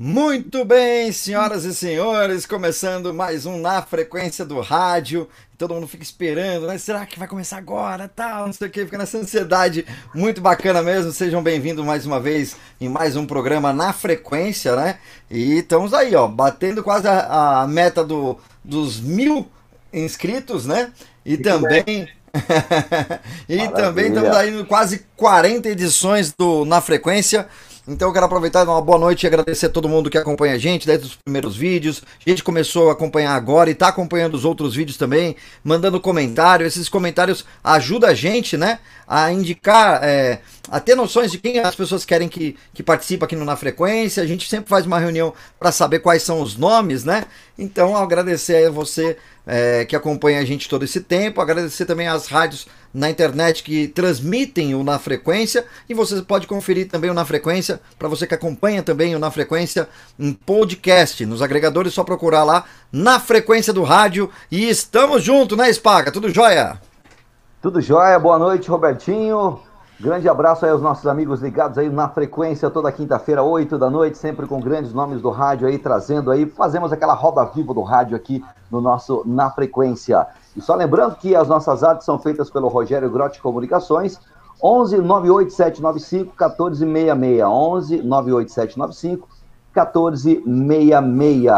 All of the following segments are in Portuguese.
Muito bem, senhoras e senhores, começando mais um Na Frequência do Rádio. Todo mundo fica esperando, né? Será que vai começar agora? Tal, não sei o que, fica nessa ansiedade muito bacana mesmo. Sejam bem-vindos mais uma vez em mais um programa Na Frequência, né? E estamos aí, ó, batendo quase a, a meta do, dos mil inscritos, né? E também. e Maravilha. também estamos aí quase 40 edições do Na Frequência. Então eu quero aproveitar e dar uma boa noite e agradecer a todo mundo que acompanha a gente desde os primeiros vídeos. A gente começou a acompanhar agora e está acompanhando os outros vídeos também, mandando comentário. Esses comentários ajudam a gente, né? A indicar, é, a ter noções de quem as pessoas querem que, que participe aqui no Na Frequência. A gente sempre faz uma reunião para saber quais são os nomes, né? Então, agradecer a você é, que acompanha a gente todo esse tempo, agradecer também às rádios na internet que transmitem o Na Frequência e você pode conferir também o Na Frequência, para você que acompanha também o Na Frequência em podcast, nos agregadores, só procurar lá Na Frequência do Rádio e estamos juntos, né, Spaga? Tudo jóia? Tudo jóia, boa noite, Robertinho. Grande abraço aí aos nossos amigos ligados aí na frequência toda quinta-feira, 8 da noite, sempre com grandes nomes do rádio aí, trazendo aí, fazemos aquela roda viva do rádio aqui no nosso Na Frequência. E só lembrando que as nossas artes são feitas pelo Rogério Grotti Comunicações, 11 98795 1466. 11 98795 1466.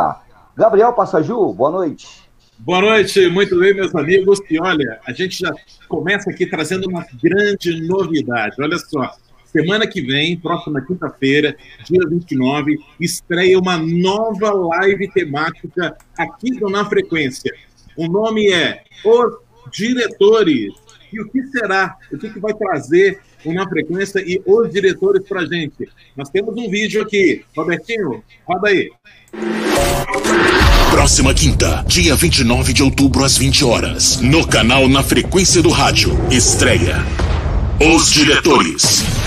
Gabriel Passaju, boa noite. Boa noite, muito bem, meus amigos. E olha, a gente já começa aqui trazendo uma grande novidade. Olha só, semana que vem, próxima quinta-feira, dia 29, estreia uma nova live temática aqui Na Frequência. O nome é Os Diretores. E o que será? O que, que vai trazer o Na Frequência e os diretores para gente? Nós temos um vídeo aqui. Robertinho, roda aí. Próxima quinta, dia 29 de outubro, às 20 horas, no canal Na Frequência do Rádio, estreia Os Diretores.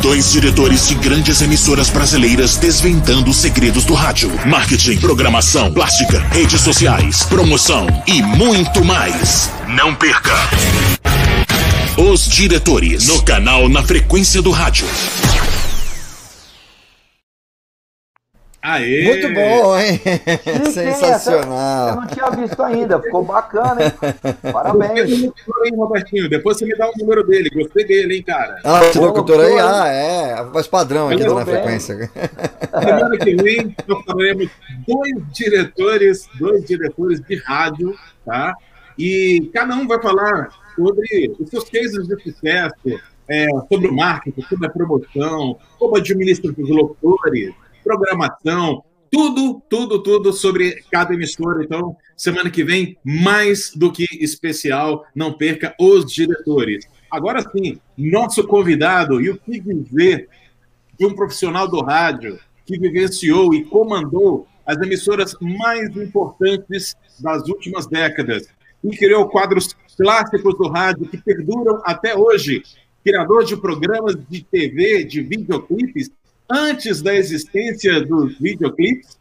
Dois diretores de grandes emissoras brasileiras desvendando os segredos do rádio, marketing, programação, plástica, redes sociais, promoção e muito mais. Não perca! Os Diretores, no canal Na Frequência do Rádio. Aê! Muito bom, hein? Sensacional. Eu não tinha visto ainda, ficou bacana, hein? Parabéns. Robertinho? Depois você me dá o número dele, gostei dele, hein, cara? Ah, esse locutor aí, ah, é, a voz padrão aqui na frequência. Semana que vem nós falaremos dois diretores, dois diretores de rádio, tá? E cada um vai falar sobre os seus cases de sucesso, é, sobre o marketing, sobre a promoção, como administra os locutores, programação, tudo, tudo, tudo sobre cada emissora. Então, semana que vem, mais do que especial, não perca os diretores. Agora sim, nosso convidado, e o que dizer de um profissional do rádio que vivenciou e comandou as emissoras mais importantes das últimas décadas e criou quadros clássicos do rádio que perduram até hoje. Criador de programas de TV, de videoclipes antes da existência dos videoclipes,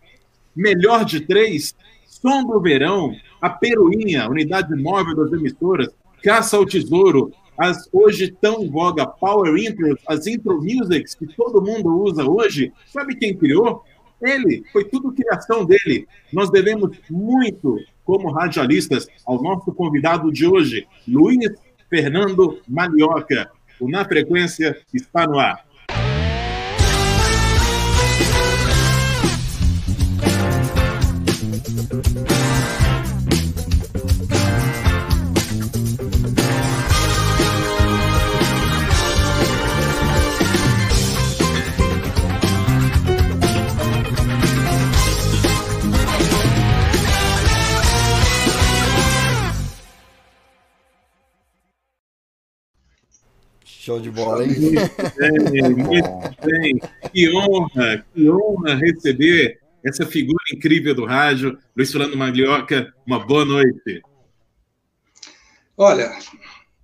Melhor de Três, Som do Verão, A Peruinha, Unidade Móvel das Emissoras, Caça ao Tesouro, as hoje tão voga Power Intros, as Intro Musics que todo mundo usa hoje, sabe quem criou? Ele, foi tudo criação dele. Nós devemos muito, como radialistas, ao nosso convidado de hoje, Luiz Fernando Malioca. O Na Frequência está no ar. Show de bola, hein? Muito bem, muito bem. Que honra, que honra receber essa figura incrível do rádio. Luiz Fernando Maglioca, uma boa noite. Olha,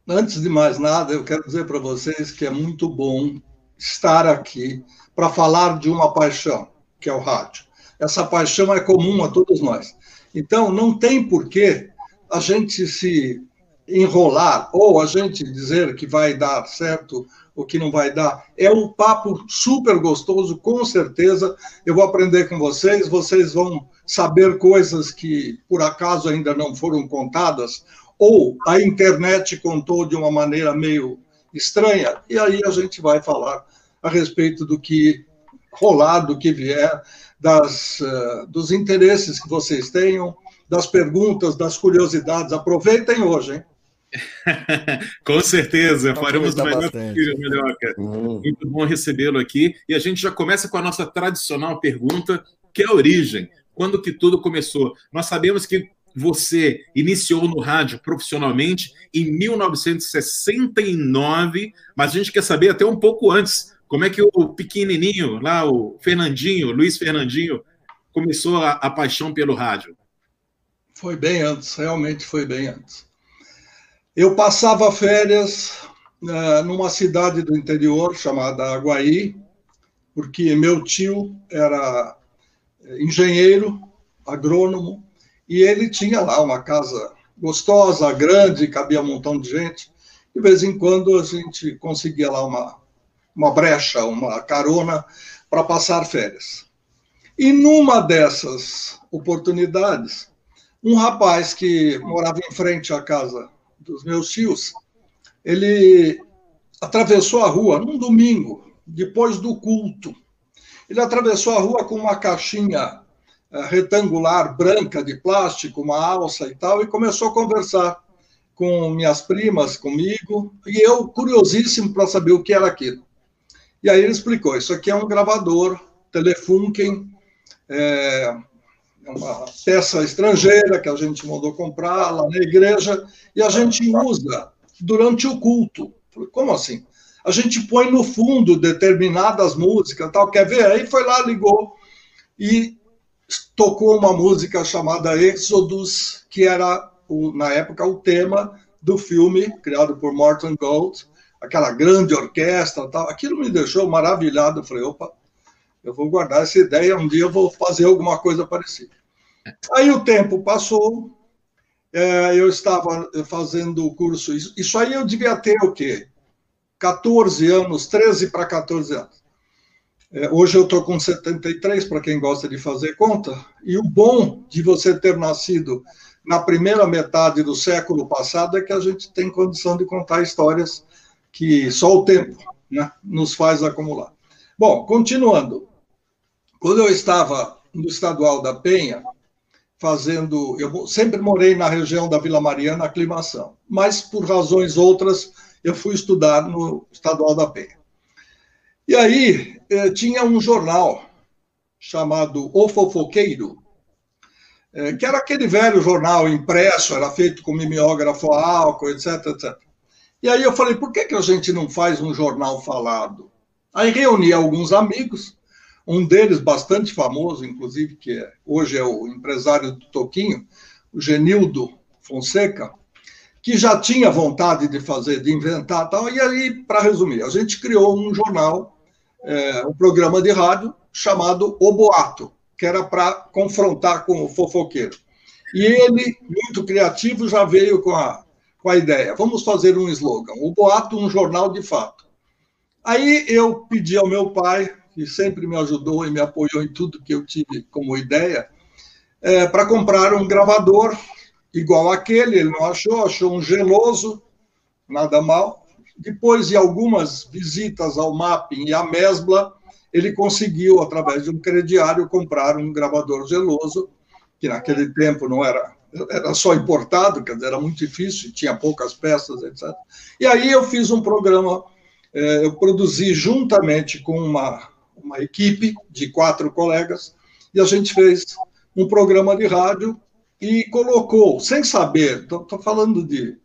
antes de mais nada, eu quero dizer para vocês que é muito bom estar aqui para falar de uma paixão, que é o rádio. Essa paixão é comum a todos nós. Então, não tem porquê a gente se enrolar ou a gente dizer que vai dar certo o que não vai dar. É um papo super gostoso, com certeza. Eu vou aprender com vocês, vocês vão saber coisas que por acaso ainda não foram contadas, ou a internet contou de uma maneira meio estranha, e aí a gente vai falar a respeito do que rolar, do que vier, das, uh, dos interesses que vocês tenham, das perguntas, das curiosidades. Aproveitem hoje, hein? Com certeza, faremos o melhor possível, Melhoca. Uhum. Muito bom recebê-lo aqui. E a gente já começa com a nossa tradicional pergunta, que é a origem. Quando que tudo começou? Nós sabemos que você iniciou no rádio profissionalmente em 1969, mas a gente quer saber até um pouco antes, como é que o pequenininho, lá o Fernandinho, Luiz Fernandinho, começou a, a paixão pelo rádio? Foi bem antes, realmente foi bem antes. Eu passava férias uh, numa cidade do interior chamada Aguaí, porque meu tio era engenheiro, agrônomo, e ele tinha lá uma casa gostosa, grande, cabia um montão de gente. De vez em quando a gente conseguia lá uma, uma brecha, uma carona para passar férias. E numa dessas oportunidades, um rapaz que morava em frente à casa dos meus tios, ele atravessou a rua num domingo, depois do culto. Ele atravessou a rua com uma caixinha uh, retangular branca de plástico, uma alça e tal, e começou a conversar com minhas primas, comigo, e eu curiosíssimo para saber o que era aquilo. E aí ele explicou: isso aqui é um gravador Telefunken, é, é uma peça estrangeira que a gente mandou comprar lá na igreja e a gente usa durante o culto. Como assim? A gente põe no fundo determinadas músicas, tal, quer ver? Aí foi lá, ligou e tocou uma música chamada Exodus, que era, na época, o tema do filme criado por Morton Gold, aquela grande orquestra, tal. Aquilo me deixou maravilhado. Eu falei, opa, eu vou guardar essa ideia, um dia eu vou fazer alguma coisa parecida. Aí o tempo passou, é, eu estava fazendo o curso, isso aí eu devia ter o quê? 14 anos, 13 para 14 anos. É, hoje eu estou com 73, para quem gosta de fazer conta, e o bom de você ter nascido na primeira metade do século passado é que a gente tem condição de contar histórias que só o tempo né, nos faz acumular. Bom, continuando. Quando eu estava no Estadual da Penha, fazendo. Eu sempre morei na região da Vila Mariana, aclimação, mas por razões outras eu fui estudar no Estadual da Penha. E aí eh, tinha um jornal chamado O Fofoqueiro, eh, que era aquele velho jornal impresso, era feito com mimeógrafo a álcool, etc, etc. E aí eu falei, por que, que a gente não faz um jornal falado? Aí reuni alguns amigos, um deles, bastante famoso, inclusive, que é, hoje é o empresário do Toquinho, o Genildo Fonseca, que já tinha vontade de fazer, de inventar tal. E aí, para resumir, a gente criou um jornal, é, um programa de rádio chamado O Boato, que era para confrontar com o fofoqueiro. E ele, muito criativo, já veio com a, com a ideia: vamos fazer um slogan, O Boato, um jornal de fato. Aí eu pedi ao meu pai, que sempre me ajudou e me apoiou em tudo que eu tive como ideia, é, para comprar um gravador igual aquele. Ele não achou, achou um geloso, nada mal. Depois de algumas visitas ao Mapping e à Mesbla, ele conseguiu, através de um crediário, comprar um gravador geloso, que naquele tempo não era era só importado, quer dizer, era muito difícil, tinha poucas peças, etc. E aí eu fiz um programa, é, eu produzi juntamente com uma uma equipe de quatro colegas, e a gente fez um programa de rádio e colocou, sem saber, estou falando de.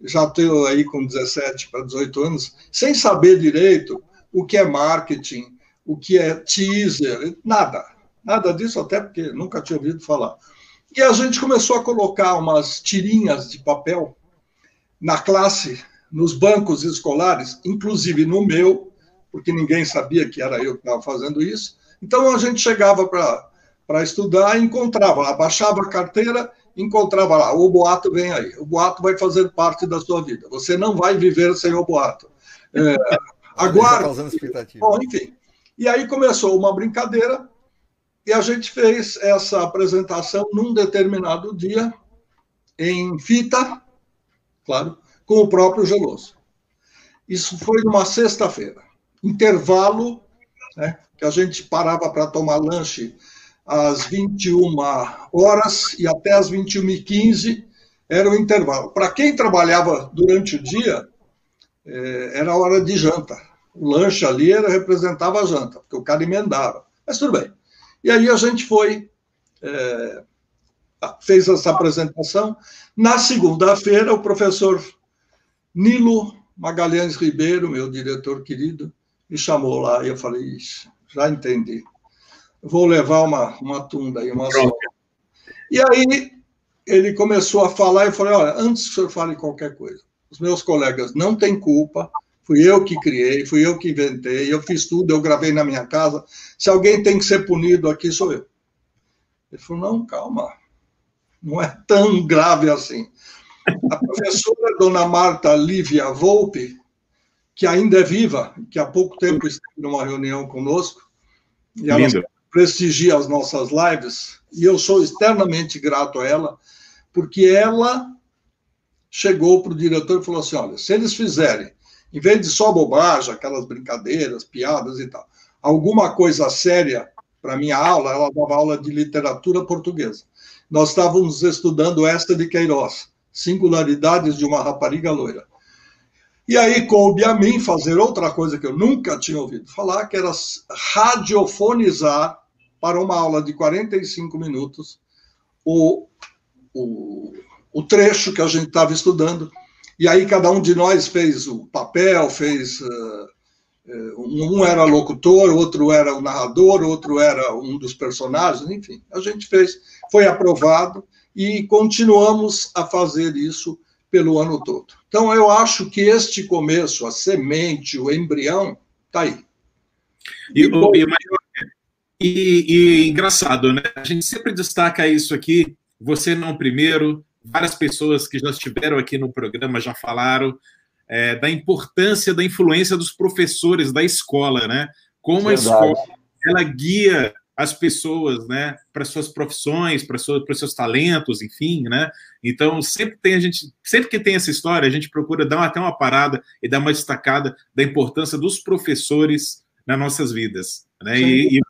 Já estou aí com 17 para 18 anos, sem saber direito o que é marketing, o que é teaser, nada. Nada disso, até porque nunca tinha ouvido falar. E a gente começou a colocar umas tirinhas de papel na classe, nos bancos escolares, inclusive no meu, porque ninguém sabia que era eu que estava fazendo isso. Então a gente chegava para estudar e encontrava, abaixava a carteira encontrava lá, o boato vem aí, o boato vai fazer parte da sua vida. Você não vai viver sem o boato. É, agora. Bom, enfim. E aí começou uma brincadeira e a gente fez essa apresentação num determinado dia, em fita, claro, com o próprio Geloso. Isso foi numa sexta-feira. Intervalo, né, que a gente parava para tomar lanche às 21 horas e até às 21h15 era o intervalo. Para quem trabalhava durante o dia, é, era hora de janta. O lanche ali era, representava a janta, porque o cara emendava. Mas tudo bem. E aí a gente foi, é, fez essa apresentação. Na segunda-feira, o professor Nilo Magalhães Ribeiro, meu diretor querido, me chamou lá e eu falei, já entendi vou levar uma, uma tunda aí, uma só. E aí ele começou a falar e eu falei, olha, antes que o senhor fale qualquer coisa, os meus colegas não têm culpa, fui eu que criei, fui eu que inventei, eu fiz tudo, eu gravei na minha casa, se alguém tem que ser punido aqui, sou eu. Ele falou, não, calma, não é tão grave assim. A professora dona Marta Lívia Volpe, que ainda é viva, que há pouco tempo esteve numa reunião conosco, e ela Lindo prestigia as nossas lives, e eu sou externamente grato a ela, porque ela chegou para o diretor e falou assim: olha, se eles fizerem, em vez de só bobagem, aquelas brincadeiras, piadas e tal, alguma coisa séria para minha aula, ela dava aula de literatura portuguesa. Nós estávamos estudando esta de Queiroz, Singularidades de uma Rapariga Loira. E aí coube a mim fazer outra coisa que eu nunca tinha ouvido falar, que era radiofonizar para uma aula de 45 minutos o, o, o trecho que a gente estava estudando. E aí cada um de nós fez o papel, fez. Uh, um era locutor, outro era o narrador, outro era um dos personagens, enfim. A gente fez, foi aprovado e continuamos a fazer isso pelo ano todo. Então, eu acho que este começo, a semente, o embrião, está aí. E, o, e, e, e, engraçado, né? A gente sempre destaca isso aqui, você não primeiro, várias pessoas que já estiveram aqui no programa já falaram é, da importância da influência dos professores da escola, né? Como Verdade. a escola ela guia as pessoas, né, para suas profissões, para seus, seus talentos, enfim, né? Então sempre tem a gente, sempre que tem essa história, a gente procura dar até uma parada e dar uma destacada da importância dos professores nas nossas vidas, né? E, e,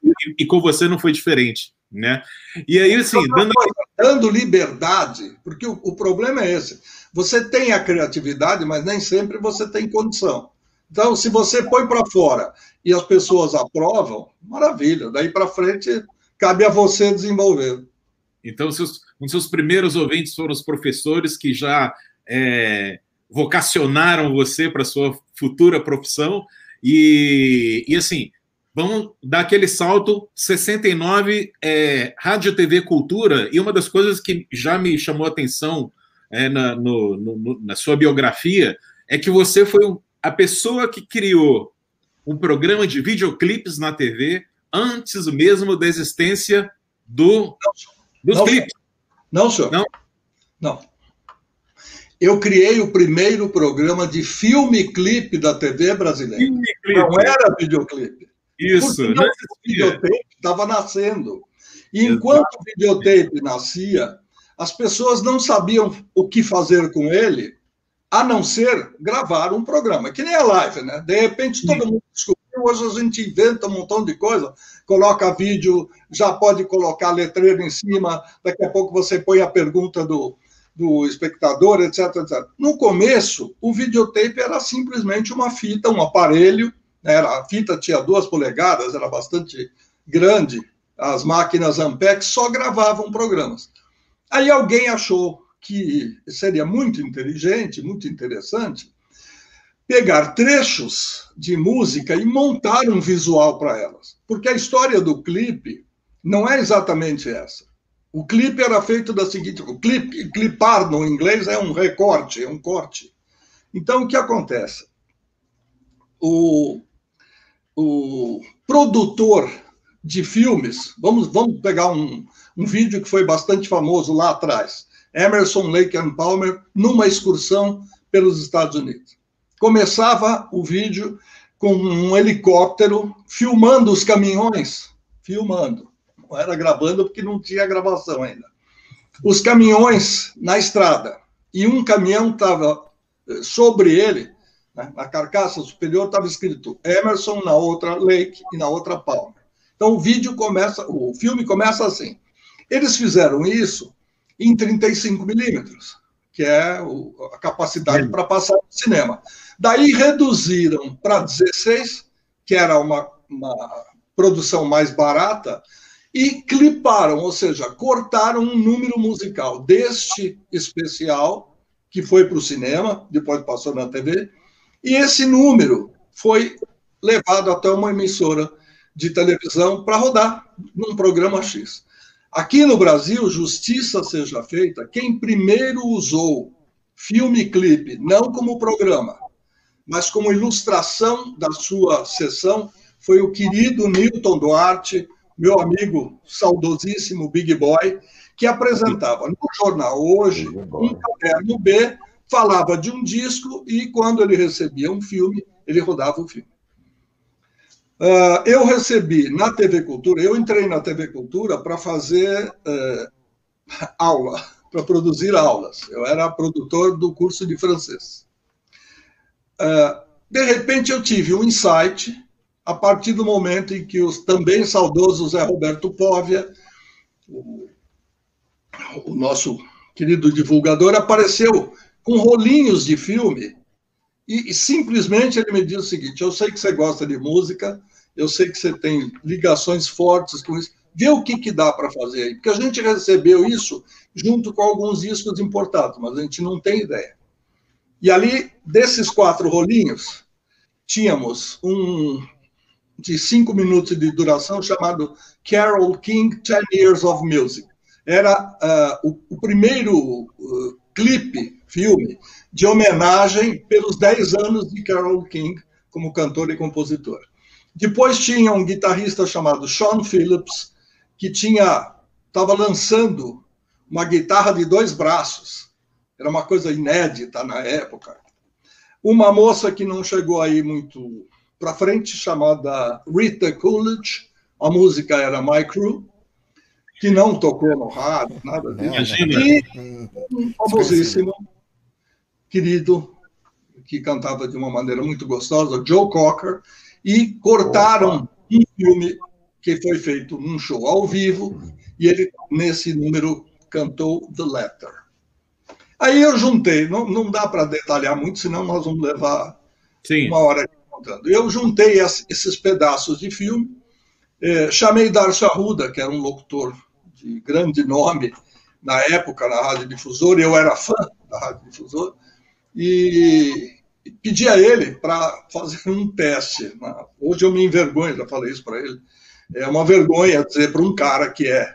e, com você não foi diferente, né? E aí assim, dando, dando liberdade, porque o, o problema é esse. Você tem a criatividade, mas nem sempre você tem condição. Então, se você põe para fora e as pessoas aprovam, maravilha. Daí para frente, cabe a você desenvolver. Então, seus, um dos seus primeiros ouvintes foram os professores que já é, vocacionaram você para sua futura profissão. E, e assim, vamos dar aquele salto 69 é, Rádio TV Cultura. E uma das coisas que já me chamou a atenção é, na, no, no, na sua biografia é que você foi a pessoa que criou um programa de videoclipes na TV antes mesmo da existência do, dos não, clipes. Não, senhor. Não? Não. Eu criei o primeiro programa de filme-clipe da TV brasileira. Não era videoclipe. Isso. Porque não videotape estava nascendo. E enquanto Exato. o videotape nascia, as pessoas não sabiam o que fazer com ele a não ser gravar um programa, que nem a live, né? De repente todo mundo descobriu, hoje a gente inventa um montão de coisa, coloca vídeo, já pode colocar letreiro em cima, daqui a pouco você põe a pergunta do, do espectador, etc, etc. No começo, o videotape era simplesmente uma fita, um aparelho, né? a fita tinha duas polegadas, era bastante grande, as máquinas Ampex só gravavam programas. Aí alguém achou que seria muito inteligente, muito interessante, pegar trechos de música e montar um visual para elas. Porque a história do clipe não é exatamente essa. O clipe era feito da seguinte: o clipe, clipar no inglês é um recorte, é um corte. Então, o que acontece? O, o produtor de filmes, vamos, vamos pegar um, um vídeo que foi bastante famoso lá atrás Emerson, Lake and Palmer, numa excursão pelos Estados Unidos. Começava o vídeo com um helicóptero filmando os caminhões, filmando. Não era gravando porque não tinha gravação ainda. Os caminhões na estrada. E um caminhão estava eh, sobre ele, né, na carcaça superior, estava escrito Emerson, na outra Lake e na outra Palmer. Então o vídeo começa, o filme começa assim. Eles fizeram isso em 35 milímetros, que é a capacidade para passar no cinema. Daí reduziram para 16, que era uma, uma produção mais barata, e cliparam, ou seja, cortaram um número musical deste especial, que foi para o cinema, depois passou na TV, e esse número foi levado até uma emissora de televisão para rodar num programa X. Aqui no Brasil, justiça seja feita, quem primeiro usou filme clipe, não como programa, mas como ilustração da sua sessão, foi o querido Newton Duarte, meu amigo saudosíssimo Big Boy, que apresentava no jornal hoje um caderno B, falava de um disco e quando ele recebia um filme, ele rodava o filme. Uh, eu recebi na TV Cultura, eu entrei na TV Cultura para fazer uh, aula, para produzir aulas. Eu era produtor do curso de francês. Uh, de repente eu tive um insight a partir do momento em que os também saudoso Zé Roberto Póvia, o, o nosso querido divulgador, apareceu com rolinhos de filme e, e, simplesmente ele me disse o seguinte: eu sei que você gosta de música, eu sei que você tem ligações fortes com isso. Vê o que, que dá para fazer aí. Porque a gente recebeu isso junto com alguns discos importados, mas a gente não tem ideia. E ali, desses quatro rolinhos, tínhamos um de cinco minutos de duração chamado Carol King 10 Years of Music. Era uh, o, o, primeiro uh, clipe, filme, de homenagem pelos 10 anos de Carole King como cantor e compositor. Depois tinha um guitarrista chamado Sean Phillips, que tinha estava lançando uma guitarra de dois braços. Era uma coisa inédita na época. Uma moça que não chegou aí muito para frente, chamada Rita Coolidge, a música era My Crew, que não tocou no rádio, nada disso. E um famosíssimo querido, que cantava de uma maneira muito gostosa, Joe Cocker, e cortaram um filme que foi feito num show ao vivo, e ele, nesse número, cantou The Letter. Aí eu juntei, não, não dá para detalhar muito, senão nós vamos levar Sim. uma hora contando. Eu juntei esses pedaços de filme, eh, chamei Darcio Arruda, que era um locutor de grande nome na época na Rádio Difusora, eu era fã da Rádio Difusora, e pedi a ele para fazer um teste. Hoje eu me envergonho, já falei isso para ele. É uma vergonha dizer para um cara que é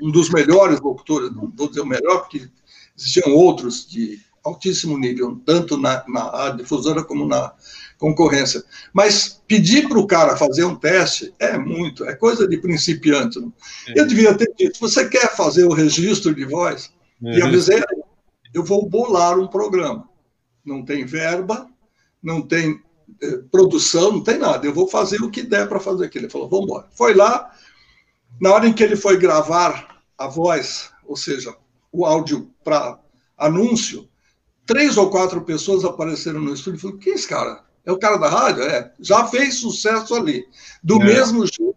um dos melhores locutores, não vou dizer o melhor, porque existiam outros de altíssimo nível, tanto na, na difusora como na concorrência. Mas pedir para o cara fazer um teste é muito, é coisa de principiante. É. Eu devia ter dito: você quer fazer o registro de voz? É. E avisei, eu vou bolar um programa não tem verba, não tem eh, produção, não tem nada. Eu vou fazer o que der para fazer aquilo. Ele falou, vamos embora. Foi lá, na hora em que ele foi gravar a voz, ou seja, o áudio para anúncio, três ou quatro pessoas apareceram no estúdio e falaram, quem é esse cara? É o cara da rádio? É, já fez sucesso ali. Do é. mesmo jeito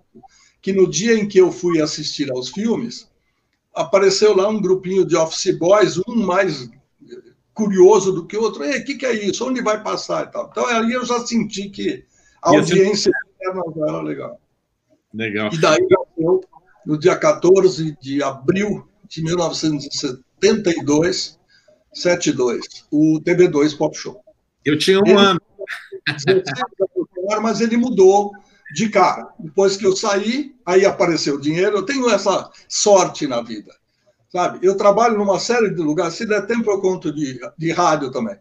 que no dia em que eu fui assistir aos filmes, apareceu lá um grupinho de office boys, um mais curioso do que o outro. O que, que é isso? Onde vai passar e tal? Então, aí eu já senti que a audiência interna era legal. Legal. E daí, eu, no dia 14 de abril de 1972, 72, o TV2 Pop Show. Eu tinha um ano. Mas ele mudou de cara. Depois que eu saí, aí apareceu o dinheiro. Eu tenho essa sorte na vida sabe? Eu trabalho numa série de lugares, se der tempo eu conto de, de rádio também.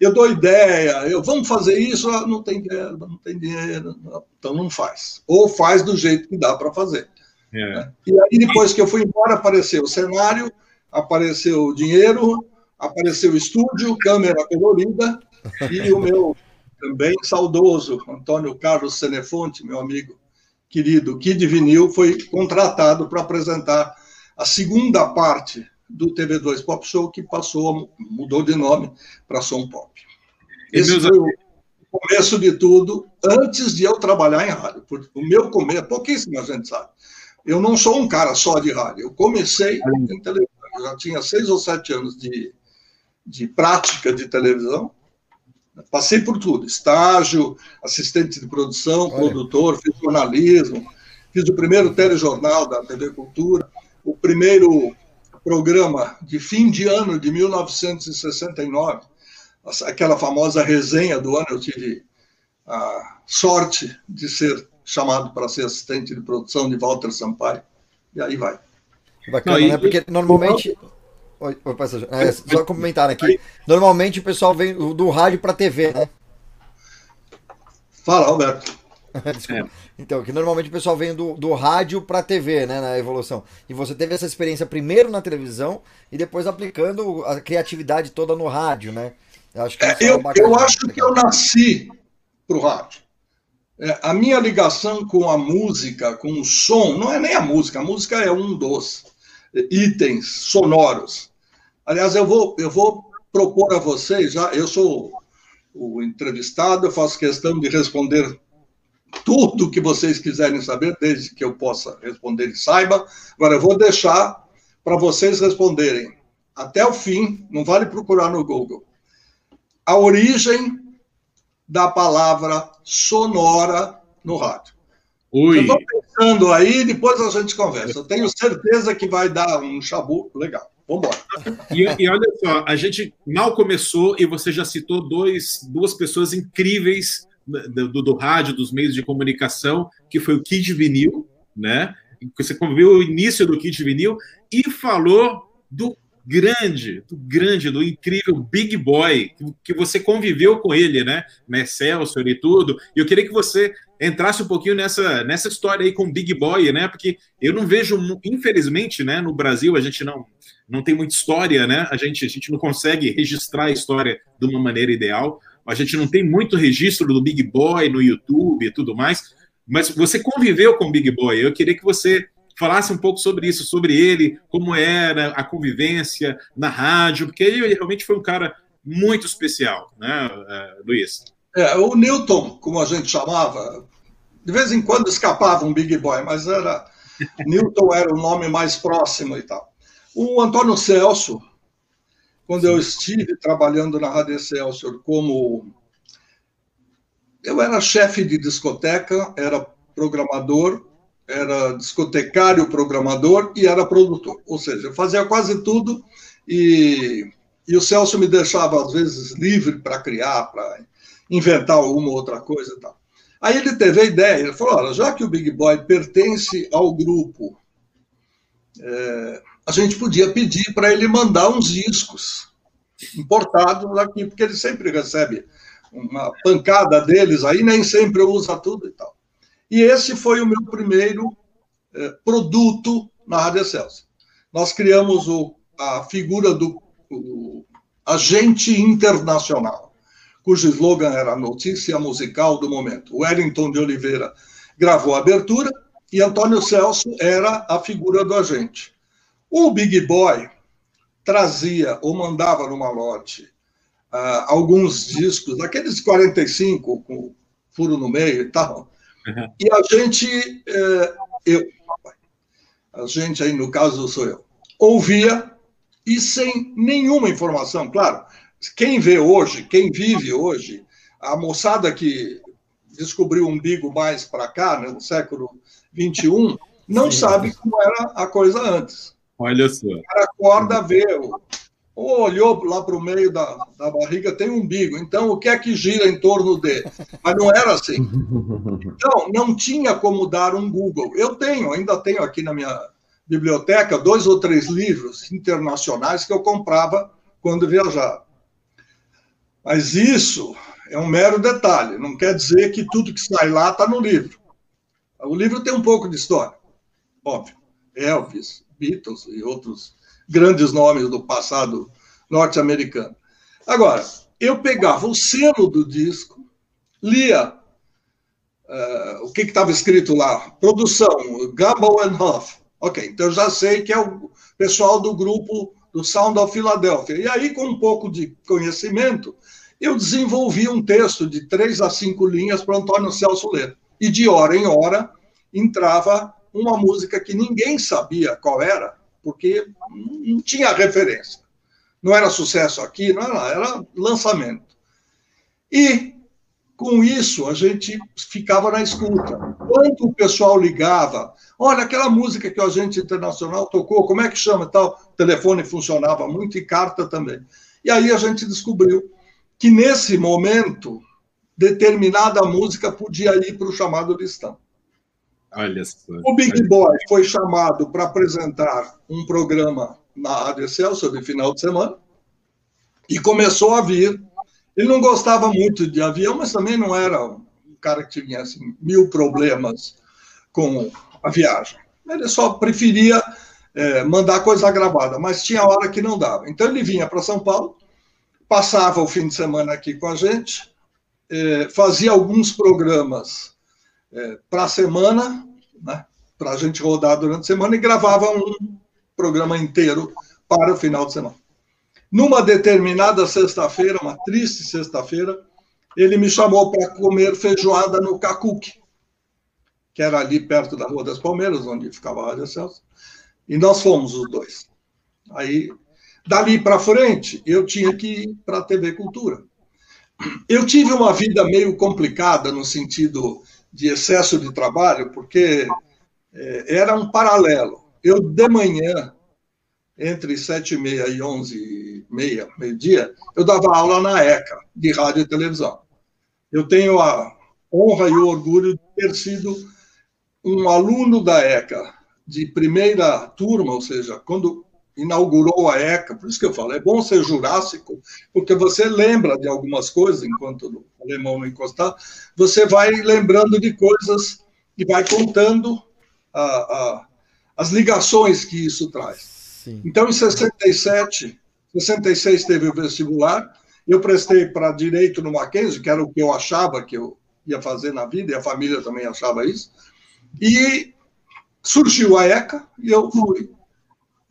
Eu dou ideia, eu vamos fazer isso, ah, não tem verba, não tem dinheiro, não, então não faz. Ou faz do jeito que dá para fazer. É. Né? E aí depois que eu fui embora, apareceu o cenário apareceu dinheiro, apareceu estúdio, câmera colorida, e o meu também saudoso Antônio Carlos Senefonte, meu amigo querido Kid Vinil, foi contratado para apresentar a segunda parte do TV2 Pop Show, que passou, mudou de nome para Som Pop. Esse foi o começo de tudo, antes de eu trabalhar em rádio. O meu começo, pouquíssima gente sabe. Eu não sou um cara só de rádio. Eu comecei em televisão. Eu já tinha seis ou sete anos de, de prática de televisão. Passei por tudo: estágio, assistente de produção, Olha. produtor, fiz jornalismo, fiz o primeiro telejornal da TV Cultura, o primeiro programa de fim de ano de 1969, aquela famosa resenha do ano. Eu tive a sorte de ser chamado para ser assistente de produção de Walter Sampaio. E aí vai. Bacana, Não, e, né? Porque normalmente. Oi, oi, é, só comentar aqui. Normalmente o pessoal vem do rádio para TV, né? Fala, Roberto. Desculpa. É. Então, que normalmente o pessoal vem do, do rádio para TV, né, na evolução. E você teve essa experiência primeiro na televisão e depois aplicando a criatividade toda no rádio, né? Eu acho que, é, eu, eu acho que eu nasci pro rádio. É, a minha ligação com a música, com o som, não é nem a música, a música é um dos itens sonoros. Aliás, eu vou, eu vou propor a vocês, já, eu sou o entrevistado, eu faço questão de responder tudo que vocês quiserem saber, desde que eu possa responder e saiba. Agora, eu vou deixar para vocês responderem até o fim, não vale procurar no Google. A origem da palavra sonora no rádio. Ui. Eu estou pensando aí, depois a gente conversa. Eu tenho certeza que vai dar um chabu legal. Vamos embora. E, e, olha só, a gente mal começou e você já citou dois, duas pessoas incríveis do, do, rádio, dos meios de comunicação, que foi o Kid Vinil, né? Você viu o início do Kid Vinil e falou do grande, do grande, do incrível Big Boy, que você conviveu com ele, né? né Celso e tudo. E eu queria que você entrasse um pouquinho nessa, nessa história aí com Big Boy, né? Porque eu não vejo, infelizmente, né, no Brasil, a gente não, não tem muita história, né? A gente, a gente não consegue registrar a história de uma maneira ideal. A gente não tem muito registro do Big Boy no YouTube e tudo mais. Mas você conviveu com Big Boy. Eu queria que você falasse um pouco sobre isso, sobre ele, como era a convivência na rádio, porque ele realmente foi um cara muito especial, né, eh, Luiz? É, o Newton, como a gente chamava, de vez em quando escapava um Big Boy, mas era Newton era o nome mais próximo e tal. O Antônio Celso, quando eu estive trabalhando na Rádio Excelsior como eu era chefe de discoteca, era programador era discotecário, programador e era produtor. Ou seja, eu fazia quase tudo e, e o Celso me deixava, às vezes, livre para criar, para inventar alguma outra coisa e tal. Aí ele teve a ideia, ele falou, olha, já que o Big Boy pertence ao grupo, é, a gente podia pedir para ele mandar uns discos importados aqui, porque ele sempre recebe uma pancada deles aí, nem sempre usa tudo e tal. E esse foi o meu primeiro eh, produto na Rádio Celso. Nós criamos o, a figura do agente internacional, cujo slogan era a notícia musical do momento. Wellington de Oliveira gravou a abertura e Antônio Celso era a figura do agente. O Big Boy trazia ou mandava numa lote uh, alguns discos, aqueles 45 com furo no meio e tal, Uhum. E a gente, é, eu, a gente aí no caso sou eu, ouvia e sem nenhuma informação, claro. Quem vê hoje, quem vive hoje, a moçada que descobriu o umbigo mais para cá, né, no século 21, não Sim. sabe como era a coisa antes. Olha só. O cara acorda, vê ou olhou lá para o meio da, da barriga, tem um umbigo. Então, o que é que gira em torno dele? Mas não era assim. Então, não tinha como dar um Google. Eu tenho, ainda tenho aqui na minha biblioteca, dois ou três livros internacionais que eu comprava quando viajava. Mas isso é um mero detalhe, não quer dizer que tudo que sai lá está no livro. O livro tem um pouco de história, óbvio. Elvis, Beatles e outros grandes nomes do passado norte-americano. Agora, eu pegava o selo do disco, lia uh, o que estava escrito lá, produção, Gabble and Huff. Ok, então eu já sei que é o pessoal do grupo do Sound of Philadelphia. E aí, com um pouco de conhecimento, eu desenvolvi um texto de três a cinco linhas para Antônio Celso ler. E de hora em hora entrava uma música que ninguém sabia qual era, porque não tinha referência. Não era sucesso aqui, não era, era lançamento. E com isso a gente ficava na escuta. Quando o pessoal ligava, olha aquela música que o agente internacional tocou, como é que chama tal? O telefone funcionava muito e carta também. E aí a gente descobriu que nesse momento determinada música podia ir para o chamado listão. Olha só. O Big Boy foi chamado para apresentar um programa na Rádio Celso de final de semana e começou a vir. Ele não gostava muito de avião, mas também não era um cara que tinha assim, mil problemas com a viagem. Ele só preferia é, mandar coisa gravada, mas tinha hora que não dava. Então ele vinha para São Paulo, passava o fim de semana aqui com a gente, é, fazia alguns programas é, para a semana, né, para a gente rodar durante a semana, e gravava um programa inteiro para o final de semana. Numa determinada sexta-feira, uma triste sexta-feira, ele me chamou para comer feijoada no Cacuque, que era ali perto da Rua das Palmeiras, onde ficava a Rádio Celso, e nós fomos os dois. Aí, dali para frente, eu tinha que ir para a TV Cultura. Eu tive uma vida meio complicada no sentido de excesso de trabalho, porque é, era um paralelo. Eu, de manhã, entre sete e meia e onze e meia, meio-dia, eu dava aula na ECA, de rádio e televisão. Eu tenho a honra e o orgulho de ter sido um aluno da ECA de primeira turma, ou seja, quando inaugurou a ECA, por isso que eu falo, é bom ser jurássico, porque você lembra de algumas coisas, enquanto o alemão não encostar, você vai lembrando de coisas e vai contando a, a, as ligações que isso traz. Sim. Então, em 67, 66 teve o vestibular, eu prestei para Direito no Mackenzie, que era o que eu achava que eu ia fazer na vida, e a família também achava isso, e surgiu a ECA, e eu fui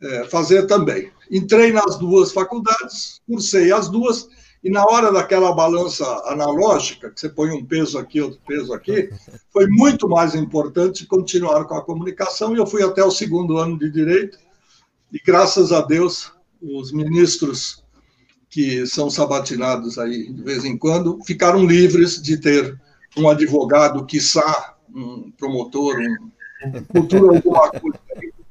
é, fazer também. Entrei nas duas faculdades, cursei as duas, e na hora daquela balança analógica, que você põe um peso aqui, outro peso aqui, foi muito mais importante continuar com a comunicação, e eu fui até o segundo ano de Direito, e graças a Deus, os ministros que são sabatinados aí de vez em quando, ficaram livres de ter um advogado, quiçá um promotor, um cultura alguma coisa.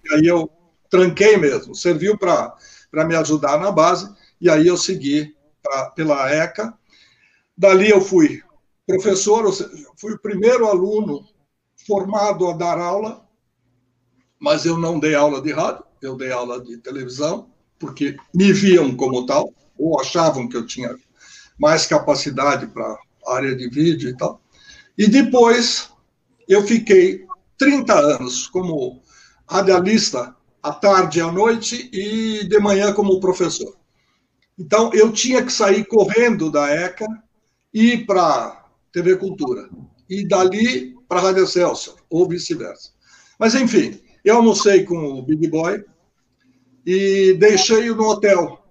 E aí eu tranquei mesmo, serviu para me ajudar na base, e aí eu segui pra, pela ECA. Dali eu fui professor, ou seja, fui o primeiro aluno formado a dar aula, mas eu não dei aula de rádio, eu dei aula de televisão, porque me viam como tal, ou achavam que eu tinha mais capacidade para área de vídeo e tal. E depois eu fiquei 30 anos como radialista à tarde à noite e de manhã como professor. Então, eu tinha que sair correndo da ECA e ir para TV Cultura. E dali para a Rádio Celso, ou vice-versa. Mas, enfim, eu almocei com o Big Boy e deixei-o no hotel.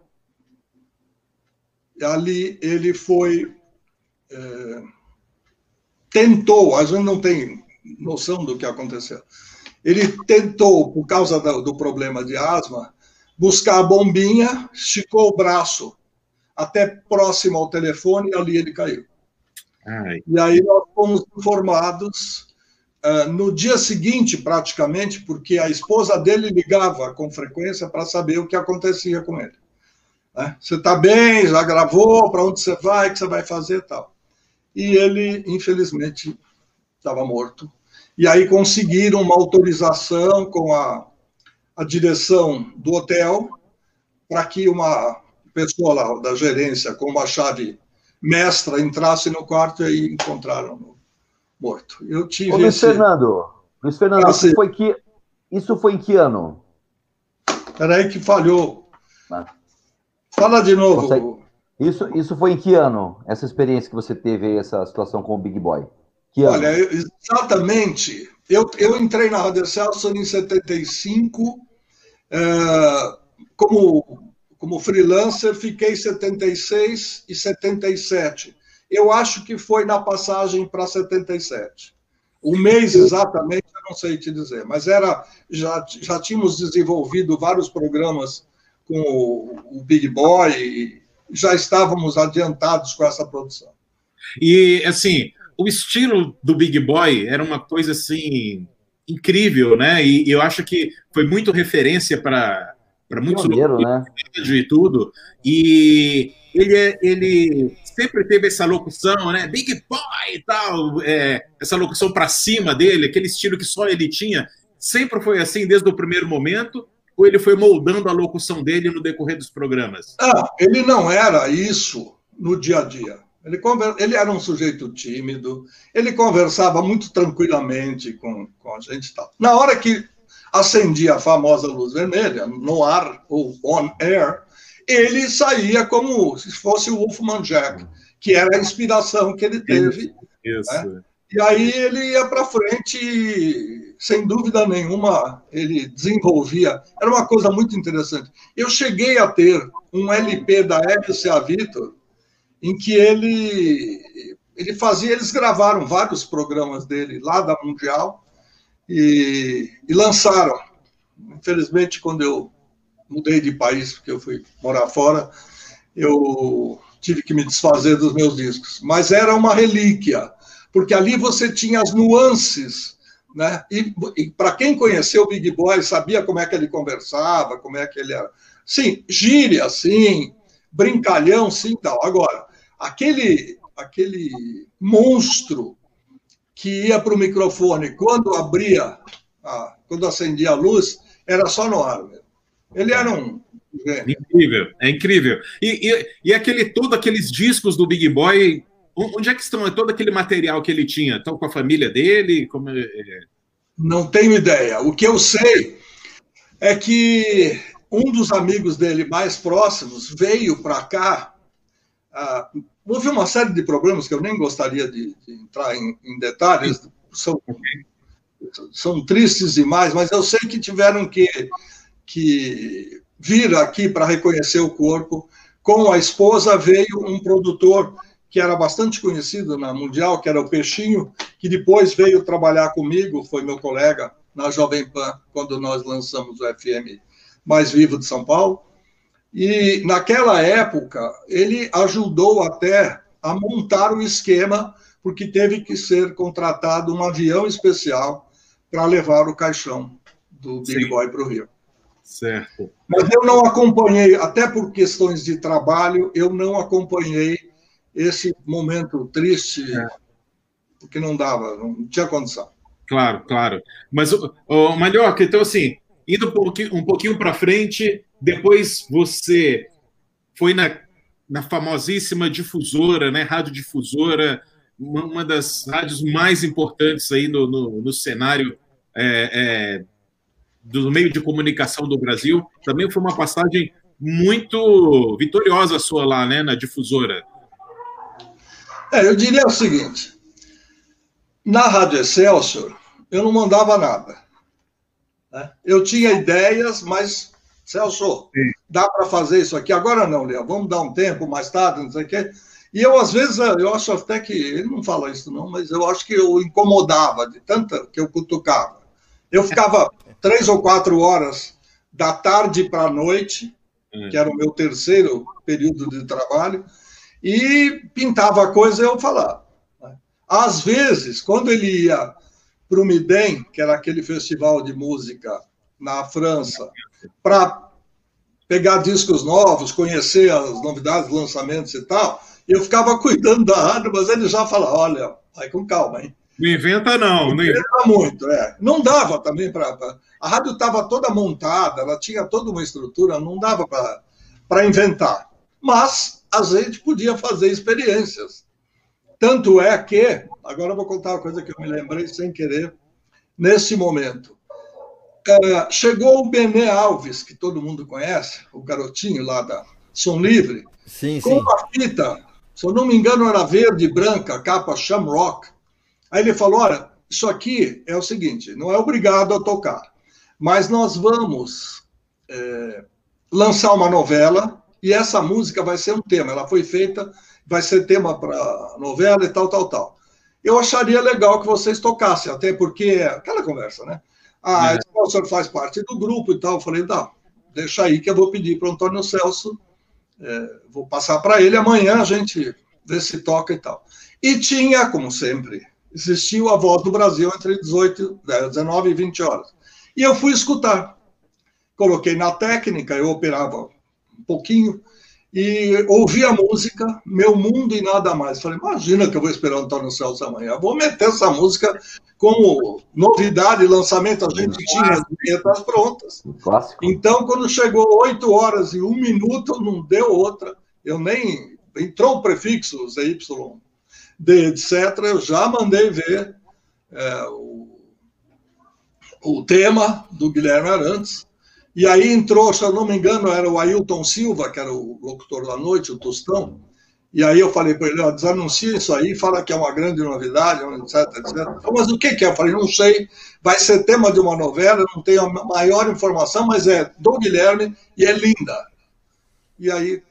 E ali ele foi. É, tentou, a gente não tem noção do que aconteceu ele tentou, por causa do, do problema de asma, buscar a bombinha, esticou o braço até próximo ao telefone e ali ele caiu. Ai. E aí nós fomos informados uh, no dia seguinte, praticamente, porque a esposa dele ligava com frequência para saber o que acontecia com ele. Né? Você está bem? Já gravou? Para onde você vai? O que você vai fazer? tal. E ele, infelizmente, estava morto e aí conseguiram uma autorização com a, a direção do hotel para que uma pessoa lá da gerência com uma chave mestra entrasse no quarto e aí encontraram morto. Eu tive Ô, Luiz esse... Fernando, Luiz Fernando, ah, isso, foi que... isso foi em que ano? Peraí que falhou. Fala de novo. Consegue... Isso, isso foi em que ano, essa experiência que você teve aí, essa situação com o Big Boy? Que ano? Olha, exatamente. Eu, eu entrei na Rádio Celso em 75, é, como, como freelancer, fiquei 76 e 77. Eu acho que foi na passagem para 77. O mês exatamente, eu não sei te dizer, mas era já, já tínhamos desenvolvido vários programas com o, o Big Boy e já estávamos adiantados com essa produção. E, assim, o estilo do Big Boy era uma coisa, assim, incrível, né? E, e eu acho que foi muito referência para muitos Pioneiro, né? e tudo. E ele, é, ele sempre teve essa locução, né? Big Boy e tal, é, essa locução para cima dele, aquele estilo que só ele tinha. Sempre foi assim desde o primeiro momento ou ele foi moldando a locução dele no decorrer dos programas? Ah, ele não era isso no dia a dia. Ele, conver... ele era um sujeito tímido, ele conversava muito tranquilamente com, com a gente. Tal. Na hora que acendia a famosa luz vermelha, no ar ou on air, ele saía como se fosse o Wolfman Jack, que era a inspiração que ele teve. Isso. Né? E aí ele ia para frente, sem dúvida nenhuma, ele desenvolvia. Era uma coisa muito interessante. Eu cheguei a ter um LP da RCA Victor, em que ele, ele fazia, eles gravaram vários programas dele lá da Mundial e, e lançaram. Infelizmente, quando eu mudei de país, porque eu fui morar fora, eu tive que me desfazer dos meus discos. Mas era uma relíquia porque ali você tinha as nuances, né? E, e para quem conheceu o Big Boy, sabia como é que ele conversava, como é que ele era. Sim, gíria, sim, brincalhão, sim, tal. Agora, aquele, aquele monstro que ia para o microfone quando abria, a, quando acendia a luz, era só no ar. Mesmo. Ele era um é incrível, é incrível. E, e, e, aquele, todos aqueles discos do Big Boy Onde é que estão todo aquele material que ele tinha? Estão com a família dele? Como... É, é? Não tenho ideia. O que eu sei é que um dos amigos dele mais próximos veio para cá. Ah, houve uma série de problemas que eu nem gostaria de, de entrar em, em detalhes, são, são tristes demais, mas eu sei que tiveram que, que vir aqui para reconhecer o corpo. Com a esposa veio um produtor que era bastante conhecido na Mundial, que era o Peixinho, que depois veio trabalhar comigo, foi meu colega na Jovem Pan, quando nós lançamos o FM Mais Vivo de São Paulo. E naquela época, ele ajudou até a montar o esquema, porque teve que ser contratado um avião especial para levar o caixão do Big Sim. Boy para o Rio. Certo. Mas eu não acompanhei, até por questões de trabalho, eu não acompanhei esse momento triste, é. porque não dava, não tinha condição. Claro, claro. Mas, o Malhoca, então, assim, indo um pouquinho, um pouquinho para frente, depois você foi na, na famosíssima difusora, né, rádio difusora, uma, uma das rádios mais importantes aí no, no, no cenário é, é, do meio de comunicação do Brasil. Também foi uma passagem muito vitoriosa sua lá, né, na difusora. É, eu diria o seguinte: na Rádio Excelsior, eu não mandava nada. Né? Eu tinha ideias, mas, Celso, Sim. dá para fazer isso aqui? Agora não, Léo, vamos dar um tempo mais tarde, não sei o quê. E eu, às vezes, eu acho até que, ele não fala isso não, mas eu acho que eu incomodava de tanta que eu cutucava. Eu ficava três ou quatro horas da tarde para a noite, hum. que era o meu terceiro período de trabalho, e pintava a coisa eu falava. Né? Às vezes, quando ele ia para o Midem, que era aquele festival de música na França, para pegar discos novos, conhecer as novidades, lançamentos e tal, eu ficava cuidando da rádio, mas ele já falava, olha, vai com calma, hein? Não inventa não. Não inventa, inventa muito, é. Não dava também para... A rádio estava toda montada, ela tinha toda uma estrutura, não dava para inventar. Mas a gente podia fazer experiências. Tanto é que, agora eu vou contar uma coisa que eu me lembrei sem querer, nesse momento. Uh, chegou o Bené Alves, que todo mundo conhece, o garotinho lá da Som Livre, sim, com sim. uma fita, se eu não me engano, era verde e branca, capa Shamrock. Aí ele falou: olha, isso aqui é o seguinte, não é obrigado a tocar, mas nós vamos é, lançar uma novela e essa música vai ser um tema. Ela foi feita, vai ser tema para novela e tal, tal, tal. Eu acharia legal que vocês tocassem, até porque aquela conversa, né? Ah, é. o senhor faz parte do grupo e tal. Eu falei, não, deixa aí que eu vou pedir para o Antônio Celso, é, vou passar para ele amanhã, a gente vê se toca e tal. E tinha, como sempre, existiu a Voz do Brasil entre 18, 19 e 20 horas. E eu fui escutar. Coloquei na técnica, eu operava um pouquinho, e ouvi a música, Meu Mundo e Nada Mais. Falei, imagina que eu vou esperar o Antônio Celso amanhã. Vou meter essa música como novidade, lançamento, a gente tinha as vinhetas prontas. Clássico. Então, quando chegou 8 horas e um minuto, não deu outra. Eu nem. Entrou o prefixo ZY, D, etc., eu já mandei ver é, o, o tema do Guilherme Arantes e aí entrou, se eu não me engano, era o Ailton Silva, que era o locutor da noite, o Tostão. E aí eu falei para ele, desanuncia isso aí, fala que é uma grande novidade, etc, etc. Mas o que, que é? Eu falei, não sei, vai ser tema de uma novela, não tenho a maior informação, mas é do Guilherme e é linda. E aí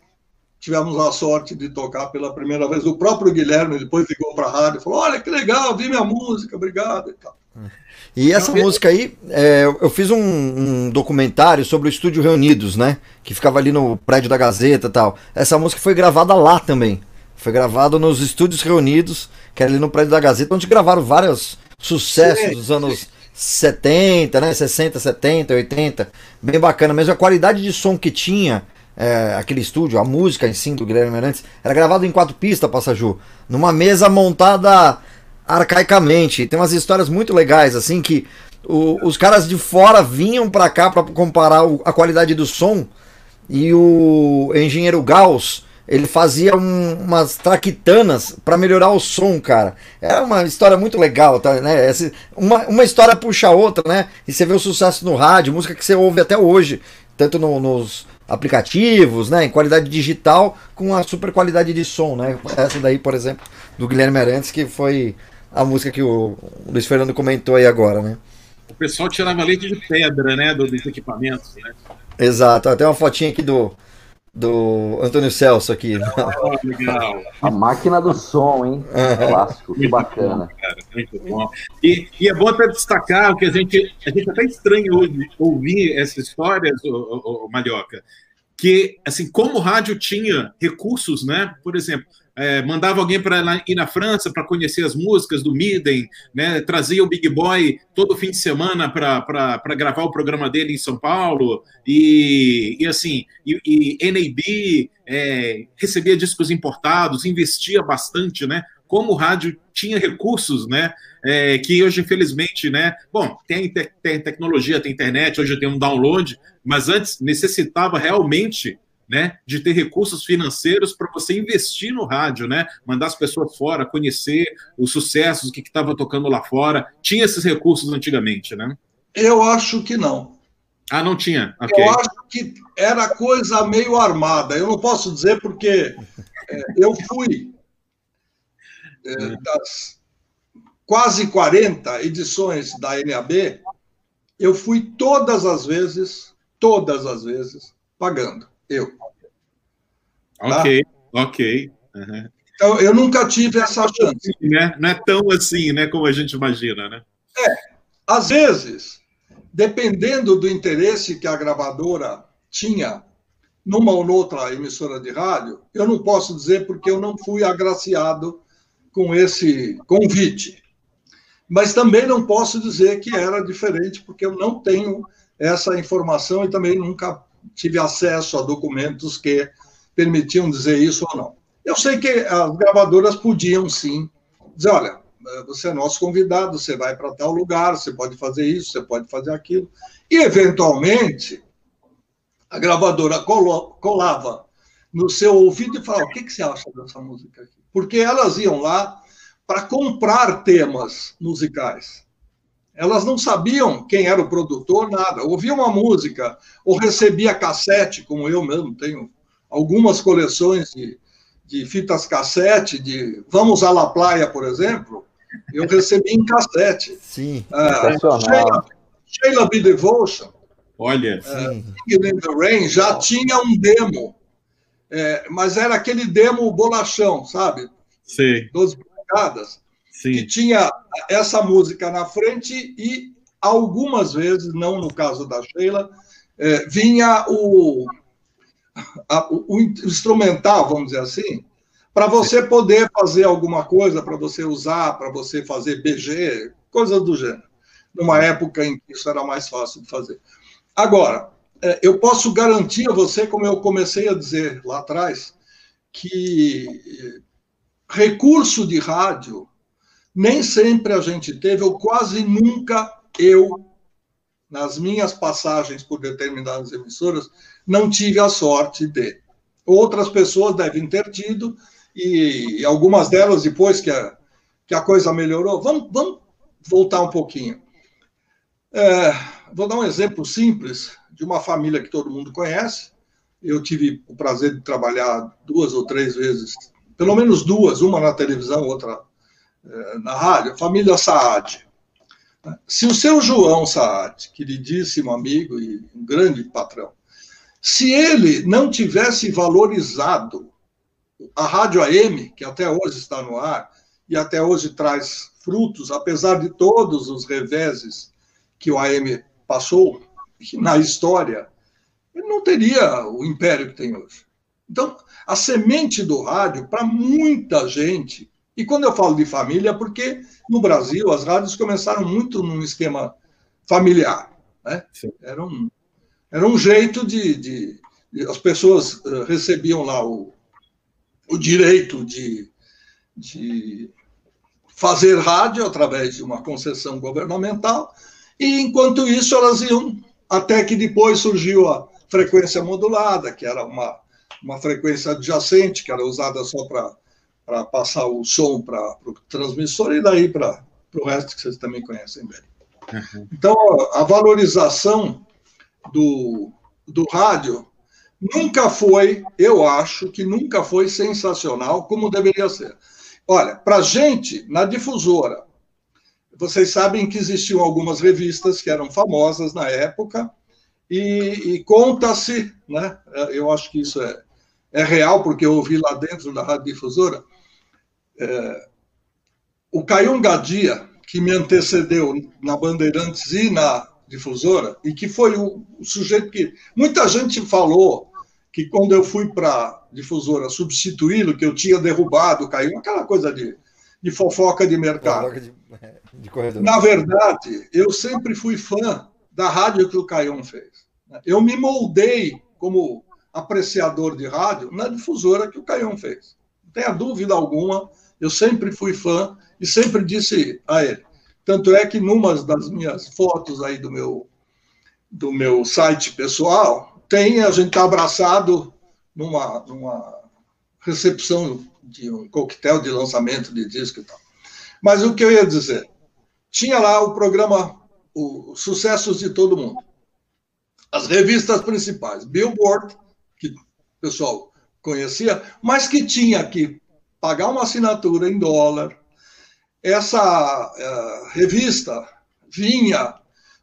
tivemos a sorte de tocar pela primeira vez. O próprio Guilherme depois ligou para a rádio e falou, olha que legal, vi minha música, obrigado e tal. E essa então, música aí, é, eu fiz um, um, documentário sobre o Estúdio Reunidos, né? Que ficava ali no prédio da Gazeta e tal. Essa música foi gravada lá também. Foi gravada nos Estúdios Reunidos, que era ali no prédio da Gazeta, onde gravaram vários sucessos dos anos sim. 70, né? 60, 70, 80. Bem bacana mesmo. A qualidade de som que tinha é, aquele estúdio, a música em si do Guilherme Merantes, era gravado em quatro pistas, Passaju. Numa mesa montada arcaicamente. Tem umas histórias muito legais, assim, que o, os caras de fora vinham para cá para comparar o, a qualidade do som e o engenheiro Gauss ele fazia um, umas traquitanas para melhorar o som, cara. Era uma história muito legal, tá, né? Essa, uma, uma história puxa a outra, né? E você vê o sucesso no rádio, música que você ouve até hoje, tanto no, nos aplicativos, né? Em qualidade digital, com a super qualidade de som, né? Essa daí, por exemplo, do Guilherme Arantes, que foi a música que o Luiz Fernando comentou aí agora, né? O pessoal tirava leite de pedra, né, dos equipamentos, né? Exato, até uma fotinha aqui do, do Antônio Celso aqui. Oh, legal. A máquina do som, hein? Uhum. Clássico, que bacana. Cara, muito bom. E, e, é bom até destacar que a gente, a gente até estranha hoje ouvir essas histórias, o, o, o Malhoca, que, assim, como o rádio tinha recursos, né? Por exemplo, é, mandava alguém para ir na França para conhecer as músicas do Midden, né? trazia o Big Boy todo fim de semana para gravar o programa dele em São Paulo, e, e assim, e, e NAB é, recebia discos importados, investia bastante, né? Como o rádio tinha recursos, né? É, que hoje, infelizmente, né? Bom, tem, te tem tecnologia, tem internet, hoje tem um download, mas antes necessitava realmente né, de ter recursos financeiros para você investir no rádio, né, mandar as pessoas fora, conhecer os sucessos, o que estava tocando lá fora. Tinha esses recursos antigamente, né? Eu acho que não. Ah, não tinha. Okay. Eu acho que era coisa meio armada. Eu não posso dizer porque é, eu fui é, das quase 40 edições da NAB, eu fui todas as vezes, todas as vezes, pagando. Eu. Ok, tá? ok. Uhum. Então, eu nunca tive essa chance. Né? Não é tão assim, né, como a gente imagina, né? É. Às vezes, dependendo do interesse que a gravadora tinha numa ou noutra emissora de rádio, eu não posso dizer porque eu não fui agraciado com esse convite. Mas também não posso dizer que era diferente, porque eu não tenho essa informação e também nunca tive acesso a documentos que permitiam dizer isso ou não. Eu sei que as gravadoras podiam sim dizer: olha, você é nosso convidado, você vai para tal lugar, você pode fazer isso, você pode fazer aquilo. E, eventualmente, a gravadora colava no seu ouvido e falava: o que, que você acha dessa música aqui? Porque elas iam lá para comprar temas musicais. Elas não sabiam quem era o produtor, nada. Ouvia uma música ou recebia cassete, como eu mesmo tenho algumas coleções de, de fitas cassete, de Vamos à La Playa, por exemplo, eu recebi em cassete. Sim. Uh, Sheila, Sheila B. Devotion. Olha. Uh, in the Rain já tinha um demo, é, mas era aquele demo bolachão, sabe? Sim. 12 polegadas. Sim. que tinha essa música na frente e algumas vezes, não no caso da Sheila, é, vinha o, a, o, instrumental, vamos dizer assim, para você poder fazer alguma coisa, para você usar, para você fazer BG, coisas do gênero, numa época em que isso era mais fácil de fazer. Agora, é, eu posso garantir a você, como eu comecei a dizer lá atrás, que recurso de rádio nem sempre a gente teve, ou quase nunca eu, nas minhas passagens por determinadas emissoras, não tive a sorte de. Outras pessoas devem ter tido, e, algumas delas, depois que a, que a coisa melhorou. Vamos, vamos voltar um pouquinho. É, vou dar um exemplo simples de uma família que todo mundo conhece. Eu tive o prazer de trabalhar duas ou três vezes, pelo menos duas, uma na televisão, outra eh, na rádio, família Saad. Se o seu João Saad, queridíssimo amigo e um grande patrão, se ele não tivesse valorizado a Rádio AM, que até hoje está no ar e até hoje traz frutos, apesar de todos os reveses que o AM passou na história, ele não teria o império que tem hoje. Então, a semente do rádio, para muita gente, e quando eu falo de família, é porque no Brasil as rádios começaram muito num esquema familiar. Né? Era, um, era um jeito de, de, de As pessoas eh, recebiam lá o, o direito de, de fazer rádio através de uma concessão governamental, e enquanto isso elas iam, até que depois surgiu a frequência modulada, que era uma, uma frequência adjacente, que era usada só para para passar o som para o transmissor e daí para o resto que vocês também conhecem bem. Uhum. Então, a valorização do, do rádio nunca foi, eu acho que nunca foi sensacional como deveria ser. Olha, para a gente, na difusora, vocês sabem que existiam algumas revistas que eram famosas na época, e, e conta-se, né? Eu acho que isso é, é real, porque eu ouvi lá dentro da rádio difusora, é, o Caium Gadia, que me antecedeu na Bandeirantes e na difusora, e que foi o, o sujeito que. Muita gente falou que quando eu fui para a difusora substituí-lo, que eu tinha derrubado o Caium, aquela coisa de, de fofoca de mercado. De, de na verdade, eu sempre fui fã da rádio que o Caium fez. Eu me moldei como apreciador de rádio na difusora que o Caium fez. Não tenha dúvida alguma eu sempre fui fã e sempre disse a ele. Tanto é que numa das minhas fotos aí do meu do meu site pessoal, tem a gente tá abraçado numa, numa recepção de um coquetel de lançamento de disco e tal. Mas o que eu ia dizer? Tinha lá o programa o Sucessos de Todo Mundo. As revistas principais, Billboard, que o pessoal conhecia, mas que tinha aqui pagar uma assinatura em dólar. Essa uh, revista vinha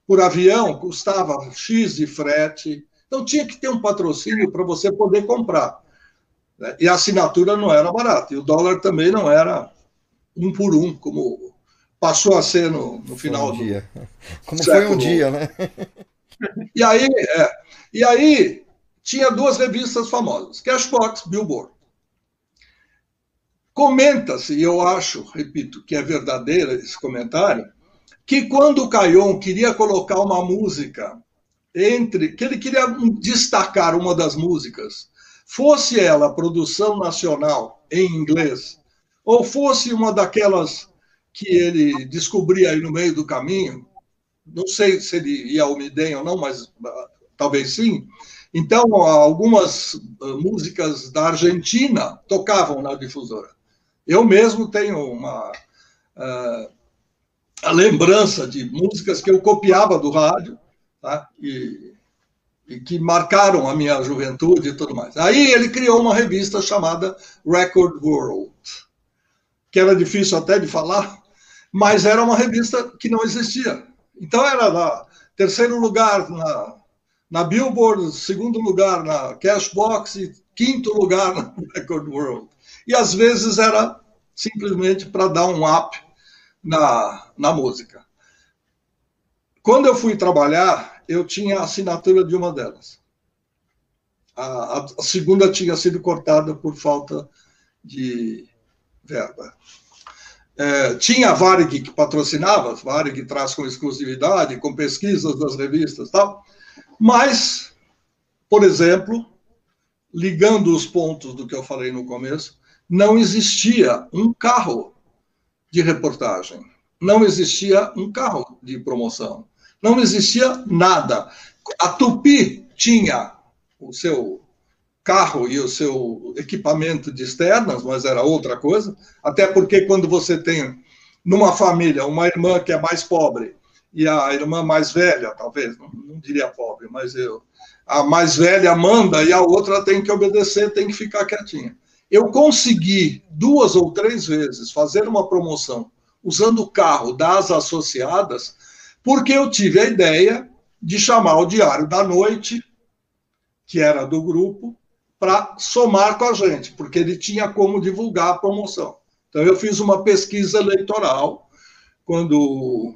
por avião, custava X de frete. Então tinha que ter um patrocínio para você poder comprar. Né? E a assinatura não era barata. E o dólar também não era um por um, como passou a ser no, no final um dia. Como século. foi um dia, né? E aí, é, e aí tinha duas revistas famosas, Cashbox, Billboard. Comenta-se, e eu acho, repito, que é verdadeiro esse comentário, que quando o Caion queria colocar uma música entre, que ele queria destacar uma das músicas, fosse ela produção nacional em inglês, ou fosse uma daquelas que ele descobria aí no meio do caminho, não sei se ele ia ao Midem ou não, mas uh, talvez sim. Então, algumas uh, músicas da Argentina tocavam na difusora. Eu mesmo tenho uma, uh, a lembrança de músicas que eu copiava do rádio, tá? E, e que marcaram a minha juventude e tudo mais. Aí ele criou uma revista chamada Record World, que era difícil até de falar, mas era uma revista que não existia. Então era lá, terceiro lugar na, na Billboard, segundo lugar na Cashbox e quinto lugar na Record World. E às vezes era simplesmente para dar um up na, na música. Quando eu fui trabalhar, eu tinha a assinatura de uma delas. A, a, segunda tinha sido cortada por falta de verba. É, tinha a Varig que patrocinava, Varig traz com exclusividade, com pesquisas das revistas tal, mas, por exemplo, ligando os pontos do que eu falei no começo, não existia um carro de reportagem, não existia um carro de promoção, não existia nada. A Tupi tinha o seu carro e o seu equipamento de externas, mas era outra coisa, até porque quando você tem numa família uma irmã que é mais pobre e a irmã mais velha, talvez, não, não diria pobre, mas eu, a mais velha manda e a outra tem que obedecer, tem que ficar quietinha. Eu consegui duas ou três vezes fazer uma promoção usando o carro das associadas, porque eu tive a ideia de chamar o Diário da Noite, que era do grupo, para somar com a gente, porque ele tinha como divulgar a promoção. Então, eu fiz uma pesquisa eleitoral quando,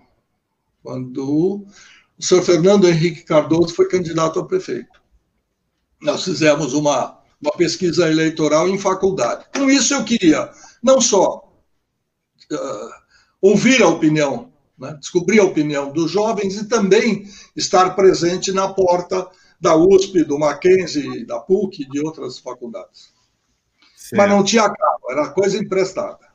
quando o senhor Fernando Henrique Cardoso foi candidato a prefeito. Nós fizemos uma uma pesquisa eleitoral em faculdade. Com isso, eu queria não só uh, ouvir a opinião, né, descobrir a opinião dos jovens e também estar presente na porta da USP, do Mackenzie, da PUC e de outras faculdades. Certo. Mas não tinha carro, era coisa emprestada.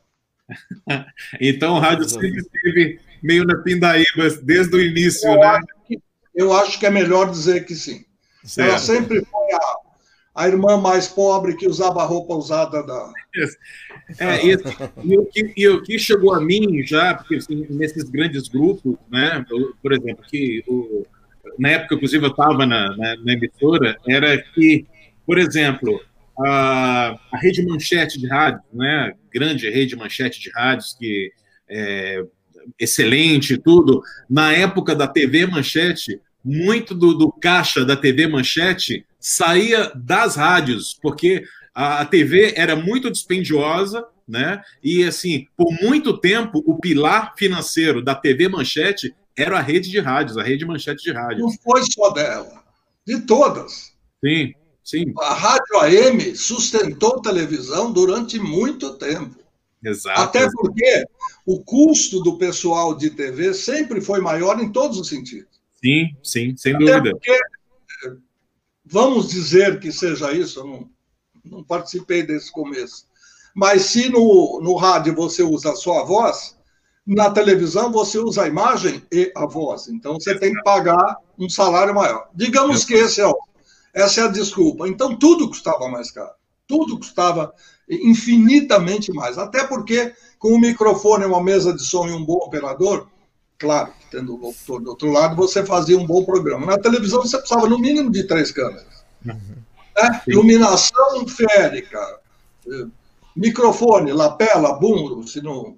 então o rádio sempre esteve meio na pindaíba desde o início, eu né? Acho que, eu acho que é melhor dizer que sim. Certo. Ela sempre foi a a irmã mais pobre que usava a roupa usada da. É, e, e, o que, e o que chegou a mim já, porque assim, nesses grandes grupos, né, por exemplo, que o, na época, inclusive, eu estava na, na, na, emissora, era que, por exemplo, a, a rede manchete de rádio, né, grande rede manchete de rádios, que é excelente tudo, na época da TV Manchete, muito do, do caixa da TV Manchete saía das rádios, porque a TV era muito dispendiosa, né? E assim, por muito tempo, o pilar financeiro da TV Manchete era a rede de rádios, a rede Manchete de rádio. Não foi só dela, de todas. Sim, sim. A Rádio AM sustentou televisão durante muito tempo. Exato. Até porque o custo do pessoal de TV sempre foi maior em todos os sentidos. Sim, sim, sem Até dúvida. Porque, vamos dizer que seja isso, eu não, não participei desse começo. Mas se no, no rádio você usa só a voz, na televisão você usa a imagem e a voz. Então você tem que pagar um salário maior. Digamos que esse é o, essa é a desculpa. Então tudo custava mais caro. Tudo custava infinitamente mais. Até porque com um microfone, uma mesa de som e um bom operador, Claro, tendo o locutor do outro lado, você fazia um bom programa. Na televisão, você precisava no mínimo de três câmeras. Uhum. Né? Iluminação férica, eh, microfone, lapela, bumbo, se não,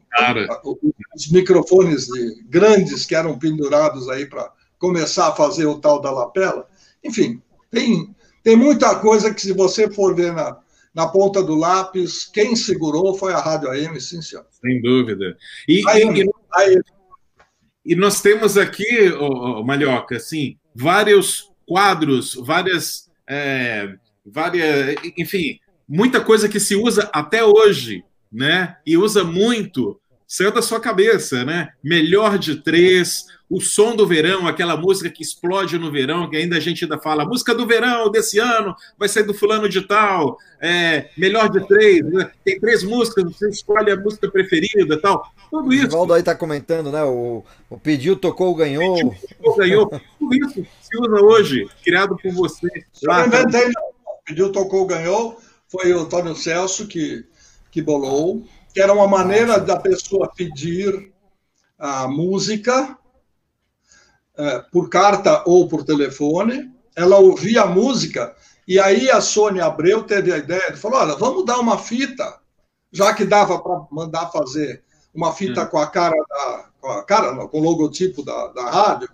os microfones grandes que eram pendurados aí para começar a fazer o tal da lapela. Enfim, tem, tem muita coisa que, se você for ver na, na ponta do lápis, quem segurou foi a Rádio AM, sim, senhor. Sem dúvida. E, AM, e, AM. E nós temos aqui, oh, oh, Malhoca, assim, vários quadros, várias, é, várias, enfim, muita coisa que se usa até hoje, né? E usa muito, saiu da sua cabeça, né? Melhor de três, o som do verão, aquela música que explode no verão, que ainda a gente ainda fala, música do verão desse ano, vai sair do fulano de tal, é, melhor de três, né? tem três músicas, você escolhe a música preferida tal. Tudo isso. O Rivaldo aí está comentando, né? O, o pediu, tocou, ganhou. Pediu, tocou, ganhou. Tudo isso se usa hoje, criado por você. Lá, Eu inventei, pediu, tocou, ganhou. Foi o Antônio Celso que, que bolou, que era uma maneira da pessoa pedir a música por carta ou por telefone, ela ouvia a música, e aí a Sônia Abreu teve a ideia, de falou, olha, vamos dar uma fita, já que dava para mandar fazer uma fita hum. com a cara, da, com a cara, não, com o logotipo da, da rádio,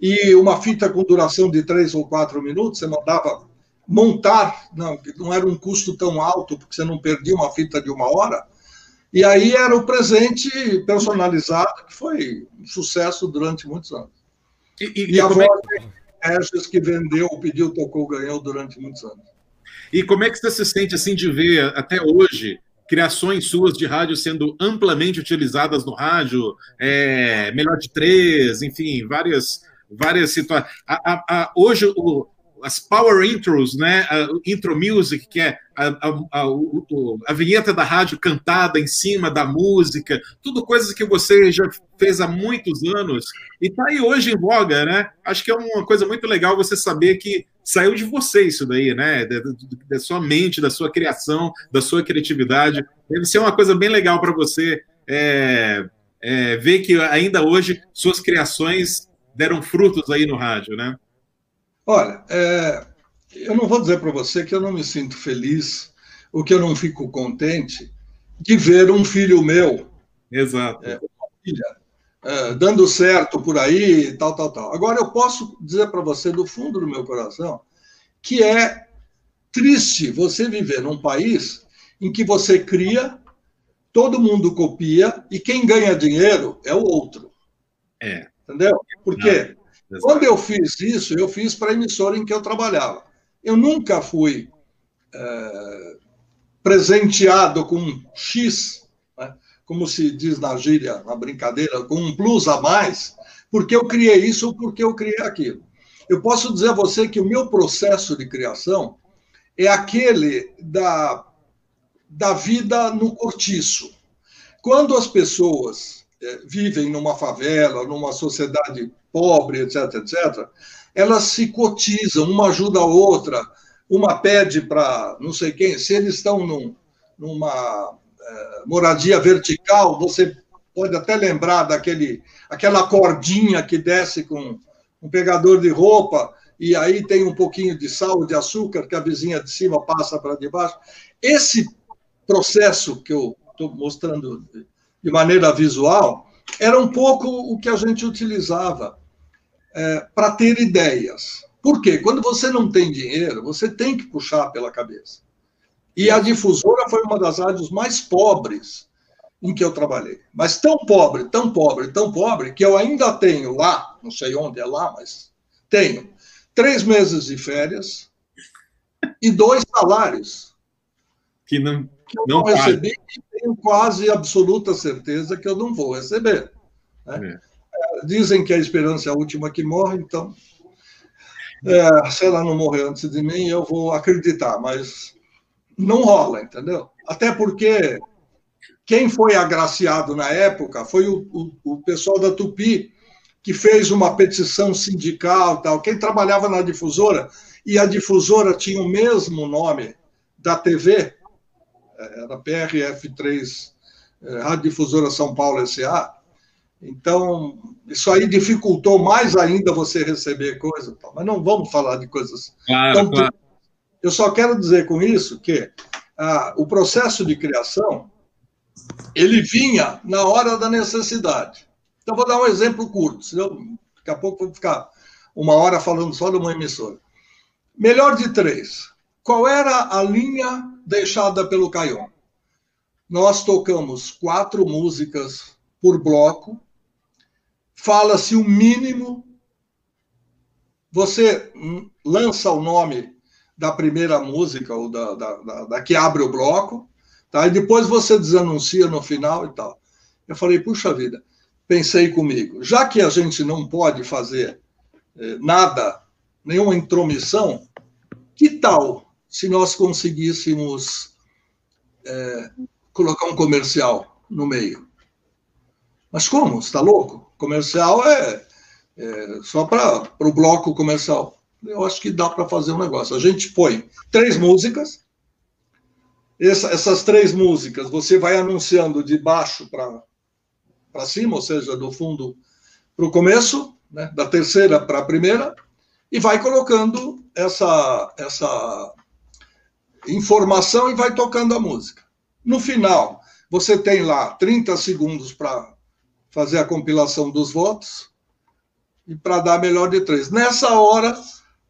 e uma fita com duração de três ou quatro minutos, você mandava montar, não, não era um custo tão alto, porque você não perdia uma fita de uma hora, e aí era o presente personalizado, que foi um sucesso durante muitos anos. E, e, e a voz é... Regis, que vendeu, pediu, tocou, ganhou durante muitos anos. E como é que você se sente assim de ver até hoje criações suas de rádio sendo amplamente utilizadas no rádio, é, melhor de três, enfim, várias várias situações. hoje o, as power intros, né? A intro music, que é a, a, a, a, vinheta da rádio cantada em cima da música, tudo coisas que você já fez há muitos anos e está aí hoje em voga, né? Acho que é uma coisa muito legal você saber que saiu de você isso daí, né? Da, da sua mente, da sua criação, da sua criatividade. Deve ser uma coisa bem legal para você é, é, ver que ainda hoje suas criações deram frutos aí no rádio, né? Olha, é, eu não vou dizer para você que eu não me sinto feliz, ou que eu não fico contente de ver um filho meu, Exato. É, filha, é, dando certo por aí, tal, tal, tal. Agora, eu posso dizer para você, do fundo do meu coração, que é triste você viver num país em que você cria, todo mundo copia e quem ganha dinheiro é o outro. É. Entendeu? Por quê? Quando eu fiz isso, eu fiz para a emissora em que eu trabalhava. Eu nunca fui é, presenteado com um X, né, como se diz na gíria, na brincadeira, com um plus a mais, porque eu criei isso ou porque eu criei aquilo. Eu posso dizer a você que o meu processo de criação é aquele da, da vida no cortiço. Quando as pessoas é, vivem numa favela, numa sociedade pobre, etc., etc., elas se cotizam, uma ajuda a outra, uma pede para não sei quem, se eles estão num, numa é, moradia vertical, você pode até lembrar daquele aquela cordinha que desce com um pegador de roupa e aí tem um pouquinho de sal, de açúcar que a vizinha de cima passa para de baixo. Esse processo que eu estou mostrando de maneira visual era um pouco o que a gente utilizava é, para ter ideias. Por quê? Quando você não tem dinheiro, você tem que puxar pela cabeça. E a difusora foi uma das rádios mais pobres em que eu trabalhei. Mas tão pobre, tão pobre, tão pobre, que eu ainda tenho lá, não sei onde é lá, mas tenho, três meses de férias e dois salários. Que não, que eu não, não recebi e tenho quase absoluta certeza que eu não vou receber. Né? É dizem que a esperança é a última que morre, então, é, se ela não morrer antes de mim, eu vou acreditar, mas não rola, entendeu? Até porque quem foi agraciado na época foi o, o, o pessoal da Tupi, que fez uma petição sindical tal. Quem trabalhava na difusora, e a difusora tinha o mesmo nome da TV, é, era PRF3, é, Rádio Difusora São Paulo S.A., então, isso aí dificultou mais ainda você receber coisa. Mas não vamos falar de coisas. Claro, então, claro. Eu só quero dizer com isso que ah, o processo de criação ele vinha na hora da necessidade. Então, vou dar um exemplo curto, senão daqui a pouco vou ficar uma hora falando só de uma emissora. Melhor de três. Qual era a linha deixada pelo Caion? Nós tocamos quatro músicas por bloco, fala-se o mínimo, você lança o nome da primeira música, ou da, da, da, da que abre o bloco, tá? e depois você desanuncia no final e tal. Eu falei, puxa vida, pensei comigo, já que a gente não pode fazer eh, nada, nenhuma intromissão, que tal se nós conseguíssemos eh, colocar um comercial no meio? Mas como? Está louco? Comercial é, é só para o bloco comercial. Eu acho que dá para fazer um negócio. A gente põe três músicas. Essa, essas três músicas você vai anunciando de baixo para cima, ou seja, do fundo para o começo, né, da terceira para a primeira, e vai colocando essa, essa informação e vai tocando a música. No final, você tem lá 30 segundos para fazer a compilação dos votos e para dar melhor de três. Nessa hora,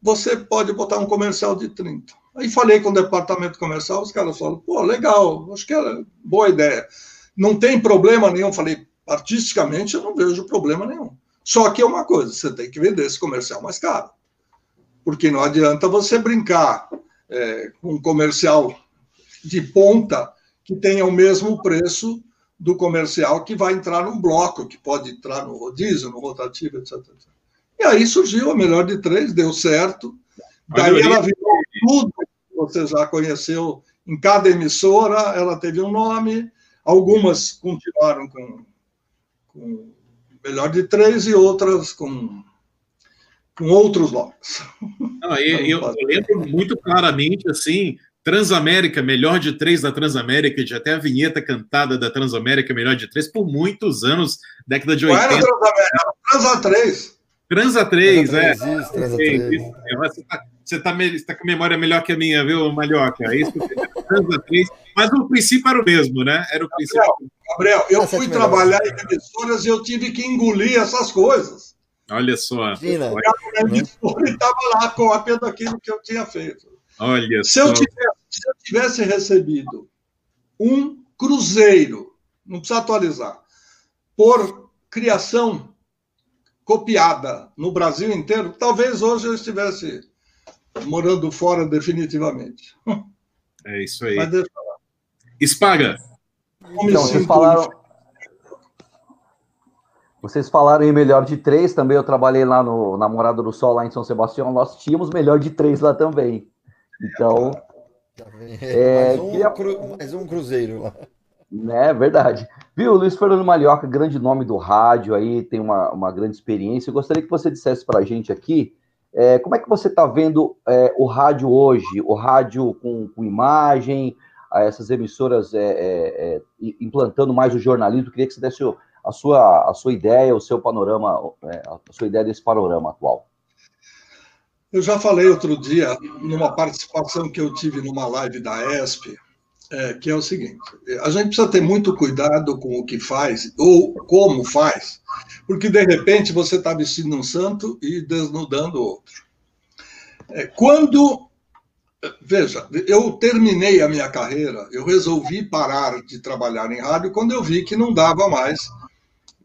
você pode botar um comercial de 30. Aí falei com o departamento comercial, os caras falaram, pô, legal, acho que é boa ideia. Não tem problema nenhum. Falei, artisticamente eu não vejo problema nenhum. Só que é uma coisa, você tem que vender esse comercial mais caro. Porque não adianta você brincar é, com um comercial de ponta que tenha o mesmo preço do comercial que vai entrar num bloco, que pode entrar no rodízio, no rotativo, etc. etc. E aí surgiu a melhor de três, deu certo. Daí ela virou tudo você já conheceu em cada emissora, ela teve um nome, algumas continuaram com, com melhor de três e outras com, com outros nomes. Não, eu, eu, lembro muito claramente assim. Transamérica, melhor de três da Transamérica, de até a vinheta cantada da Transamérica, melhor de três, por muitos anos, década de 80. Não era Transamérica, Transa 3. Transa 3, é. Transa 3. Você está você tá, tá, com memória melhor que a minha, viu, Malhoca? É isso que Transa 3. Mas o princípio era o mesmo, né? Era o princípio. Gabriel, Gabriel eu fui trabalhar em emissoras e eu tive que engolir essas coisas. Olha só. Imagina. O estava lá com apenas aquilo que eu tinha feito. Olha se só. Eu tivesse, se eu tivesse recebido um cruzeiro, não precisa atualizar, por criação copiada no Brasil inteiro, talvez hoje eu estivesse morando fora definitivamente. É isso aí. Mas deixa eu falar. Espaga. Então, vocês falaram. Vocês falaram em melhor de três também. Eu trabalhei lá no Namorado do Sol, lá em São Sebastião. Nós tínhamos melhor de três lá também. Então. É, mais, um queria... cru... mais um cruzeiro lá. É verdade. Viu, Luiz Fernando Malhoca, grande nome do rádio aí, tem uma, uma grande experiência. Eu gostaria que você dissesse para a gente aqui é, como é que você está vendo é, o rádio hoje? O rádio com, com imagem, essas emissoras é, é, é, implantando mais o jornalismo. Queria que você desse a sua, a sua ideia, o seu panorama, é, a sua ideia desse panorama atual. Eu já falei outro dia, numa participação que eu tive numa live da ESP, é, que é o seguinte: a gente precisa ter muito cuidado com o que faz ou como faz, porque de repente você está vestindo um santo e desnudando outro. É, quando veja, eu terminei a minha carreira, eu resolvi parar de trabalhar em rádio quando eu vi que não dava mais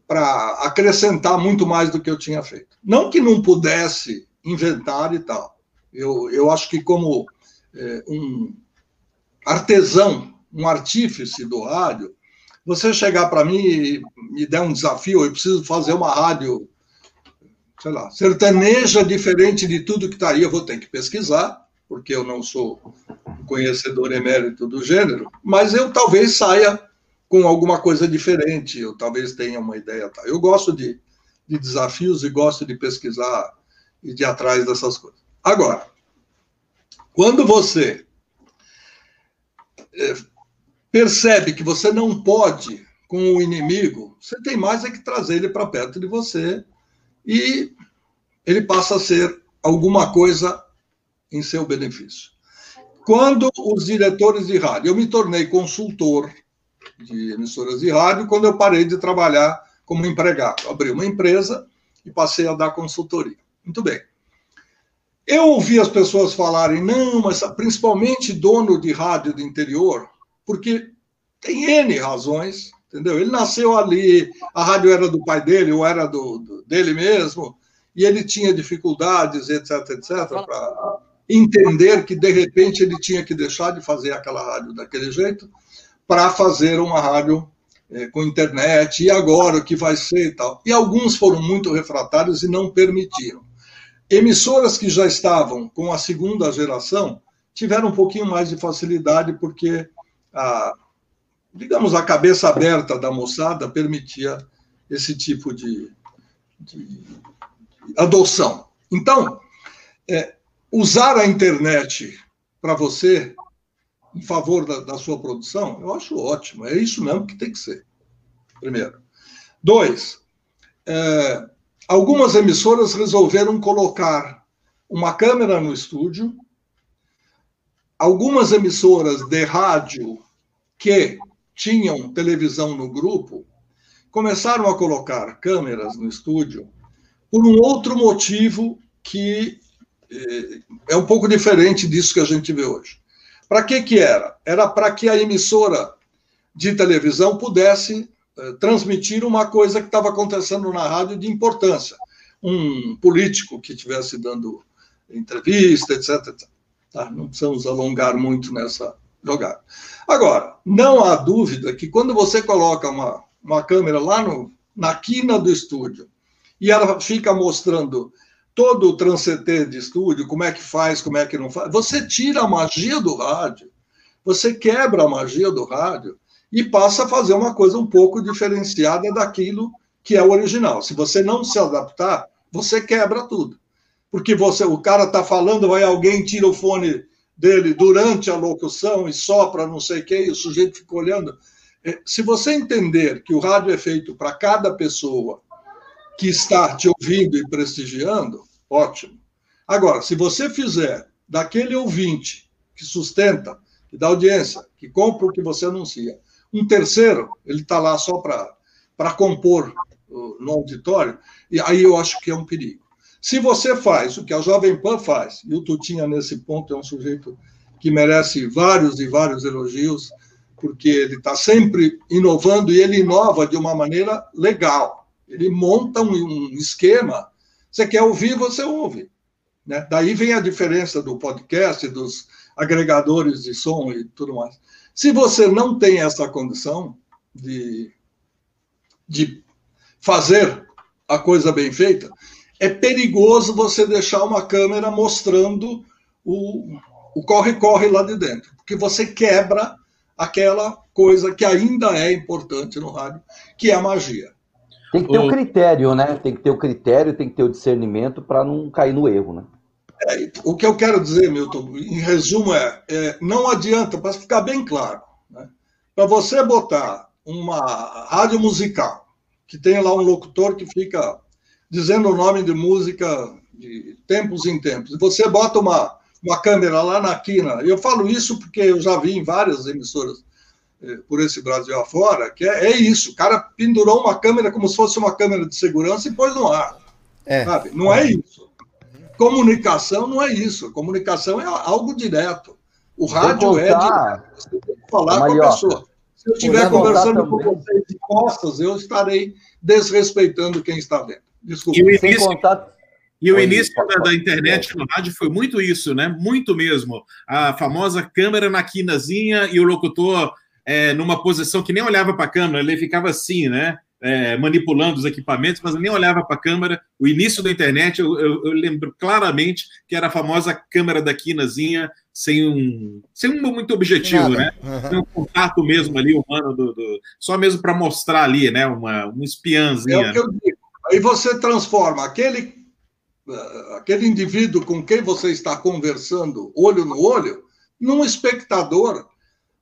para acrescentar muito mais do que eu tinha feito. Não que não pudesse inventar e tal. Eu, eu acho que como é, um artesão, um artífice do rádio, você chegar para mim e me der um desafio, eu preciso fazer uma rádio, sei lá, sertaneja diferente de tudo que está aí, eu vou ter que pesquisar, porque eu não sou conhecedor emérito do gênero, mas eu talvez saia com alguma coisa diferente, eu talvez tenha uma ideia. Tá? Eu gosto de, de desafios e gosto de pesquisar e de atrás dessas coisas. Agora, quando você é, percebe que você não pode com o inimigo, você tem mais é que trazer ele para perto de você e ele passa a ser alguma coisa em seu benefício. Quando os diretores de rádio, eu me tornei consultor de emissoras de rádio quando eu parei de trabalhar como empregado. Abri uma empresa e passei a dar consultoria. Muito bem. Eu ouvi as pessoas falarem, não, mas principalmente dono de rádio do interior, porque tem N razões, entendeu? Ele nasceu ali, a rádio era do pai dele, ou era do, do dele mesmo, e ele tinha dificuldades, etc, etc, para entender que, de repente, ele tinha que deixar de fazer aquela rádio daquele jeito para fazer uma rádio é, com internet, e agora o que vai ser e tal. E alguns foram muito refratários e não permitiram. Emissoras que já estavam com a segunda geração tiveram um pouquinho mais de facilidade, porque, a, digamos, a cabeça aberta da moçada permitia esse tipo de, de adoção. Então, é, usar a internet para você em favor da, da, sua produção, eu acho ótimo. É isso mesmo que tem que ser. Primeiro. Dois, é, algumas emissoras resolveram colocar uma câmera no estúdio. Algumas emissoras de rádio que tinham televisão no grupo começaram a colocar câmeras no estúdio por um outro motivo que é, é um pouco diferente disso que a gente vê hoje. Para que que era? Era para que a emissora de televisão pudesse eh, transmitir uma coisa que estava acontecendo na rádio de importância. Um político que estivesse dando entrevista, etc. etc. Tá? Não precisamos alongar muito nessa jogada. Agora, não há dúvida que quando você coloca uma, uma câmera lá no, na quina do estúdio e ela fica mostrando todo o transeter de estúdio, como é que faz, como é que não faz, você tira a magia do rádio, você quebra a magia do rádio e passa a fazer uma coisa um pouco diferenciada daquilo que é o original. Se você não se adaptar, você quebra tudo. Porque você, o cara está falando, vai alguém tira o fone dele durante a locução e sopra não sei o quê, e o sujeito fica olhando. É, se você entender que o rádio é feito para cada pessoa que está te ouvindo e prestigiando, ótimo. Agora, se você fizer daquele ouvinte que sustenta, que dá audiência, que compra o que você anuncia, um terceiro, ele está lá só para compor no auditório, e aí eu acho que é um perigo. Se você faz o que a Jovem Pan faz, e o Tutinha, nesse ponto, é um sujeito que merece vários e vários elogios, porque ele está sempre inovando e ele inova de uma maneira legal. Ele monta um, um esquema. Você quer ouvir, você ouve. Né? Daí vem a diferença do podcast, dos agregadores de som e tudo mais. Se você não tem essa condição de, de fazer a coisa bem feita, é perigoso você deixar uma câmera mostrando o corre-corre lá de dentro, porque você quebra aquela coisa que ainda é importante no rádio, que é a magia. Tem que ter o um critério, né? Tem que ter o critério, tem que ter o discernimento para não cair no erro, né? É, o que eu quero dizer, Milton, em resumo, é, é não adianta, para ficar bem claro, né? para você botar uma rádio musical, que tem lá um locutor que fica dizendo o nome de música de tempos em tempos, e você bota uma, uma câmera lá na quina, eu falo isso porque eu já vi em várias emissoras eh, por esse Brasil afora, que é, é, isso. O cara pendurou uma câmera como se fosse uma câmera de segurança e pôs no ar. É. Sabe? Não é isso. Comunicação não é isso. Comunicação é algo direto. O rádio é direto. Você tem que falar com a pessoa. Se eu estiver conversando com vocês de costas, eu estarei desrespeitando quem está vendo. Desculpa. E o início, contar... e o início da, da, internet no rádio foi muito isso, né? Muito mesmo. A famosa câmera na quinazinha e o locutor é, numa posição que nem olhava para a câmera, ele ficava assim, né? É, manipulando os equipamentos, mas nem olhava para a câmera. O início da internet, eu, eu, eu, lembro claramente que era a famosa câmera da quinazinha, sem um, sem um muito objetivo, Nada. né? Uhum. Um contato mesmo ali humano, do, do só mesmo para mostrar ali, né? Uma, uma espiãzinha. É o que eu digo. Aí você transforma aquele, uh, aquele indivíduo com quem você está conversando, olho no olho, num espectador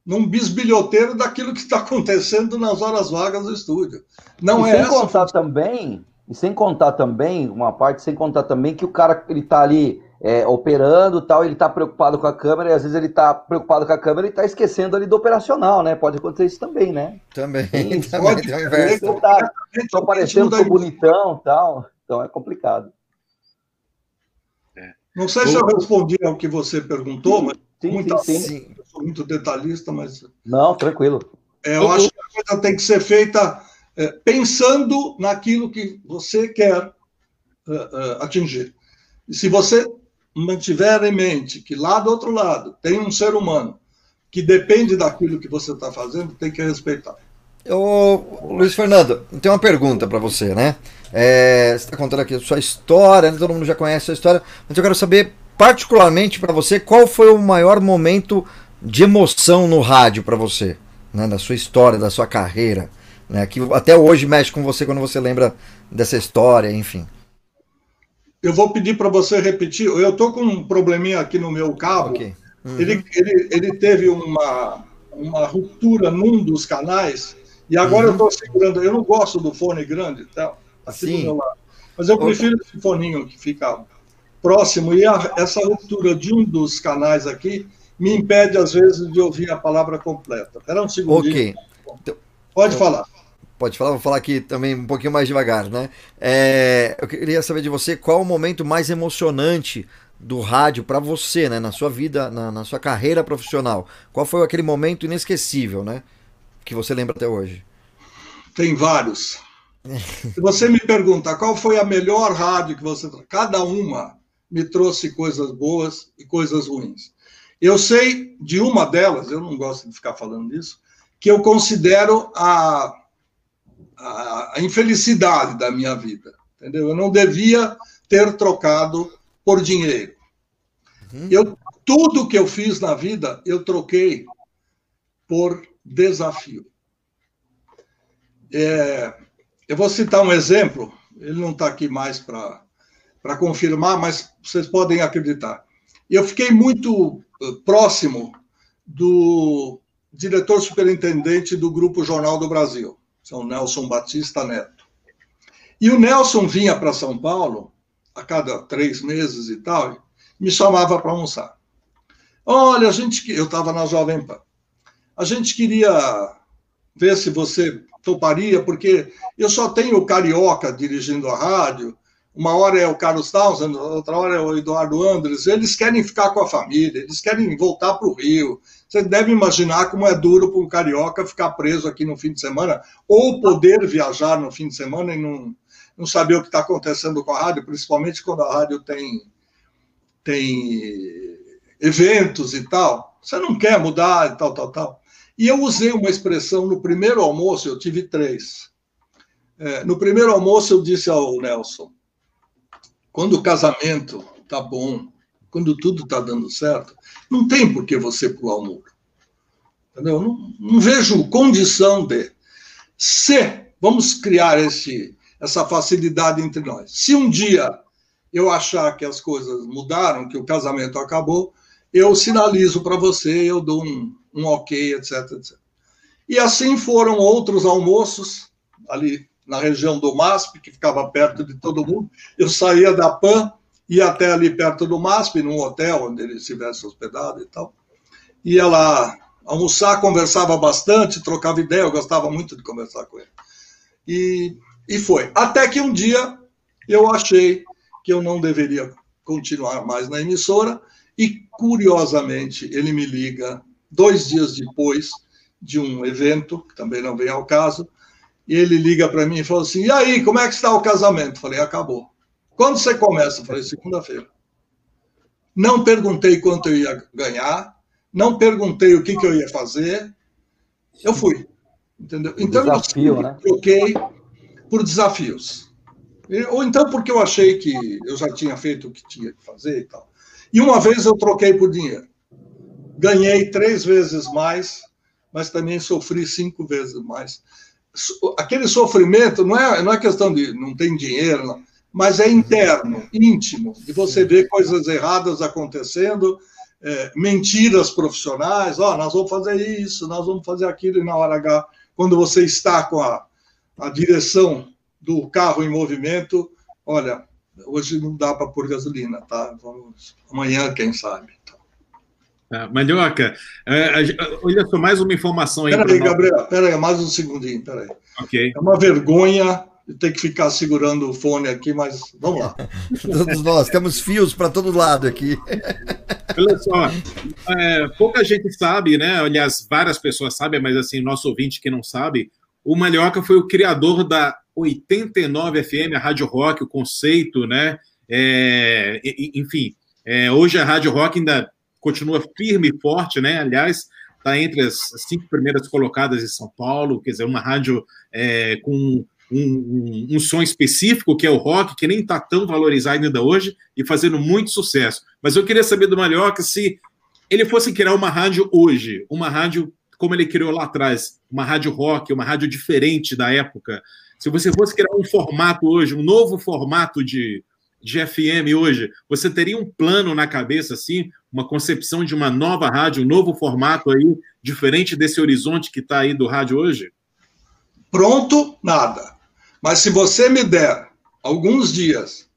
num bisbilhoteiro daquilo que está acontecendo nas horas vagas do estúdio. Não e é sem essa contar também, e sem contar também, uma parte, sem contar também que o cara ele está ali é, operando tal, ele está preocupado com a câmera, e às vezes ele está preocupado com a câmera e está esquecendo ali do operacional, né? Pode acontecer isso também, né? Também, também pode, tem o inverso. Tá, tô parecendo, tô bonitão tal, então é complicado. É. Não sei se eu respondi ao que você perguntou, mas Sim, Muita, sim, sim. Sou muito detalhista, mas. Não, tranquilo. É, eu acho que a coisa tem que ser feita é, pensando naquilo que você quer é, é, atingir. E se você mantiver em mente que lá do outro lado tem um ser humano que depende daquilo que você está fazendo, tem que respeitar. Ô, Luiz Fernando, tem uma pergunta para você, né? É, você está contando aqui a sua história, né? todo mundo já conhece a sua história, mas eu quero saber particularmente para você, qual foi o maior momento de emoção no rádio para você, né, na sua história, da sua carreira, né, que até hoje mexe com você quando você lembra dessa história, enfim. Eu vou pedir para você repetir. Eu estou com um probleminha aqui no meu cabo. Okay. Uhum. Ele, ele, ele teve uma, uma ruptura num dos canais E agora uhum. eu estou segurando, eu não gosto do fone grande, tá? Assim Sim. Mas eu prefiro esse foninho que fica próximo. E a, essa ruptura de um dos canais aqui me impede, às vezes, de ouvir a palavra completa. Espera um segundo. Ok. Pode falar. Pode falar, vou falar aqui também um pouquinho mais devagar, né? É, eu queria saber de você qual o momento mais emocionante do rádio para você, né? Na sua vida, na, na, sua carreira profissional. Qual foi aquele momento inesquecível, né? Que você lembra até hoje? Tem vários. Se você me pergunta qual foi a melhor rádio que você. Cada uma me trouxe coisas boas e coisas ruins. Eu sei de uma delas, eu não gosto de ficar falando disso, que eu considero a, a, a infelicidade da minha vida. Entendeu? Eu não devia ter trocado por dinheiro. Uhum. Eu, tudo que eu fiz na vida, eu troquei por desafio. É, eu vou citar um exemplo, ele não está aqui mais para confirmar, mas vocês podem acreditar. Eu fiquei muito próximo do diretor superintendente do Grupo Jornal do Brasil, São Nelson Batista Neto. E o Nelson vinha para São Paulo a cada três meses e tal, me chamava para almoçar. Olha, a gente, eu estava na Jovem Pan. A gente queria ver se você toparia, porque eu só tenho Carioca dirigindo a rádio, uma hora é o Carlos Townsend, outra hora é o Eduardo Andres, eles querem ficar com a família, eles querem voltar para o Rio. Você deve imaginar como é duro para um carioca ficar preso aqui no fim de semana, ou poder viajar no fim de semana e não, não saber o que está acontecendo com a rádio, principalmente quando a rádio tem, tem eventos e tal. Você não quer mudar e tal, tal, tal. E eu usei uma expressão no primeiro almoço, eu tive três. É, no primeiro almoço, eu disse ao Nelson: quando o casamento tá bom, quando tudo está dando certo, não tem por que você pular o muro. Entendeu? Não, não vejo condição de. Se vamos criar esse, essa facilidade entre nós. Se um dia eu achar que as coisas mudaram, que o casamento acabou, eu sinalizo para você, eu dou um, um ok, etc, etc. E assim foram outros almoços ali na região do MASP, que ficava perto de todo mundo. Eu saía da PAN, ia até ali perto do MASP, num hotel onde ele estivesse hospedado e tal. Ia lá almoçar, conversava bastante, trocava ideia, eu gostava muito de conversar com ele. E, e foi. Até que um dia eu achei que eu não deveria continuar mais na emissora, e curiosamente ele me liga dois dias depois de um evento, que também não vem ao caso, e ele liga para mim e fala assim: E aí, como é que está o casamento? Falei: Acabou. Quando você começa? Falei: Segunda-feira. Não perguntei quanto eu ia ganhar, não perguntei o que, que eu ia fazer, eu fui. Entendeu? Então Desafio, eu né? troquei por desafios. Ou então porque eu achei que eu já tinha feito o que tinha que fazer e tal. E uma vez eu troquei por dinheiro. Ganhei três vezes mais, mas também sofri cinco vezes mais aquele sofrimento não é, não é questão de não tem dinheiro, não, mas é interno, íntimo, de você ver coisas erradas acontecendo, é, mentiras profissionais, ó, oh, nós vamos fazer isso, nós vamos fazer aquilo, e na hora H, quando você está com a, a direção do carro em movimento, olha, hoje não dá para pôr gasolina, tá? Vamos, amanhã, quem sabe. Ah, Malhoca, é, olha só, mais uma informação aí. Peraí, Gabriel, peraí, mais um segundinho, peraí. Ok. É uma vergonha ter que ficar segurando o fone aqui, mas vamos lá. Todos nós, temos fios para todo lado aqui. Olha só, é, pouca gente sabe, né? Aliás, várias pessoas sabem, mas assim, nosso ouvinte que não sabe, o Malhoca foi o criador da 89 FM, a Rádio Rock, o conceito, né? É, enfim, é, hoje a Rádio Rock ainda continua firme e forte, né? Aliás, está entre as cinco primeiras colocadas em São Paulo, quer dizer, uma rádio é, com um, um, um, som específico, que é o rock, que nem está tão valorizado ainda hoje, e fazendo muito sucesso. Mas eu queria saber do Malhoca se ele fosse criar uma rádio hoje, uma rádio como ele criou lá atrás, uma rádio rock, uma rádio diferente da época. Se você fosse criar um formato hoje, um novo formato de, de FM hoje, você teria um plano na cabeça, assim, uma concepção de uma nova rádio, um novo formato aí, diferente desse horizonte que está aí do rádio hoje? Pronto, nada. Mas se você me der alguns dias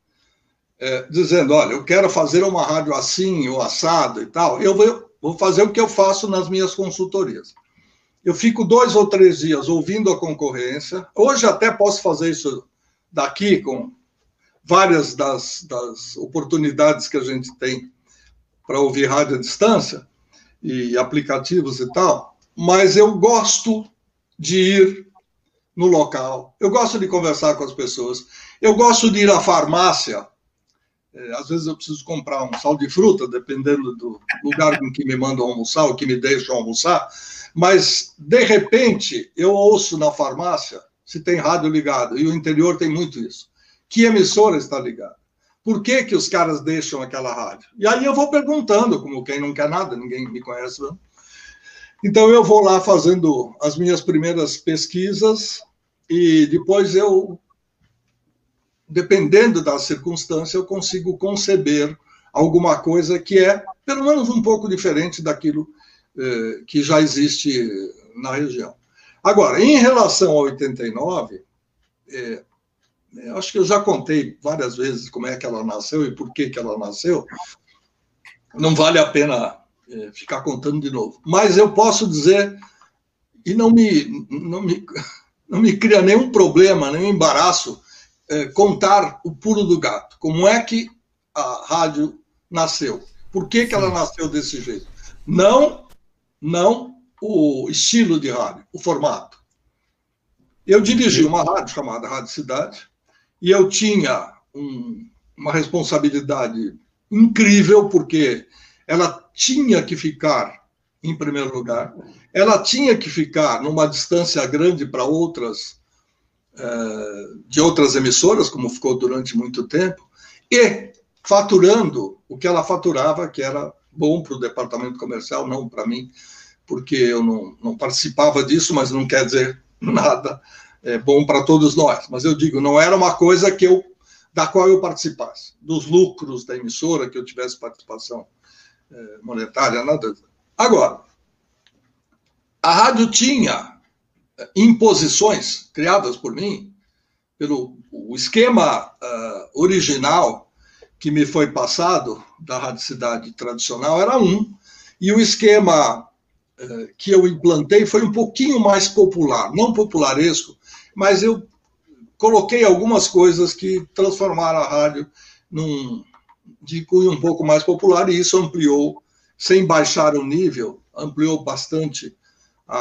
é, dizendo, olha, eu quero fazer uma rádio assim, ou assado e tal, eu vou, vou fazer o que eu faço nas minhas consultorias. Eu fico dois ou três dias ouvindo a concorrência. Hoje até posso fazer isso daqui com várias das, das oportunidades que a gente tem para ouvir rádio à distância e aplicativos e tal, mas eu gosto de ir no local, eu gosto de conversar com as pessoas, eu gosto de ir à farmácia. É, às vezes eu preciso comprar um sal de fruta, dependendo do lugar em que me mandam almoçar, ou que me deixam almoçar, mas de repente eu ouço na farmácia se tem rádio ligado, e o interior tem muito isso. Que emissora está ligada? Por que, que os caras deixam aquela rádio? E aí eu vou perguntando, como quem não quer nada, ninguém me conhece. Não? Então eu vou lá fazendo as minhas primeiras pesquisas e depois eu, dependendo da circunstância, eu consigo conceber alguma coisa que é, pelo menos, um pouco diferente daquilo eh, que já existe na região. Agora, em relação ao 89, é, acho que eu já contei várias vezes como é que ela nasceu e por que, que ela nasceu. Não vale a pena é, ficar contando de novo. Mas eu posso dizer, e não me, não me, não me cria nenhum problema, nenhum embaraço, é, contar o pulo do gato. Como é que a rádio nasceu? Por que, que ela nasceu desse jeito? Não, não o estilo de rádio, o formato. Eu dirigi uma rádio chamada Rádio Cidade e eu tinha um, uma responsabilidade incrível, porque ela tinha que ficar em primeiro lugar, ela tinha que ficar numa distância grande para outras, eh, de outras emissoras, como ficou durante muito tempo, e faturando o que ela faturava, que era bom para o departamento comercial, não para mim, porque eu não, não participava disso, mas não quer dizer nada é, bom para todos nós. Mas eu digo, não era uma coisa que eu da qual eu participasse, dos lucros da emissora, que eu tivesse participação é, monetária, nada. Agora, a rádio tinha é, imposições criadas por mim, pelo o esquema uh, original que me foi passado da Rádio Cidade tradicional era um, e o esquema uh, que eu implantei foi um pouquinho mais popular, não popularesco, mas eu coloquei algumas coisas que transformaram a rádio num, de cunho um pouco mais popular, e isso ampliou, sem baixar o nível, ampliou bastante a,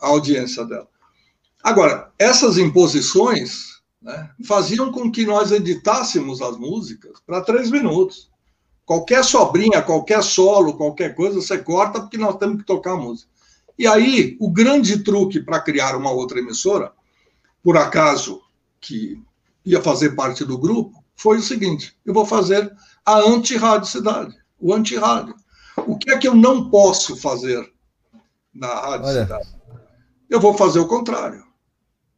a audiência dela. Agora, essas imposições né, faziam com que nós editássemos as músicas para três minutos. Qualquer sobrinha, qualquer solo, qualquer coisa, você corta porque nós temos que tocar a música. E aí, o grande truque para criar uma outra emissora por acaso, que ia fazer parte do grupo, foi o seguinte: eu vou fazer a anti-rádio cidade, o anti-rádio. O que é que eu não posso fazer na rádio Olha. cidade? Eu vou fazer o contrário.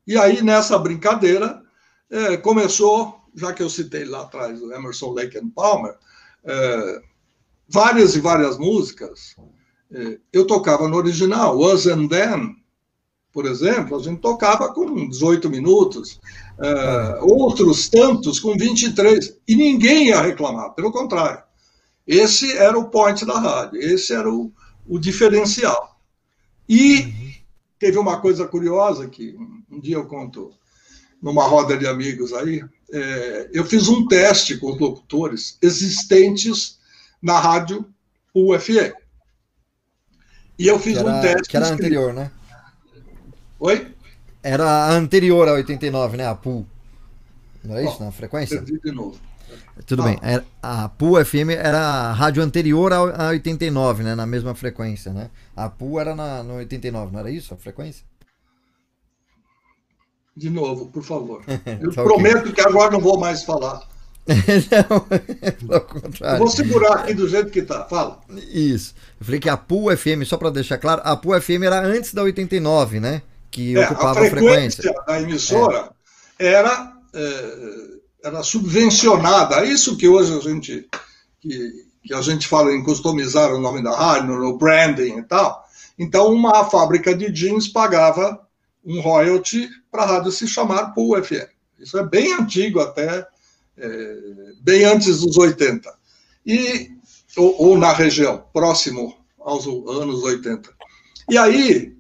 E aí, nessa brincadeira, é, começou, já que eu citei lá atrás o Emerson Lake and Palmer, é, várias e várias músicas. É, eu tocava no original, Was and Then, por exemplo, a gente tocava com 18 minutos, uh, outros tantos com 23, e ninguém ia reclamar, pelo contrário. Esse era o point da rádio, esse era o, o diferencial. E teve uma coisa curiosa que um dia eu conto numa roda de amigos aí, é, eu fiz um teste com os locutores existentes na rádio UFE. E eu fiz era, um teste. Que era anterior, né? Oi? Era a anterior a 89, né? A PUL. Não é isso? Bom, na frequência? de novo. Tudo ah. bem. A PUL FM era a rádio anterior a 89, né? Na mesma frequência, né? A PUL era na, no 89, não era isso a frequência? De novo, por favor. Eu tá prometo okay. que agora não vou mais falar. não, contrário. Eu vou segurar aqui do jeito que tá. Fala. Isso. Eu falei que a PUL FM, só para deixar claro, a PUL FM era antes da 89, né? Que é, ocupava a frequência, a frequência. da emissora é. era, é, era subvencionada. É isso que hoje a gente, que, que a gente fala em customizar o nome da rádio, no branding e tal. Então, uma fábrica de jeans pagava um royalty para a rádio se chamar Pool FM. Isso é bem antigo, até é, bem antes dos 80. E, ou, ou, na região, próximo aos anos 80. E aí,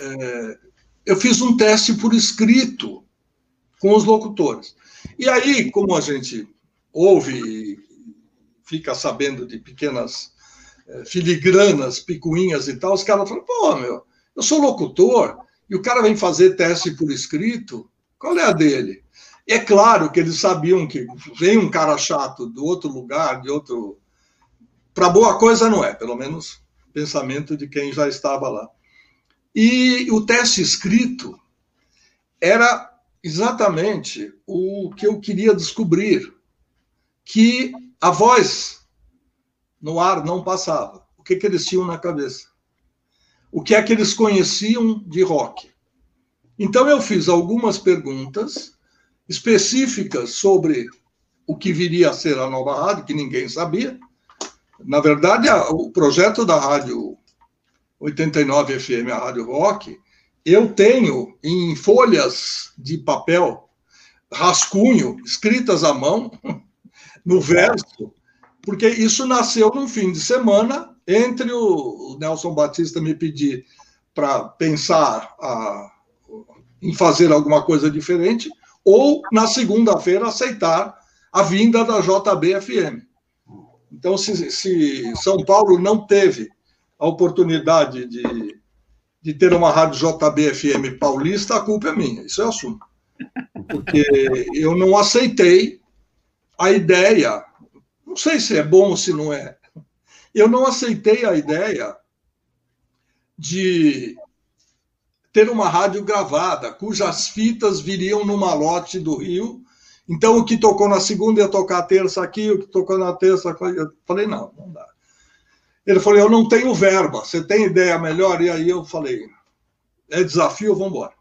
é, eu fiz um teste por escrito com os locutores. E aí, como a gente ouve e fica sabendo de pequenas é, filigranas, picuinhas e tal, os caras falam, pô, meu, eu sou locutor, e o cara vem fazer teste por escrito, qual é a dele? É claro que eles sabiam que vem um cara chato do outro lugar, de outro. Para boa coisa não é, pelo menos pensamento de quem já estava lá. E o teste escrito era exatamente o que eu queria descobrir, que a voz no ar não passava. O que, que eles tinham na cabeça? O que é que eles conheciam de rock? Então eu fiz algumas perguntas específicas sobre o que viria a ser a nova rádio, que ninguém sabia. Na verdade, o projeto da rádio 89 FM, a Rádio Rock, eu tenho em folhas de papel, rascunho, escritas à mão, no verso, porque isso nasceu num fim de semana, entre o Nelson Batista me pedir para pensar a, em fazer alguma coisa diferente, ou na segunda-feira aceitar a vinda da JBFM. Então, se, se São Paulo não teve a oportunidade de, de ter uma rádio JBFM paulista, a culpa é minha, isso eu assumo. Porque eu não aceitei a ideia, não sei se é bom ou se não é, eu não aceitei a ideia de ter uma rádio gravada, cujas fitas viriam no malote do Rio. Então, o que tocou na segunda ia tocar terça aqui, o que tocou na terça. Eu falei, não, não dá. Ele falou: Eu não tenho verba, você tem ideia melhor? E aí eu falei: É desafio, vamos embora.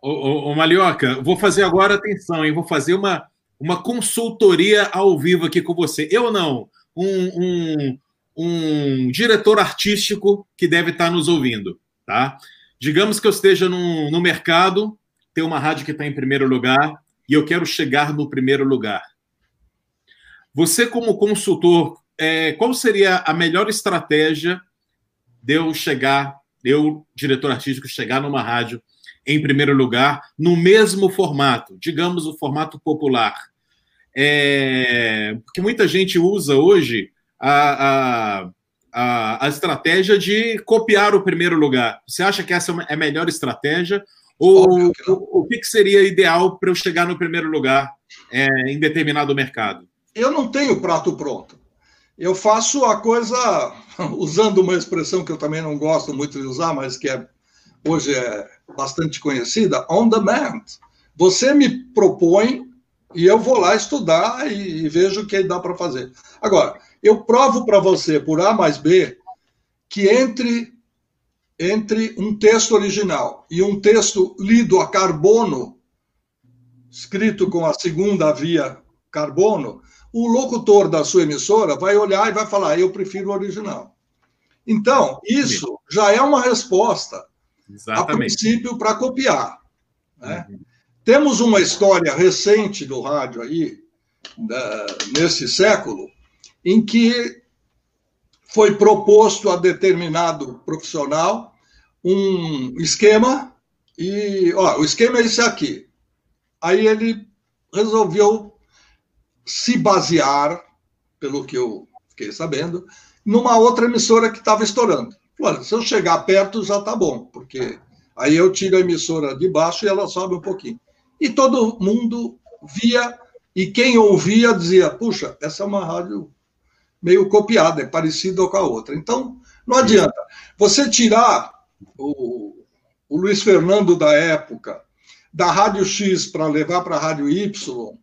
Ô, ô, ô, Malioca, vou fazer agora atenção, hein? Vou fazer uma, uma consultoria ao vivo aqui com você. Eu não, um, um, um diretor artístico que deve estar nos ouvindo, tá? Digamos que eu esteja no, no mercado, tem uma rádio que está em primeiro lugar e eu quero chegar no primeiro lugar. Você, como consultor é, qual seria a melhor estratégia de eu chegar, eu, diretor artístico, chegar numa rádio em primeiro lugar, no mesmo formato, digamos o formato popular? É, porque muita gente usa hoje a, a, a, estratégia de copiar o primeiro lugar. Você acha que essa é a melhor estratégia? Ou o, o que, seria ideal para eu chegar no primeiro lugar é, em determinado mercado? Eu não tenho prato pronto eu faço a coisa, usando uma expressão que eu também não gosto muito de usar, mas que é, hoje é bastante conhecida, on demand. Você me propõe e eu vou lá estudar e, e vejo o que dá para fazer. Agora, eu provo para você, por A mais B, que entre, entre um texto original e um texto lido a carbono, escrito com a segunda via carbono, o locutor da sua emissora vai olhar e vai falar: eu prefiro o original. Então, isso já é uma resposta, Exatamente. a princípio, para copiar. Né? Uhum. Temos uma história recente do rádio aí, da, nesse século, em que foi proposto a determinado profissional um esquema, e ó, o esquema é esse aqui. Aí ele resolveu se basear, pelo que eu fiquei sabendo, numa outra emissora que estava estourando. Olha, se eu chegar perto já está bom, porque aí eu tiro a emissora de baixo e ela sobe um pouquinho. E todo mundo via, e quem ouvia dizia: puxa, essa é uma rádio meio copiada, é parecida com a outra. Então, não adianta. Você tirar o, o Luiz Fernando da época da Rádio X para levar para a Rádio Y,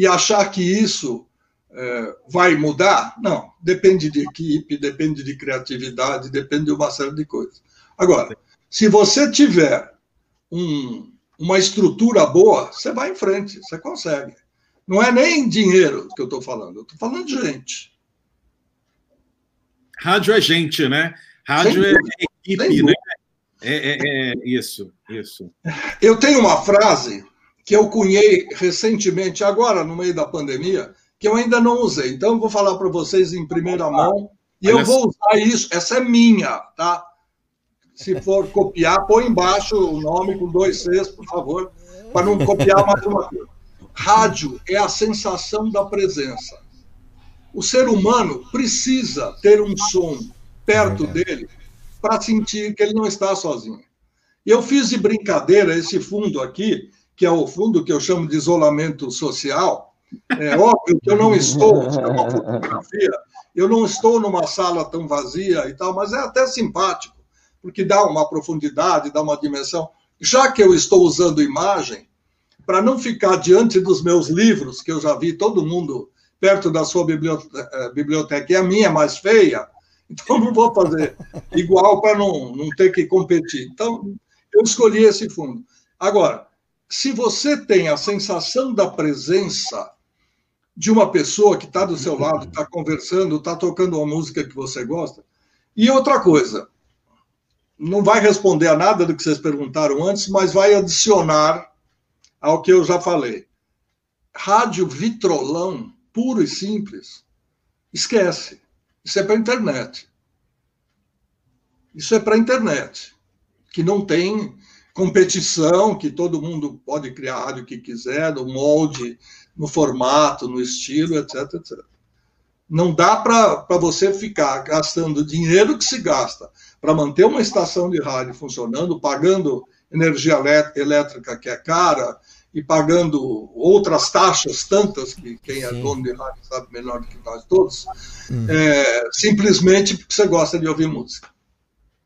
e achar que isso é, vai mudar? Não, depende de equipe, depende de criatividade, depende de uma série de coisas. Agora, se você tiver um, uma estrutura boa, você vai em frente, você consegue. Não é nem dinheiro que eu estou falando, eu estou falando de gente. Rádio é gente, né? Rádio é equipe, né? É, é, é, isso, isso. Eu tenho uma frase que eu cunhei recentemente, agora no meio da pandemia, que eu ainda não usei. Então, eu vou falar para vocês em primeira mão e eu vou usar isso. Essa é minha, tá? Se for copiar, põe embaixo o nome com dois Cs, por favor, para não copiar mais uma coisa. Rádio é a sensação da presença. O ser humano precisa ter um som perto dele para sentir que ele não está sozinho. Eu fiz de brincadeira esse fundo aqui, que é o fundo que eu chamo de isolamento social. É óbvio que eu não estou, é uma fotografia, eu não estou numa sala tão vazia e tal, mas é até simpático, porque dá uma profundidade, dá uma dimensão. Já que eu estou usando imagem, para não ficar diante dos meus livros, que eu já vi todo mundo perto da sua eh, biblioteca, e a minha é mais feia, então não vou fazer igual para não, não ter que competir. Então, eu escolhi esse fundo. Agora, se você tem a sensação da presença de uma pessoa que está do seu lado, está conversando, está tocando uma música que você gosta. E outra coisa, não vai responder a nada do que vocês perguntaram antes, mas vai adicionar ao que eu já falei. Rádio vitrolão, puro e simples, esquece. Isso é para a internet. Isso é para a internet, que não tem competição, que todo mundo pode criar a rádio que quiser, no molde, no formato, no estilo, etc, etc. Não dá para você ficar gastando dinheiro que se gasta para manter uma estação de rádio funcionando, pagando energia elétrica que é cara, e pagando outras taxas, tantas que quem é dono de rádio sabe melhor do que nós todos, hum. é, simplesmente porque você gosta de ouvir música.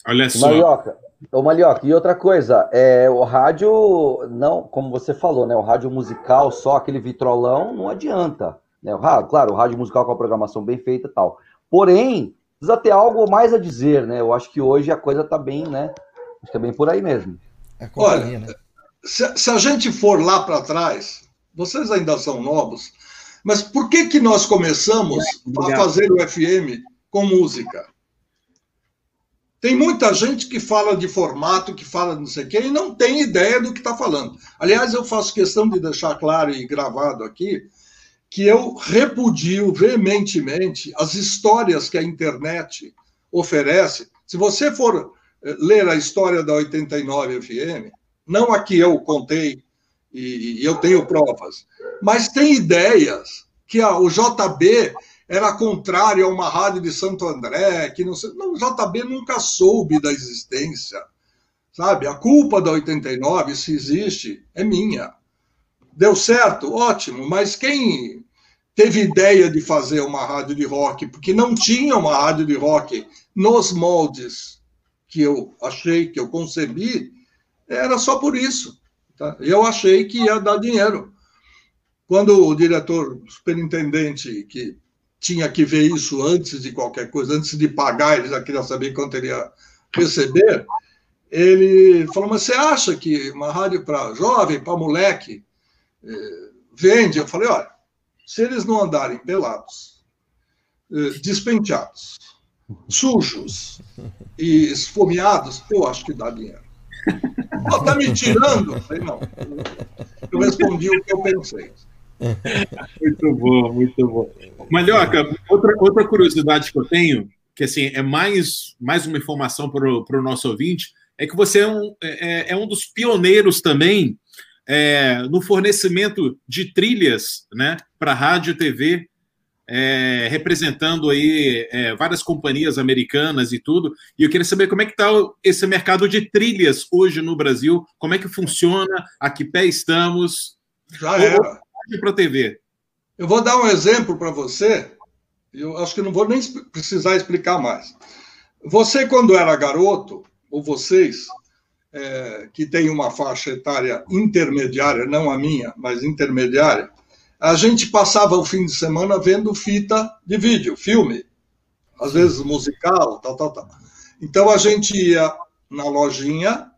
Olha só. Malioca, ô Malioca, e outra coisa, é, o rádio, não, como você falou, né, o rádio musical, só aquele vitrolão, não adianta. Né? Claro, o rádio musical com a programação bem feita e tal. Porém, precisa ter algo mais a dizer, né? Eu acho que hoje a coisa está bem, né? Acho que é bem por aí mesmo. É Olha, né? se, se a gente for lá para trás, vocês ainda são novos, mas por que, que nós começamos a fazer o FM com música? Tem muita gente que fala de formato, que fala não sei o quê, e não tem ideia do que está falando. Aliás, eu faço questão de deixar claro e gravado aqui que eu repudio veementemente as histórias que a internet oferece. Se você for eh, ler a história da 89 FM, não a que eu contei, e, eu tenho provas, mas tem ideias que o JB era contrário a uma rádio de Santo André, que não sei. Não, o JB nunca soube da existência. Sabe? A culpa da 89, se existe, é minha. Deu certo? Ótimo, mas quem teve ideia de fazer uma rádio de rock, porque não tinha uma rádio de rock nos moldes que eu achei, que eu concebi, era só por isso. Tá? Eu achei que ia dar dinheiro. Quando o diretor, o superintendente, que tinha que ver isso antes de qualquer coisa, antes de pagar, ele já queria saber quanto ele ia receber, ele falou, mas você acha que uma rádio para jovem, para moleque, eh, vende? Eu falei, olha, se eles não andarem pelados, eh, despenteados, sujos e esfomeados, eu acho que dá dinheiro. Oh, me tirando? Eu falei, não. Eu respondi o que eu pensei. Muito bom, muito bom. Malhoca, outra, outra curiosidade que eu tenho, que assim, é mais, mais uma informação para o nosso ouvinte, é que você é um, é, é um dos pioneiros também é, no fornecimento de trilhas né, para rádio e TV é, representando aí é, várias companhias americanas e tudo. E eu queria saber como é que está esse mercado de trilhas hoje no Brasil, como é que funciona, a que pé estamos. Já era. Para a TV. Eu vou dar um exemplo para você. Eu acho que não vou nem precisar explicar mais. Você, quando era garoto, ou vocês, é, que tem uma faixa etária intermediária, não a minha, mas intermediária, a gente passava o fim de semana vendo fita de vídeo, filme, às vezes musical, tal, tal, tal. Então a gente ia na lojinha,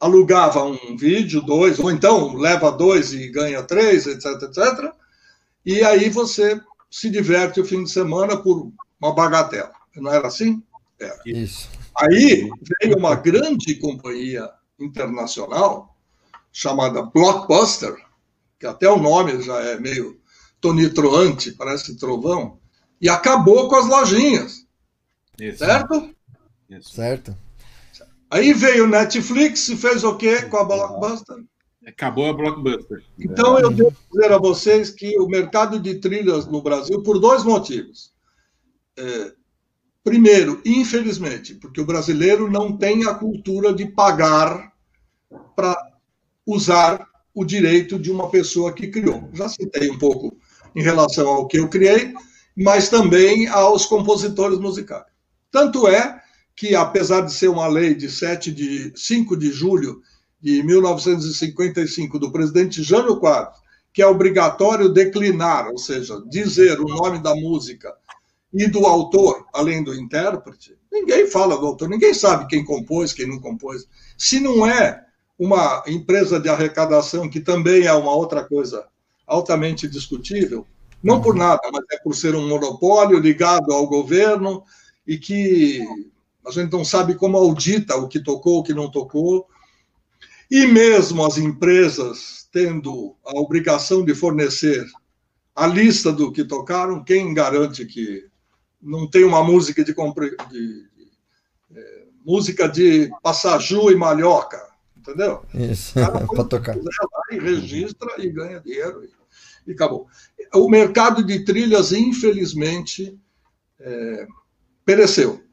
alugava um vídeo, dois, ou então leva dois e ganha três, etc, etc. E aí você se diverte o fim de semana por uma bagatela. Não era assim? Era. Isso. Aí veio uma grande companhia internacional chamada Blockbuster, que até o nome já é meio tonitroante, parece trovão, e acabou com as lojinhas. Isso. Certo? Isso. Certo. Aí veio o Netflix e fez o quê com a Blockbuster? Acabou a Blockbuster. Então eu devo dizer a vocês que o mercado de trilhas no Brasil, por dois motivos. É, primeiro, infelizmente, porque o brasileiro não tem a cultura de pagar para usar o direito de uma pessoa que criou. Já citei um pouco em relação ao que eu criei, mas também aos compositores musicais. Tanto é que, apesar de ser uma lei de 7 de 5 de julho de 1955 do presidente Jânio Quadros, que é obrigatório declinar, ou seja, dizer o nome da música e do autor, além do intérprete, ninguém fala do autor, ninguém sabe quem compôs, quem não compôs. Se não é uma empresa de arrecadação, que também é uma outra coisa altamente discutível, não por nada, mas é por ser um monopólio ligado ao governo e que a gente não sabe como audita o que tocou, o que não tocou. E mesmo as empresas tendo a obrigação de fornecer a lista do que tocaram, quem garante que não tem uma música de, de, de é, música de Passaju e Malhoca, entendeu? Isso, para tocar. Lá e registra e ganha dinheiro e, e, acabou. O mercado de trilhas, infelizmente, é, pereceu.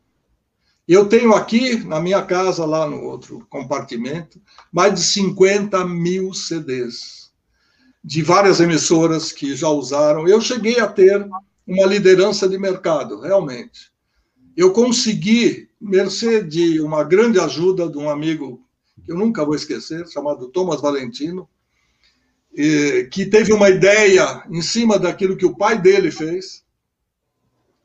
Eu tenho aqui, na minha casa, lá no outro compartimento, mais de 50 mil CDs de várias emissoras que já usaram. Eu cheguei a ter uma liderança de mercado, realmente. Eu consegui, mercê de uma grande ajuda de um amigo que eu nunca vou esquecer, chamado Thomas Valentino, que teve uma ideia em cima daquilo que o pai dele fez.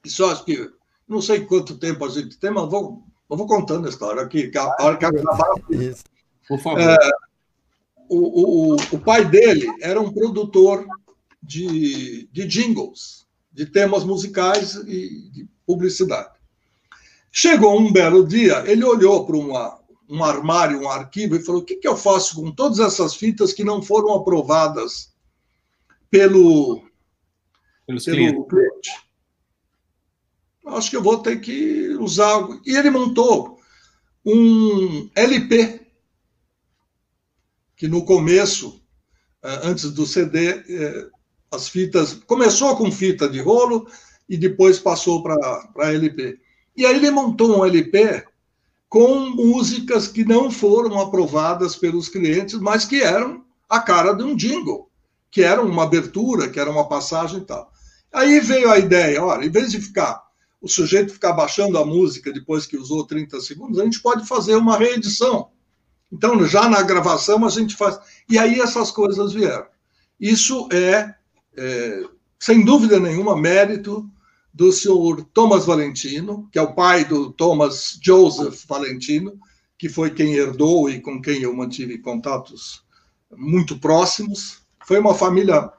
Isso acho que não sei quanto tempo a gente tem, mas vou, vou contando a história aqui, que a hora que acabar. Por favor. É, o, o, o pai dele era um produtor de, de jingles, de temas musicais e de publicidade. Chegou um belo dia, ele olhou para uma, um armário, um arquivo, e falou: O que, que eu faço com todas essas fitas que não foram aprovadas pelo, pelo cliente? Acho que eu vou ter que usar. E ele montou um LP, que no começo, eh, antes do CD, eh, as fitas. Começou com fita de rolo e depois passou para LP. E aí ele montou um LP com músicas que não foram aprovadas pelos clientes, mas que eram a cara de um jingle, que era uma abertura, que era uma passagem e tal. Aí veio a ideia, olha, em vez de ficar o sujeito ficar baixando a música depois que usou 30 segundos, a gente pode fazer uma reedição. Então, já na gravação, a gente faz. E aí essas coisas vieram. Isso é, é sem dúvida nenhuma, mérito do senhor Thomas Valentino, que é o pai do Thomas Joseph Valentino, que foi quem herdou e com quem eu mantive contatos muito próximos. Foi uma família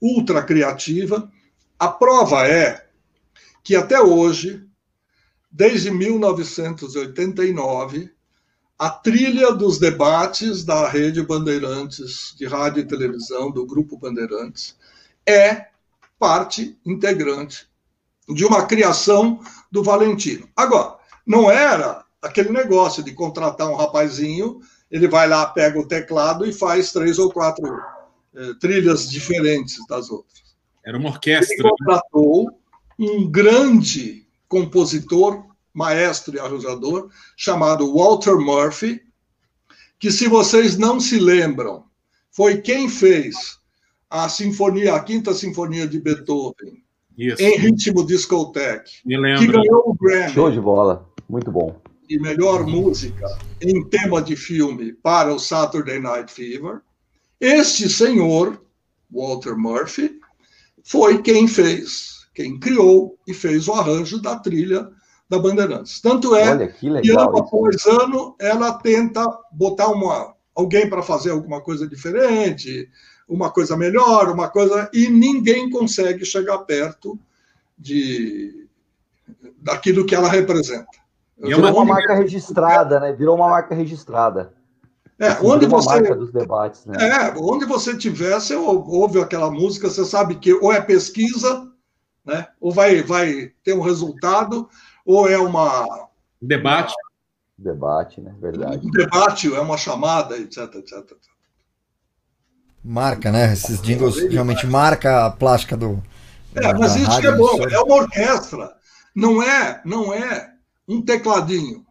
ultra criativa. A prova é que até hoje, desde 1989, a trilha dos debates da Rede Bandeirantes de rádio e televisão, do Grupo Bandeirantes, é parte integrante de uma criação do Valentino. Agora, não era aquele negócio de contratar um rapazinho, ele vai lá, pega o teclado e faz três ou quatro eh, trilhas diferentes das outras. Era uma orquestra. Ele contratou um grande compositor, maestro e arranjador, chamado Walter Murphy, que, se vocês não se lembram, foi quem fez a sinfonia, a quinta sinfonia de Beethoven, Isso. em ritmo discoteque, que ganhou o Grammy. Show de bola, muito bom. E melhor música em tema de filme para o Saturday Night Fever. Este senhor, Walter Murphy, foi quem fez quem criou e fez o arranjo da trilha da Bandeirantes. Tanto é Olha, que, legal, que ano após ano ela tenta botar uma, alguém para fazer alguma coisa diferente, uma coisa melhor, uma coisa e ninguém consegue chegar perto de daquilo que ela representa. É uma, uma marca registrada, né? Virou uma marca registrada. É, assim, onde você. Marca dos debates, né? É, onde você tiver, você ouve aquela música, você sabe que ou é pesquisa, né? Ou vai, vai ter um resultado, ou é uma. Debate. Debate, né? Verdade. Um debate, é uma chamada, etc, etc. etc. Marca, né? Esses jingles realmente marca a plástica do. É, mas isso que é bom, é uma orquestra. Não é, não é um tecladinho.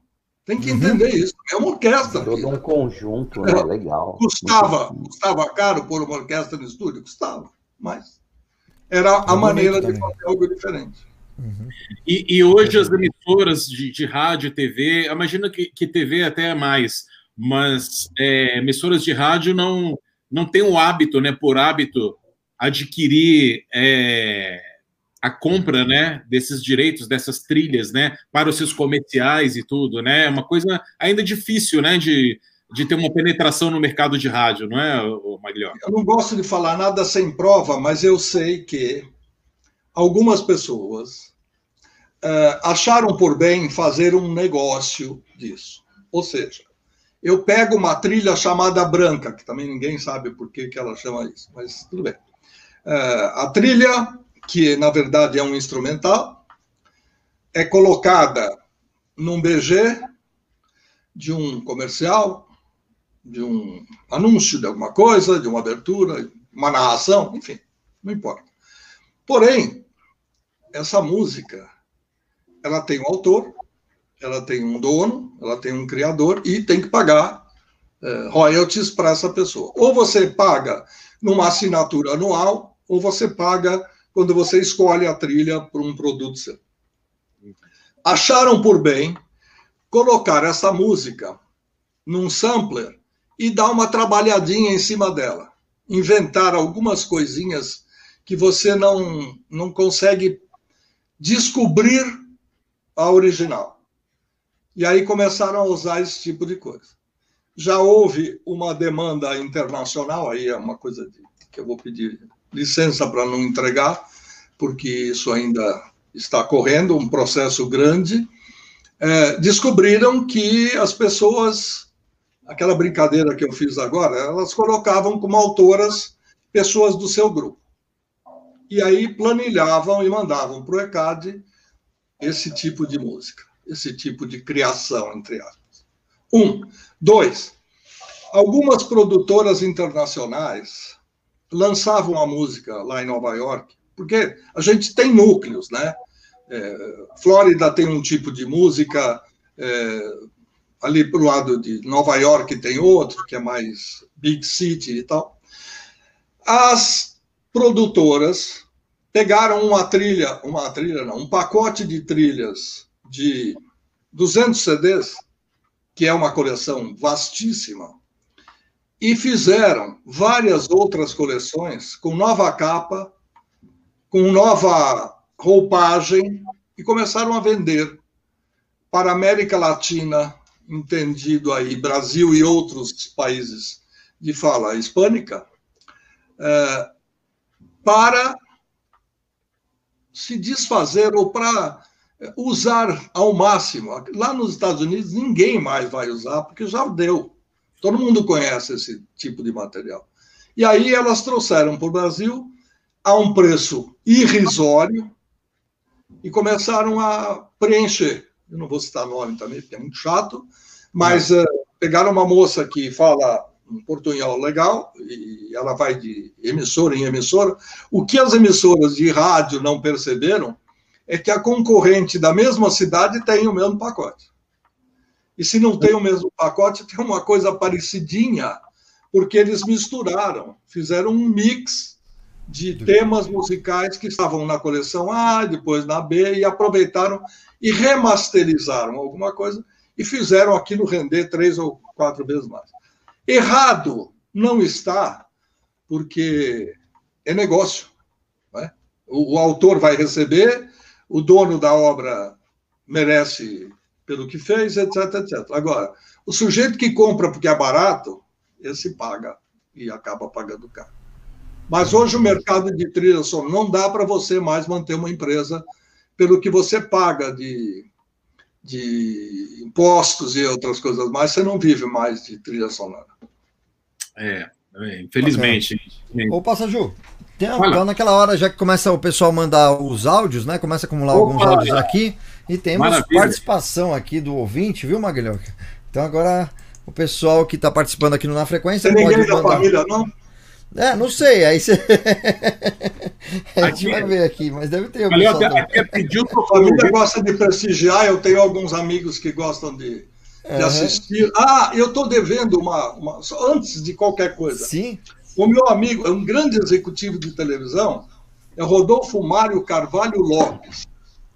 Tem que uhum. entender isso. É uma orquestra. Todo um conjunto, né? É. Legal. Custava, custava caro pôr uma orquestra no estúdio? Custava. Mas era a é maneira de fazer algo diferente. Uhum. E, e, hoje as emissoras de, de rádio, TV, imagino que, que TV até é mais, mas é, emissoras de rádio não não tem o hábito, né, por hábito, adquirir é, a compra, né, desses direitos, dessas trilhas, né, para os seus comerciais e tudo, né, é uma coisa ainda difícil, né, de, de ter uma penetração no mercado de rádio, não é, Maglió? Eu não gosto de falar nada sem prova, mas eu sei que algumas pessoas uh, acharam por bem fazer um negócio disso. Ou seja, eu pego uma trilha chamada branca, que também ninguém sabe por que, que ela chama isso, mas tudo bem. Uh, a trilha, que na verdade é um instrumental, é colocada num BG de um comercial, de um anúncio de alguma coisa, de uma abertura, uma narração, enfim, não importa. Porém, essa música, ela tem um autor, ela tem um dono, ela tem um criador e tem que pagar é, royalties para essa pessoa. Ou você paga numa assinatura anual, ou você paga quando você escolhe a trilha para um produto seu. Acharam por bem colocar essa música num sampler e dar uma trabalhadinha em cima dela. Inventar algumas coisinhas que você não, não consegue descobrir a original. E aí começaram a usar esse tipo de coisa. Já houve uma demanda internacional, aí é uma coisa de, que eu vou pedir licença para não entregar, porque isso ainda está correndo, um processo grande. É, descobriram que as pessoas, aquela brincadeira que eu fiz agora, elas colocavam como autoras pessoas do seu grupo. E aí planilhavam e mandavam para o ECAD esse tipo de música esse tipo de criação, entre aspas. Um. Dois. Algumas produtoras internacionais lançavam a música lá em Nova York, porque a gente tem núcleos, né? É, Flórida tem um tipo de música, é, ali para o lado de Nova York tem outro, que é mais big city e tal. As produtoras pegaram uma trilha, uma trilha não, um pacote de trilhas de 200 CDs, que é uma coleção vastíssima, e fizeram várias outras coleções com nova capa, com nova roupagem, e começaram a vender para a América Latina, entendido aí Brasil e outros países de fala hispânica, é, para se desfazer ou para usar ao máximo. Lá nos Estados Unidos, ninguém mais vai usar, porque já deu. Todo mundo conhece esse tipo de material. E aí elas trouxeram para o Brasil a um preço irrisório e começaram a preencher. Eu não vou citar nome também, porque é muito chato, mas uh, pegaram uma moça que fala um portunhol legal e ela vai de emissora em emissora. O que as emissoras de rádio não perceberam é que a concorrente da mesma cidade tem o mesmo pacote. E se não tem o mesmo pacote, tem uma coisa parecidinha, porque eles misturaram, fizeram um mix de temas musicais que estavam na coleção A, depois na B, e aproveitaram e remasterizaram alguma coisa e fizeram aquilo render três ou quatro vezes mais. Errado não está, porque é negócio. Né? O, o autor vai receber, o dono da obra merece pelo que fez, etc, etc. Agora, o sujeito que compra porque é barato, esse paga e acaba pagando caro. Mas hoje o mercado de trilha sonora não dá para você mais manter uma empresa pelo que você paga de, de impostos e outras coisas mais, você não vive mais de trilha sonora. É, é infelizmente. Okay. Ô, Passaju, tem, então, naquela hora, já que começa o pessoal mandar os áudios, né? Começa a acumular Opa, alguns áudios aqui. E temos Maravilha. participação aqui do ouvinte, viu, Magalhãoca? Então agora o pessoal que está participando aqui no Na Frequência. Tem ninguém da família, não? É, não sei, aí você. a gente vai ver aqui, mas deve ter algum. Até, pediu a família gosta de prestigiar, eu tenho alguns amigos que gostam de, de uhum. assistir. Ah, eu estou devendo uma, uma. Antes de qualquer coisa. Sim. O meu amigo, é um grande executivo de televisão, é Rodolfo Mário Carvalho Lopes.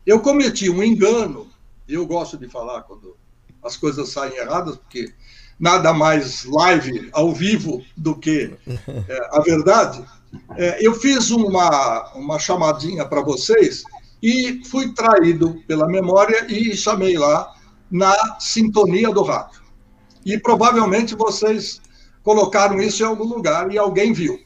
Eu cometi um engano, e eu gosto de falar quando as coisas saem erradas, porque nada mais live, ao vivo, do que é, a verdade. É, eu fiz uma, uma chamadinha para vocês e fui traído pela memória e chamei lá na sintonia do rádio. E provavelmente vocês colocaram isso em algum lugar e alguém viu.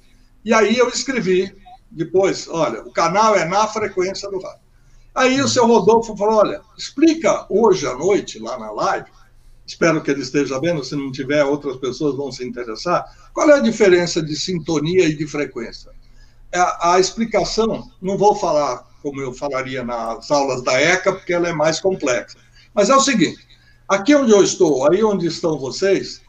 E aí eu escrevi depois, olha, o canal é na frequência do rádio. Aí o seu Rodolfo falou, olha, explica hoje à noite, lá na live, espero que ele esteja vendo, se não tiver, outras pessoas vão se interessar. Qual é a diferença de sintonia e de frequência? A, é, a, explicação, não vou falar como eu falaria nas aulas da ECA, porque ela é mais complexa. Mas é o seguinte: aqui onde eu estou, aí onde estão vocês,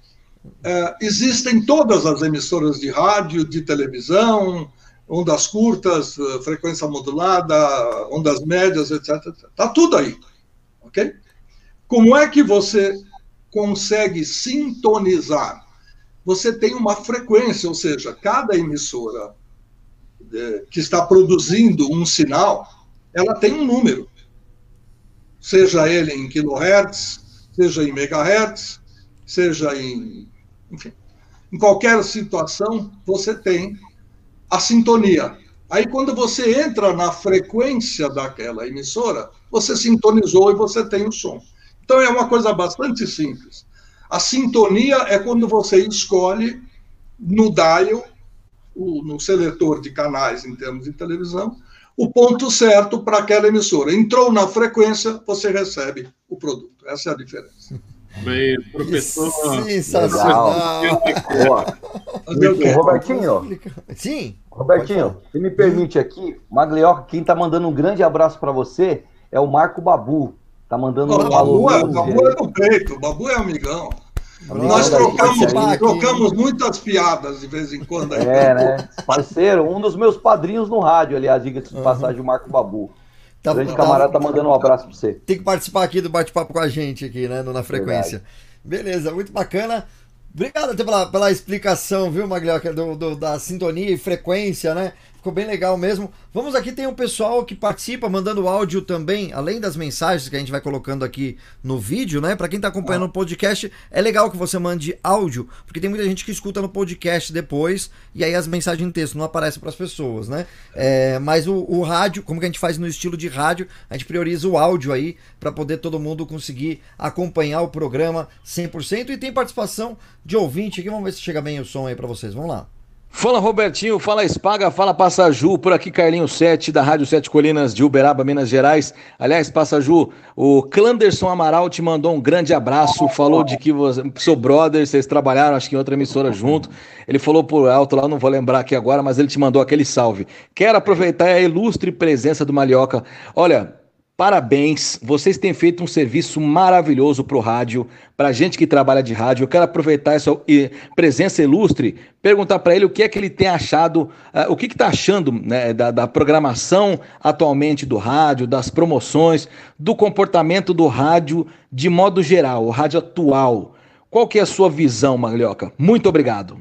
é, existem todas as emissoras de rádio, de televisão, ondas curtas, é, frequência modulada, ondas médias, etc. Está tudo aí. Ok? Como é que você consegue sintonizar. Você tem uma frequência, ou seja, cada emissora é, que está produzindo um sinal, ela tem um número. Seja ele em kilohertz, seja em megahertz, seja em. Enfim, em qualquer situação, você tem a sintonia. Aí, quando você entra na frequência daquela emissora, você sintonizou e você tem o som. Então é uma coisa bastante simples. A sintonia é quando você escolhe no dial, no seletor de canais em termos de televisão, o ponto certo para aquela emissora. Entrou na frequência, você recebe o produto. Essa é a diferença. Bem, professor. Sensacional. Robertinho. Sim. Robertinho, se me permite aqui, Maglioca, quem está mandando um grande abraço para você é o Marco Babu. Tá mandando um Babu, é, Babu é do peito, o Babu é amigão. Nós trocamos, trocamos muitas piadas de vez em quando. Aí. É, né? Parceiro, um dos meus padrinhos no rádio, aliás, diga-se de passagem, o Marco Babu. Tá, o grande tá, camarada tá mandando um abraço para você. Tem que participar aqui do bate-papo com a gente aqui, né? Na frequência. Verdade. Beleza, muito bacana. Obrigado até pela, pela explicação, viu, Maglioca, do, do, da sintonia e frequência, né? Ficou bem legal mesmo. Vamos aqui, tem um pessoal que participa mandando áudio também, além das mensagens que a gente vai colocando aqui no vídeo, né? Para quem tá acompanhando ah. o podcast, é legal que você mande áudio, porque tem muita gente que escuta no podcast depois e aí as mensagens em texto não aparecem para as pessoas, né? É, mas o, o, rádio, como que a gente faz no estilo de rádio, a gente prioriza o áudio aí para poder todo mundo conseguir acompanhar o programa 100% e tem participação de ouvinte aqui. Vamos ver se chega bem o som aí para vocês. Vamos lá. Fala Robertinho, fala Espaga, fala Passaju, por aqui Carlinho 7 da Rádio Sete Colinas de Uberaba, Minas Gerais. Aliás, Passaju, o Clanderson Amaral te mandou um grande abraço, falou de que você, seu brother, vocês trabalharam acho que em outra emissora junto. Ele falou por alto lá, não vou lembrar aqui agora, mas ele te mandou aquele salve. Quero aproveitar a ilustre presença do Malioca. Olha, Parabéns, vocês têm feito um serviço maravilhoso para o rádio, para a gente que trabalha de rádio. Eu quero aproveitar essa presença ilustre, perguntar para ele o que é que ele tem achado, uh, o que está achando né, da, da, programação atualmente do rádio, das promoções, do comportamento do rádio de modo geral, o rádio atual. Qual que é a sua visão, Maglioca? Muito obrigado.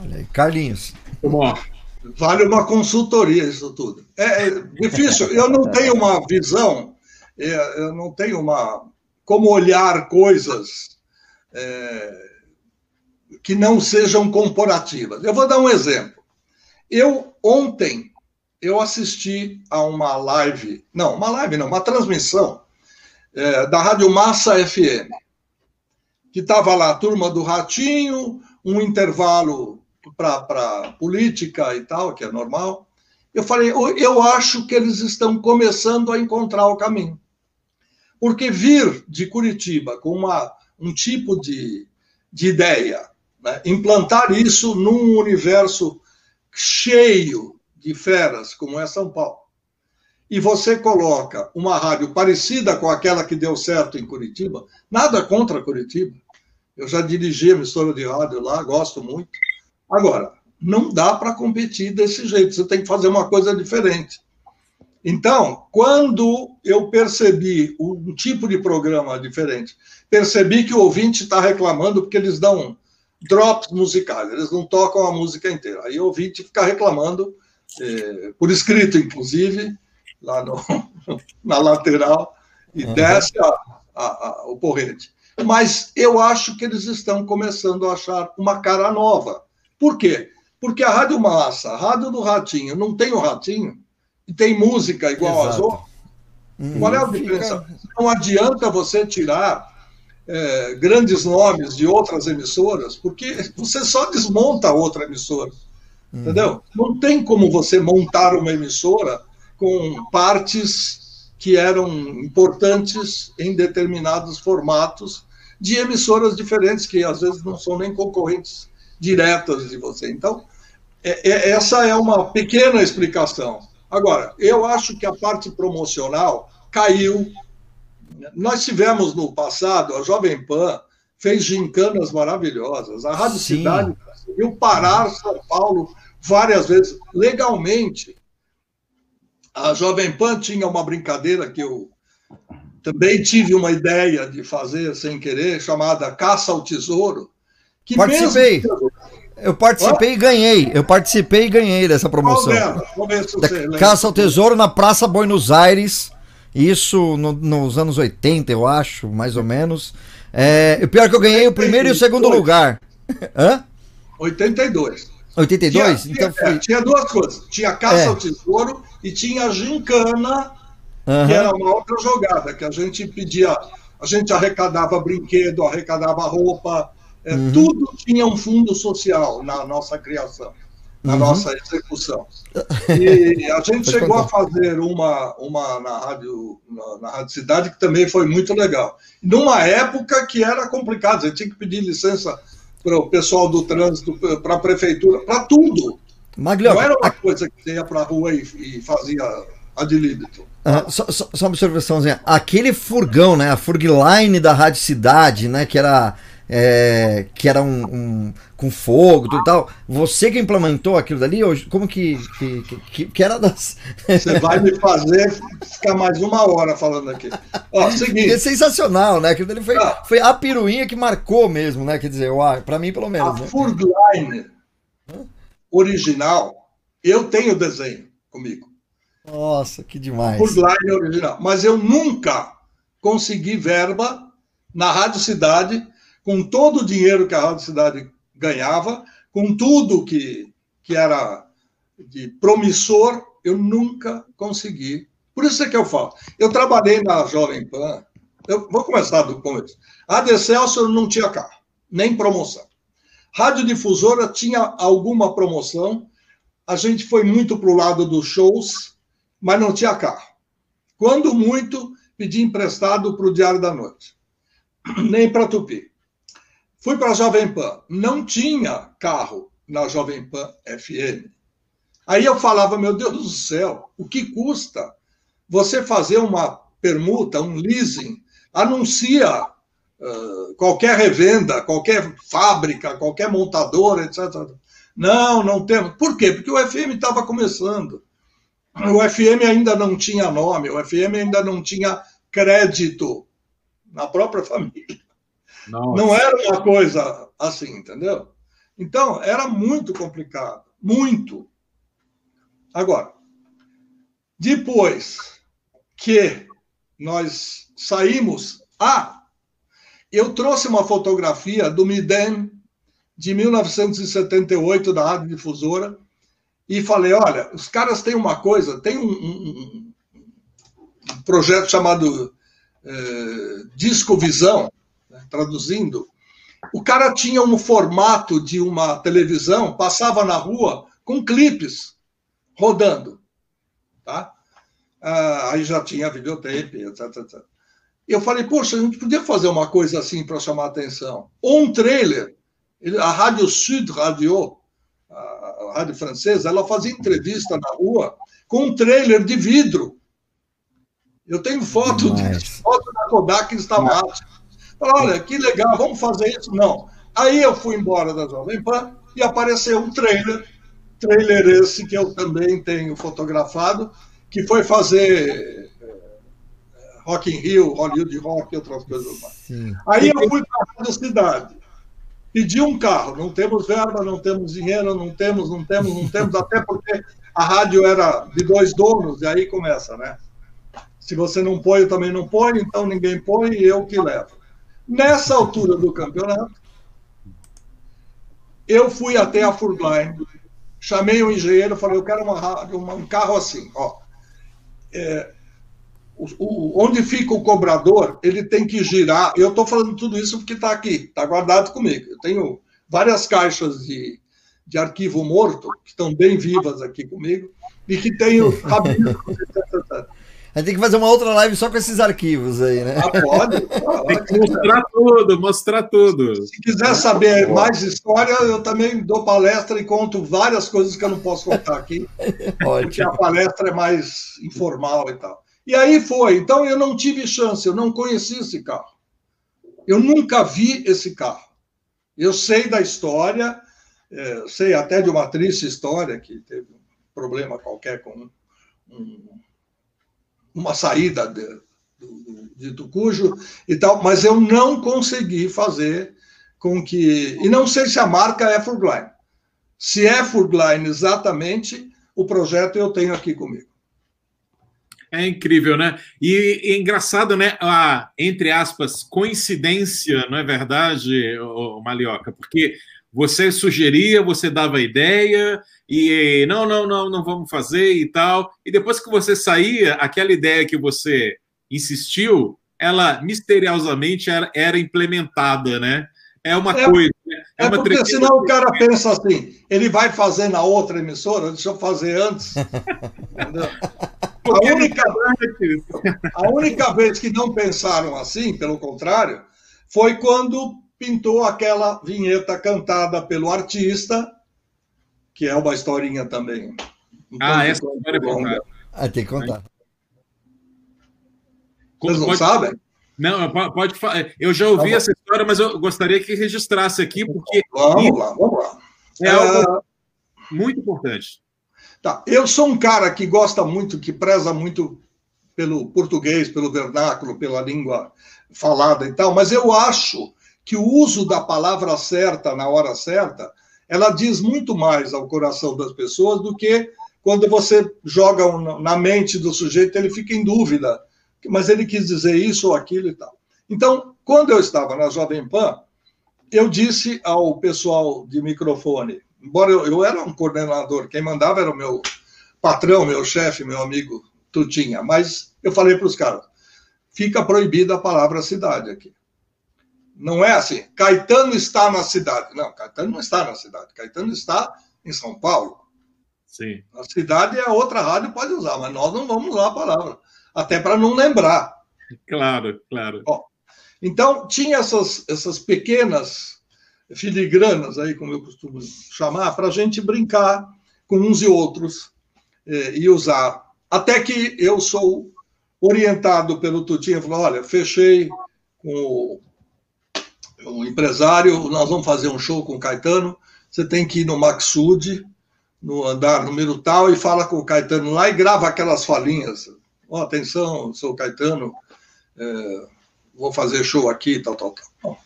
Olha aí, Carlinhos. Bom, Vale uma consultoria isso tudo. É, é difícil, eu não tenho uma visão, é, eu não tenho uma. como olhar coisas é, que não sejam corporativas. Eu vou dar um exemplo. Eu, ontem, eu assisti a uma live, não, uma live não, uma transmissão é, da Rádio Massa FM, que estava lá a turma do Ratinho, um intervalo para política e tal, que é normal. Eu falei, eu acho que eles estão começando a encontrar o caminho. Porque vir de Curitiba com uma, um tipo de, de ideia, né, implantar isso num universo cheio de feras, como é São Paulo, e você coloca uma rádio parecida com aquela que deu certo em Curitiba, nada contra Curitiba. Eu já dirigi emissora de rádio lá, gosto muito. Agora, não dá para competir desse jeito, você tem que fazer uma coisa diferente. Então, quando eu percebi um tipo de programa diferente, percebi que o ouvinte está reclamando porque eles dão drops musicais, eles não tocam a música inteira. Aí o ouvinte fica reclamando, eh, por escrito, inclusive, lá no, na lateral, e uhum. desce a, a, a, o porrete. Mas eu acho que eles estão começando a achar uma cara nova. Por quê? Porque a Rádio Massa, a Rádio do Ratinho, não tem o Ratinho, e tem música igual Exato. às outras. Uhum. Qual é a diferença? Não adianta você tirar é, grandes nomes de outras emissoras, porque você só desmonta outra emissora. Uhum. Entendeu? Não tem como você montar uma emissora com partes que eram importantes em determinados formatos de emissoras diferentes, que às vezes não são nem concorrentes diretas de você. Então, é, é, essa é uma pequena explicação. Agora, eu acho que a parte promocional caiu. Nós tivemos no passado, a Jovem Pan fez gincanas maravilhosas, a Rádio Sim. Cidade conseguiu parar São Paulo várias vezes, legalmente. A Jovem Pan tinha uma brincadeira que eu também tive uma ideia de fazer sem querer, chamada Caça ao Tesouro. Que Participei. Mesmo... Eu participei e ganhei. Eu participei e ganhei dessa promoção. Da Caça ao Tesouro na Praça Buenos Aires. Isso no, nos anos 80, eu acho, mais ou menos. É, o pior é que eu ganhei o primeiro e o segundo lugar. Hã? 82. 82? Tinha, então foi... tinha duas coisas. Tinha Caça é. ao Tesouro e tinha a Gincana, uhum. que era uma outra jogada, que a gente pedia, a gente arrecadava brinquedo, arrecadava roupa, é, uhum. tudo tinha um fundo social na nossa criação, na uhum. nossa execução. E a gente chegou a fazer uma, uma na, rádio, na, na Rádio Cidade, que também foi muito legal. Numa época que era complicado, você tinha que pedir licença para o pessoal do trânsito, para a prefeitura, para tudo. Maglioca, Não era uma a... coisa que você ia para a rua e, e fazia ad libitum. Só, só, só, uma observaçãozinha. Aquele furgão, né? A Furgline da Rádio Cidade, né? Que era. É, que era um, um, com fogo e tal. Você que implementou aquilo dali? Ou como que, que, que, que era das. Você vai me fazer ficar mais uma hora falando aqui. Ó, seguinte. É sensacional, né? Aquilo dali foi, ah. foi a piruinha que marcou mesmo, né? Quer dizer, para mim, pelo menos. A né? Furgline original, eu tenho desenho comigo. Nossa, que demais. Furgline original. Mas eu nunca consegui verba na Rádio Cidade, com todo o dinheiro que a Rádio Cidade ganhava, com tudo que, que era de promissor, eu nunca consegui. Por isso é que eu falo. Eu trabalhei na Jovem Pan, eu vou começar do começo. A Decelso não tinha carro, nem promoção. Radiodifusora tinha alguma promoção, a gente foi muito para o lado dos shows, mas não tinha carro. Quando muito, pedi emprestado para o Diário da Noite, nem para Tupi. Fui para a Jovem Pan, não tinha carro na Jovem Pan FM. Aí eu falava, meu Deus do céu, o que custa você fazer uma permuta, um leasing, anuncia uh, qualquer revenda, qualquer fábrica, qualquer montadora, etc. Não, não temos. Por quê? Porque o FM estava começando. O FM ainda não tinha nome, o FM ainda não tinha crédito na própria família. Nossa. Não era uma coisa assim, entendeu? Então, era muito complicado. Muito. Agora, depois que nós saímos. Ah, eu trouxe uma fotografia do Midem de 1978 da Rádio Difusora e falei: olha, os caras têm uma coisa, tem um, um, um projeto chamado eh, Disco Visão, traduzindo. O cara tinha um formato de uma televisão, passava na rua com clipes rodando. Tá? Ah, aí já tinha videotape, etc, etc. Eu falei, poxa, a gente podia fazer uma coisa assim para chamar a atenção. Ou um trailer. A Rádio Sud Radio, a rádio francesa, ela fazia entrevista na rua com um trailer de vidro. Eu tenho foto, de, foto da Kodak Instamat. Olha, que legal, vamos fazer isso? Não. Aí eu fui embora da Jovem Pan e apareceu um trailer, trailer esse que eu também tenho fotografado, que foi fazer eh, Rock in Rio, Hollywood Rock e outras coisas mais. Sim. Aí eu fui para a cidade, pedi um carro, não temos verba, não temos dinheiro, não temos, não temos, não temos, até porque a rádio era de dois donos, e aí começa, né? Se você não põe, eu também não põe, então ninguém põe e eu que levo. Nessa altura do campeonato, eu fui até a Furline, chamei o engenheiro, falei, eu quero uma, uma, um carro assim, ó. É, o, o, onde fica o cobrador, ele tem que girar. Eu estou falando tudo isso porque está aqui, está guardado comigo. Eu tenho várias caixas de, de arquivo morto, que estão bem vivas aqui comigo, e que tenho rabiscos, A gente tem que fazer uma outra live só com esses arquivos aí, né? Ah, pode. tem que mostrar tudo, mostrar tudo. Se quiser saber mais história, eu também dou palestra e conto várias coisas que eu não posso contar aqui. Ótimo. Porque a palestra é mais informal e tal. E aí foi. Então eu não tive chance, eu não conheci esse carro. Eu nunca vi esse carro. Eu sei da história, é, sei até de uma triste história que teve um problema qualquer com um uma saída de, de Tucujo e tal, mas eu não consegui fazer com que. E não sei se a marca é Furgline. Se é Furgline exatamente, o projeto eu tenho aqui comigo. É incrível, né? E, e engraçado, né? A, entre aspas, coincidência, não é verdade, Malioca? Porque você sugeria, você dava ideia, e não, não, não, não vamos fazer e tal. E depois que você saía, aquela ideia que você insistiu, ela misteriosamente era, era implementada, né? É uma é, coisa. Né? É, é porque senão o cara pensa assim, ele vai fazer na outra emissora, deixa eu fazer antes. Entendeu? A única, a única vez que não pensaram assim, pelo contrário, foi quando pintou aquela vinheta cantada pelo artista, que é uma historinha também. Um ah, essa história é contada. Ah, tem que contar. Vocês não pode, sabem? Não, pode falar. Eu já ouvi tá essa história, mas eu gostaria que registrasse aqui, porque. Vamos lá, vamos lá. É algo é... muito importante. Tá. Eu sou um cara que gosta muito, que preza muito pelo português, pelo vernáculo, pela língua falada e tal, mas eu acho que o uso da palavra certa na hora certa, ela diz muito mais ao coração das pessoas do que quando você joga na mente do sujeito, ele fica em dúvida, mas ele quis dizer isso ou aquilo e tal. Então, quando eu estava na Jovem Pan, eu disse ao pessoal de microfone, embora eu, eu era um coordenador, quem mandava era o meu patrão, meu chefe, meu amigo Tutinha, mas eu falei para os caras, fica proibida a palavra cidade aqui. Não é assim. Caetano está na cidade. Não, Caetano não está na cidade. Caetano está em São Paulo. Sim. A cidade é outra rádio, pode usar, mas nós não vamos usar a palavra. Até para não lembrar. Claro, claro. Ó, então, tinha essas, essas pequenas filigranas aí, como eu costumo chamar, para a gente brincar com uns e outros eh, e usar. Até que eu sou orientado pelo Tutinha, falou, olha, fechei com o um empresário, nós vamos fazer um show com o Caetano, você tem que ir no Maxud, no andar número tal, e fala com o Caetano lá e grava aquelas falinhas. Oh, atenção, sou o Caetano, é, vou fazer show aqui, tal, tal, tal. Bom,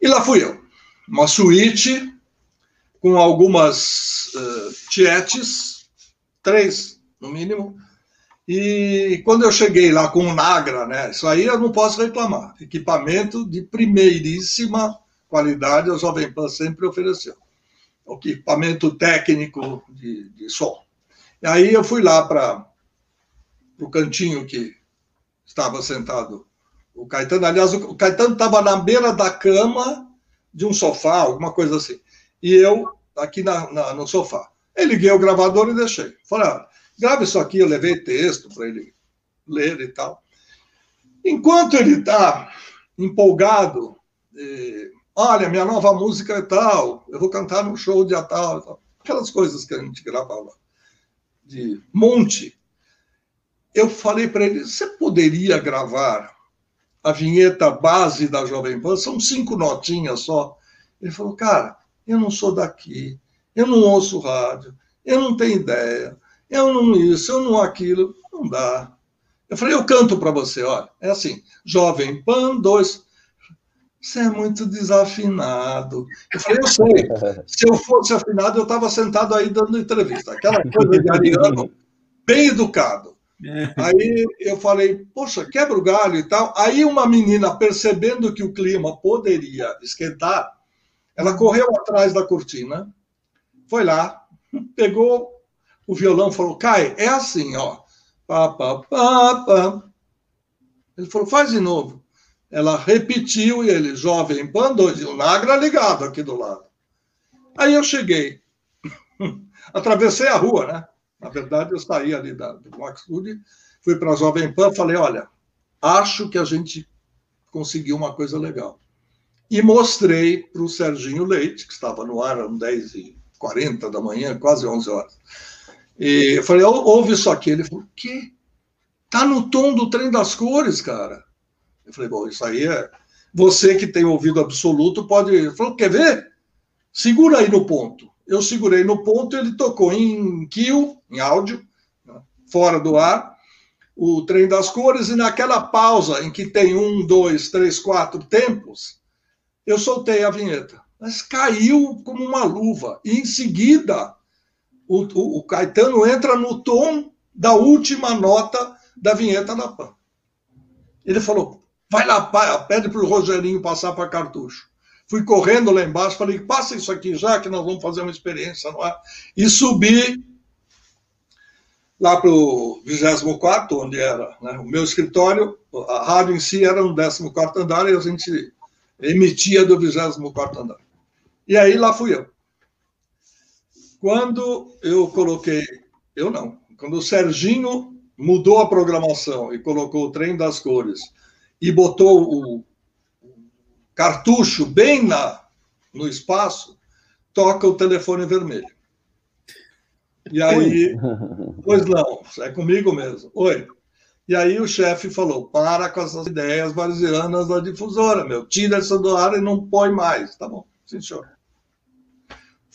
e lá fui eu. Uma suíte com algumas uh, tietes, três no mínimo, e quando eu cheguei lá com o Nagra, né, isso aí eu não posso reclamar. Equipamento de primeiríssima qualidade, a Jovem Pan sempre ofereceu. Equipamento técnico de, de som. E aí eu fui lá para o cantinho que estava sentado o Caetano. Aliás, o Caetano estava na beira da cama de um sofá, alguma coisa assim. E eu aqui na, na no sofá. Eu liguei o gravador e deixei. Falei, ah, grava isso aqui, eu levei texto para ele ler e tal. Enquanto ele está empolgado, olha, minha nova música é tal, eu vou cantar no show de tal, tal, aquelas coisas que a gente gravava de monte. Eu falei para ele: você poderia gravar a vinheta base da Jovem Pan? São cinco notinhas só. Ele falou: cara, eu não sou daqui, eu não ouço rádio, eu não tenho ideia, eu não isso, eu não aquilo, não dá. Eu falei, eu canto para você, olha, é assim, Jovem Pan 2. Você é muito desafinado. Eu falei, eu sei. Se eu fosse afinado, eu estava sentado aí dando entrevista. Aquela coisa de ariano, bem educado. É. Aí eu falei, poxa, quebra o galho e tal. Aí uma menina, percebendo que o clima poderia esquentar, ela correu atrás da cortina, foi lá, pegou o violão falou: Cai, é assim, ó. Pá, pá, pá, pá. Ele falou: faz de novo. Ela repetiu e ele, jovem pan, dois, e o Nagra ligado aqui do lado. Aí eu cheguei, atravessei a rua, né? Na verdade, eu saí ali da, do Max fui para a Jovem Pan, falei: olha, acho que a gente conseguiu uma coisa legal. E mostrei para o Serginho Leite, que estava no ar às 10h40 da manhã, quase 11 horas. E eu falei, ouve isso aqui. Ele falou, o quê? Tá no tom do trem das cores, cara. Eu falei, bom, isso aí é. Você que tem ouvido absoluto pode. Ele falou, quer ver? Segura aí no ponto. Eu segurei no ponto, ele tocou em kill, em áudio, fora do ar, o trem das cores, e naquela pausa em que tem um, dois, três, quatro tempos, eu soltei a vinheta. Mas caiu como uma luva. E em seguida, o, o, o Caetano entra no tom da última nota da vinheta da PAN. Ele falou: vai lá, pede para o Rogerinho passar para cartucho. Fui correndo lá embaixo, falei: passa isso aqui já, que nós vamos fazer uma experiência no ar. E subi lá para o 24, onde era né, o meu escritório. A rádio em si era no 14 andar e a gente emitia do 24 andar. E aí lá fui eu. Quando eu coloquei, eu não, quando o Serginho mudou a programação e colocou o trem das cores e botou o cartucho bem na, no espaço, toca o telefone vermelho. E aí, Oi. pois não, é comigo mesmo. Oi. E aí o chefe falou: para com essas ideias varzianas da difusora, meu. Tira essa do ar e não põe mais. Tá bom, sim, senhor.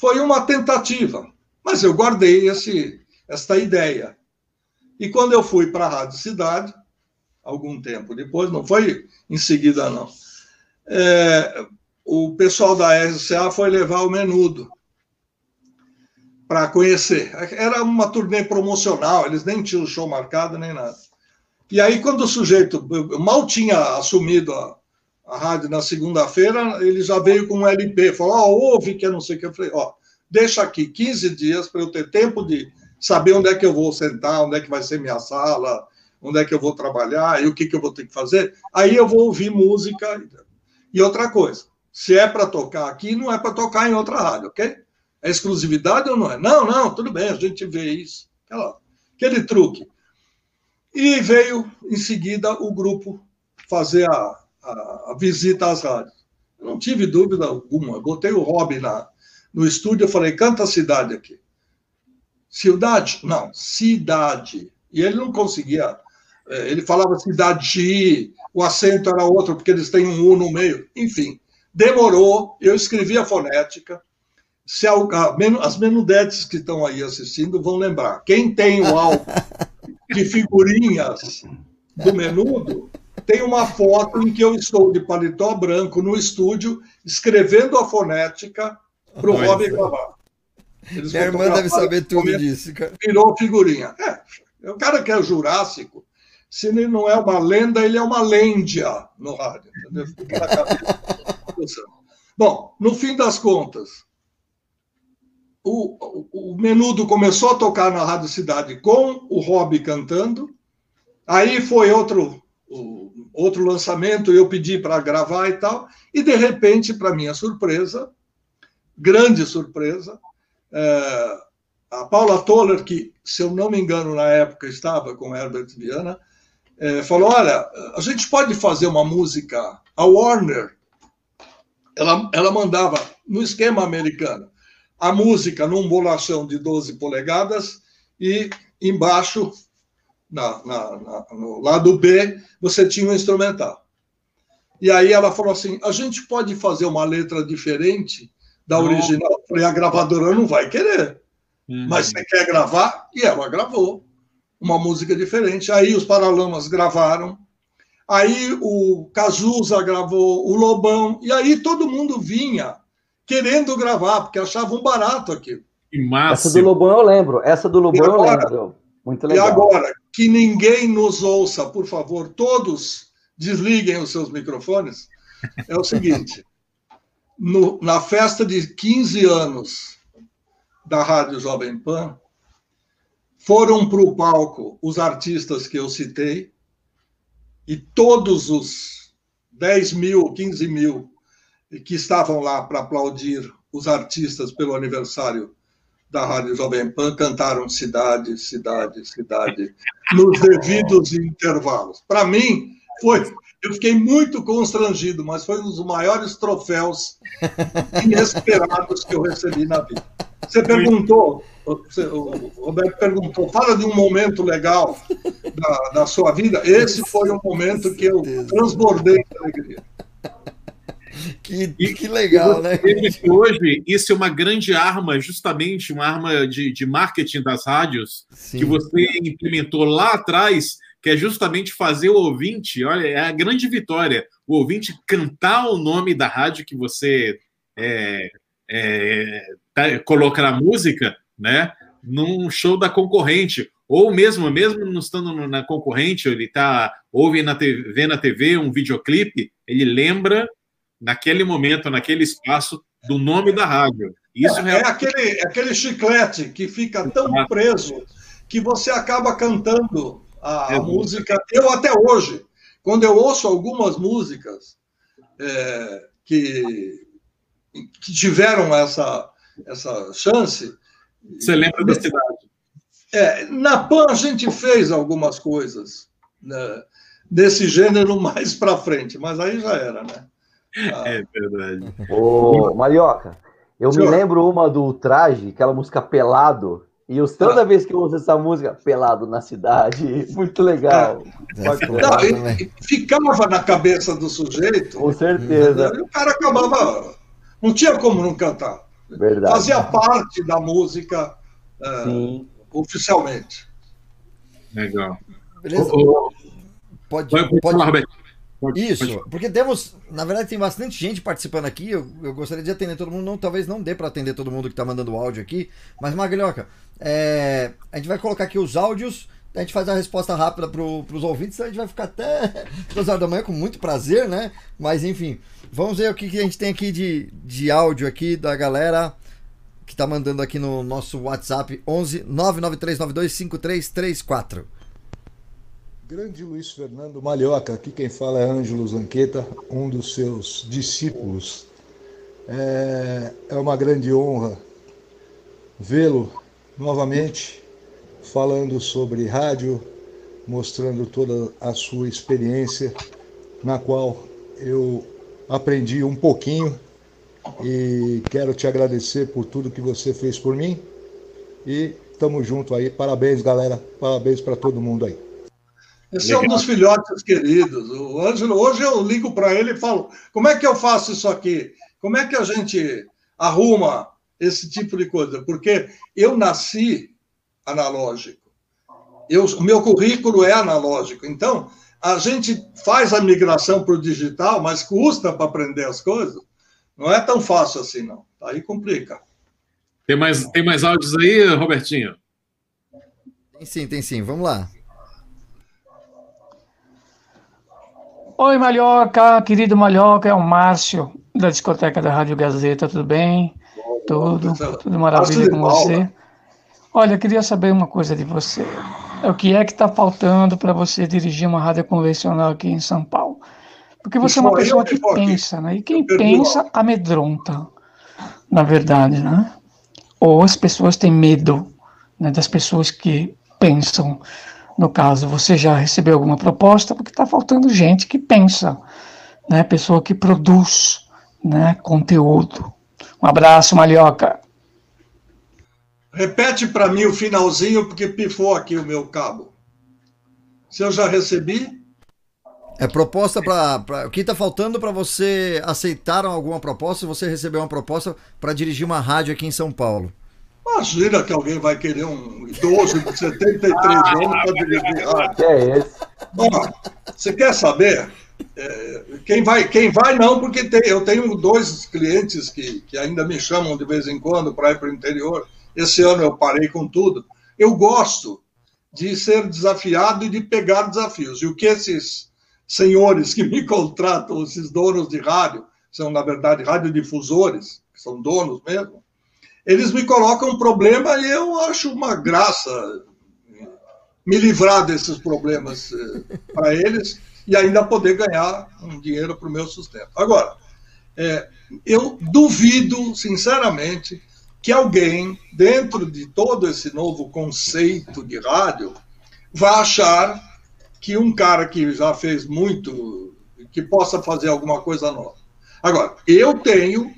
Foi uma tentativa, mas eu guardei esse, esta ideia. E quando eu fui para a Rádio Cidade, algum tempo depois, não foi em seguida, não, é, o pessoal da RCA foi levar o menudo para conhecer. Era uma turnê promocional, eles nem tinham show marcado nem nada. E aí, quando o sujeito mal tinha assumido a, a rádio na segunda-feira, ele já veio com um LP, falou, ó, oh, ouve que eu não sei o que. Eu falei, ó, oh, deixa aqui 15 dias para eu ter tempo de saber onde é que eu vou sentar, onde é que vai ser minha sala, onde é que eu vou trabalhar e o que, que eu vou ter que fazer. Aí eu vou ouvir música. E outra coisa, se é para tocar aqui, não é para tocar em outra rádio, ok? É exclusividade ou não é? Não, não, tudo bem, a gente vê isso. Aquela, aquele truque. E veio, em seguida, o grupo fazer a, a, a visita às rádios. Eu não tive dúvida alguma. Eu botei o Rob na, no estúdio, eu falei, canta a cidade aqui. Cidade? Não, cidade. E ele não conseguia. É, ele falava cidade, o acento era outro, porque eles têm um U no meio. Enfim, demorou. Eu escrevi a fonética. Se as menudetes que estão aí assistindo vão lembrar. Quem tem o álbum de figurinhas do menudo, tem uma foto em que eu estou de paletó branco no estúdio, escrevendo a fonética para o Rob gravar. Eles Minha irmã deve saber tudo disso. Cara. Virou figurinha. É, o cara que é jurássico, se ele não é uma lenda, ele é uma lêndia no rádio. Bom, no fim das contas, o, o, o, Menudo começou a tocar na Rádio Cidade com o Rob cantando. Aí foi outro, o, outro lançamento, eu pedi para gravar e tal. E, de repente, para minha surpresa, grande surpresa. É, a Paula Toller, que, se eu não me engano, na época estava com Herbert Viana, é, falou: olha, a gente pode fazer uma música. A Warner, ela, ela mandava no esquema americano a música num bolachão de 12 polegadas e embaixo, na, na, na, no lado B, você tinha um instrumental. E aí ela falou assim: a gente pode fazer uma letra diferente da não. original? Eu falei: a gravadora não vai querer. Uhum. Mas você quer gravar? E ela gravou uma música diferente. Aí os Paralamas gravaram. Aí o Cazuza gravou, o Lobão. E aí todo mundo vinha querendo gravar, porque achavam barato aquilo. Essa do Lobão eu lembro. Essa do Lobão agora, eu lembro. Muito legal. E agora, que ninguém nos ouça, por favor, todos desliguem os seus microfones. É o seguinte: no, na festa de 15 anos da Rádio Jovem Pan, foram para o palco os artistas que eu citei, e todos os 10 mil, 15 mil que estavam lá para aplaudir os artistas pelo aniversário da Rádio Jovem Pan cantaram Cidade, Cidade, Cidade, nos devidos intervalos. Para mim, foi. Eu fiquei muito constrangido, mas foi um dos maiores troféus inesperados que eu recebi na vida. Você perguntou, o Roberto perguntou, fala de um momento legal da, da sua vida. Esse foi um momento que eu transbordei de alegria. Que, que legal, né? Hoje, isso é uma grande arma, justamente uma arma de, de marketing das rádios, Sim. que você implementou lá atrás, que é justamente fazer o ouvinte, olha, é a grande vitória, o ouvinte cantar o nome da rádio que você é, é, tá, coloca na música, né? Num show da concorrente, ou mesmo, mesmo não estando na concorrente, ele está ouve na TV, na TV um videoclipe, ele lembra naquele momento, naquele espaço, do nome da rádio. Isso é, é aquele, é aquele chiclete que fica tão preso que você acaba cantando a, é música. Eu até hoje, quando eu ouço algumas músicas é, que, que tiveram essa, essa chance. Você lembra da cidade? É, na PAN a gente fez algumas coisas né, desse gênero mais para frente, mas aí já era, né? Ah. É verdade. Ô, Marioca, eu Senhor. me lembro uma do Traje, aquela música Pelado. E eu, toda ah. vez que eu ouço essa música, Pelado na cidade, muito legal. É. Não, ficava na cabeça do sujeito. Com certeza. E o cara acabava. Não tinha como não cantar. Verdade. Fazia parte da música uh, oficialmente. Legal. Beleza. pode, pode, pode, Isso, porque temos, na verdade, tem bastante gente participando aqui. Eu, eu gostaria de atender todo mundo, não, talvez não dê para atender todo mundo que está mandando áudio aqui. Mas, Maglioca, é, a gente vai colocar aqui os áudios, a gente faz a resposta rápida para os ouvintes, a gente vai ficar até duas horas da manhã com muito prazer, né? Mas, enfim, vamos ver o que, que a gente tem aqui de, de áudio aqui da galera que está mandando aqui no nosso WhatsApp 11 99392 5334. Grande Luiz Fernando Malhoca, aqui quem fala é Ângelo Zanqueta, um dos seus discípulos. É, é uma grande honra vê-lo novamente falando sobre rádio, mostrando toda a sua experiência, na qual eu aprendi um pouquinho e quero te agradecer por tudo que você fez por mim. E estamos junto aí. Parabéns, galera. Parabéns para todo mundo aí. Esse Legal. é um dos filhotes queridos. O Ângelo, hoje eu ligo para ele e falo: como é que eu faço isso aqui? Como é que a gente arruma esse tipo de coisa? Porque eu nasci analógico. Eu, o meu currículo é analógico. Então, a gente faz a migração para o digital, mas custa para aprender as coisas. Não é tão fácil assim, não. Aí complica. Tem mais, tem mais áudios aí, Robertinho? Tem sim, tem sim. Vamos lá. Oi, Malhoca, querido Malhoca, é o Márcio, da discoteca da Rádio Gazeta, tudo bem? Tudo, tudo maravilha com você. Olha, eu queria saber uma coisa de você. O que é que está faltando para você dirigir uma rádio convencional aqui em São Paulo? Porque você é uma pessoa que pensa, né? E quem pensa amedronta, na verdade, né? Ou as pessoas têm medo né, das pessoas que pensam. No caso, você já recebeu alguma proposta? Porque está faltando gente que pensa, né? Pessoa que produz, né? Conteúdo. Um abraço, Malioca. Repete para mim o finalzinho, porque pifou aqui o meu cabo. Se eu já recebi? É proposta para. O que está faltando para você aceitaram alguma proposta? Você recebeu uma proposta para dirigir uma rádio aqui em São Paulo? Imagina que alguém vai querer um idoso de 73 anos para dirigir rádio. É esse. Bom, você quer saber? É, quem, vai, quem vai não, porque tem, eu tenho dois clientes que, que ainda me chamam de vez em quando para ir para o interior. Esse ano eu parei com tudo. Eu gosto de ser desafiado e de pegar desafios. E o que esses senhores que me contratam, esses donos de rádio, são, na verdade, radiodifusores, que são donos mesmo, eles me colocam um problema e eu acho uma graça me livrar desses problemas eh, para eles e ainda poder ganhar um dinheiro para o meu sustento. Agora, é, eu duvido, sinceramente, que alguém, dentro de todo esse novo conceito de rádio, vá achar que um cara que já fez muito, que possa fazer alguma coisa nova. Agora, eu tenho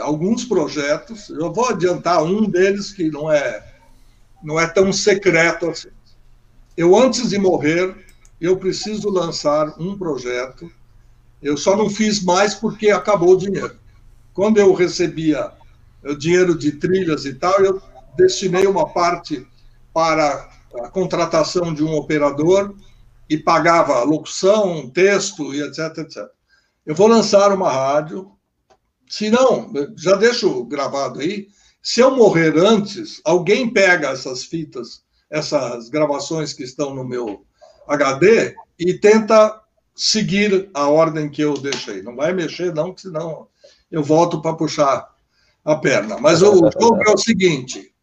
alguns projetos, eu vou adiantar um deles que não é, não é tão secreto assim. Eu, antes de morrer, eu preciso lançar um projeto. Eu só não fiz mais porque acabou o dinheiro. Quando eu recebia o dinheiro de trilhas e tal, eu destinei uma parte para a contratação de um operador e pagava locução, texto e etc, etc. Eu vou lançar uma rádio. Se não, já deixo gravado aí. Se eu morrer antes, alguém pega essas fitas, essas gravações que estão no meu HD e tenta seguir a ordem que eu deixei. Não vai mexer, não, porque senão eu volto para puxar a perna. Mas o jogo é o seguinte: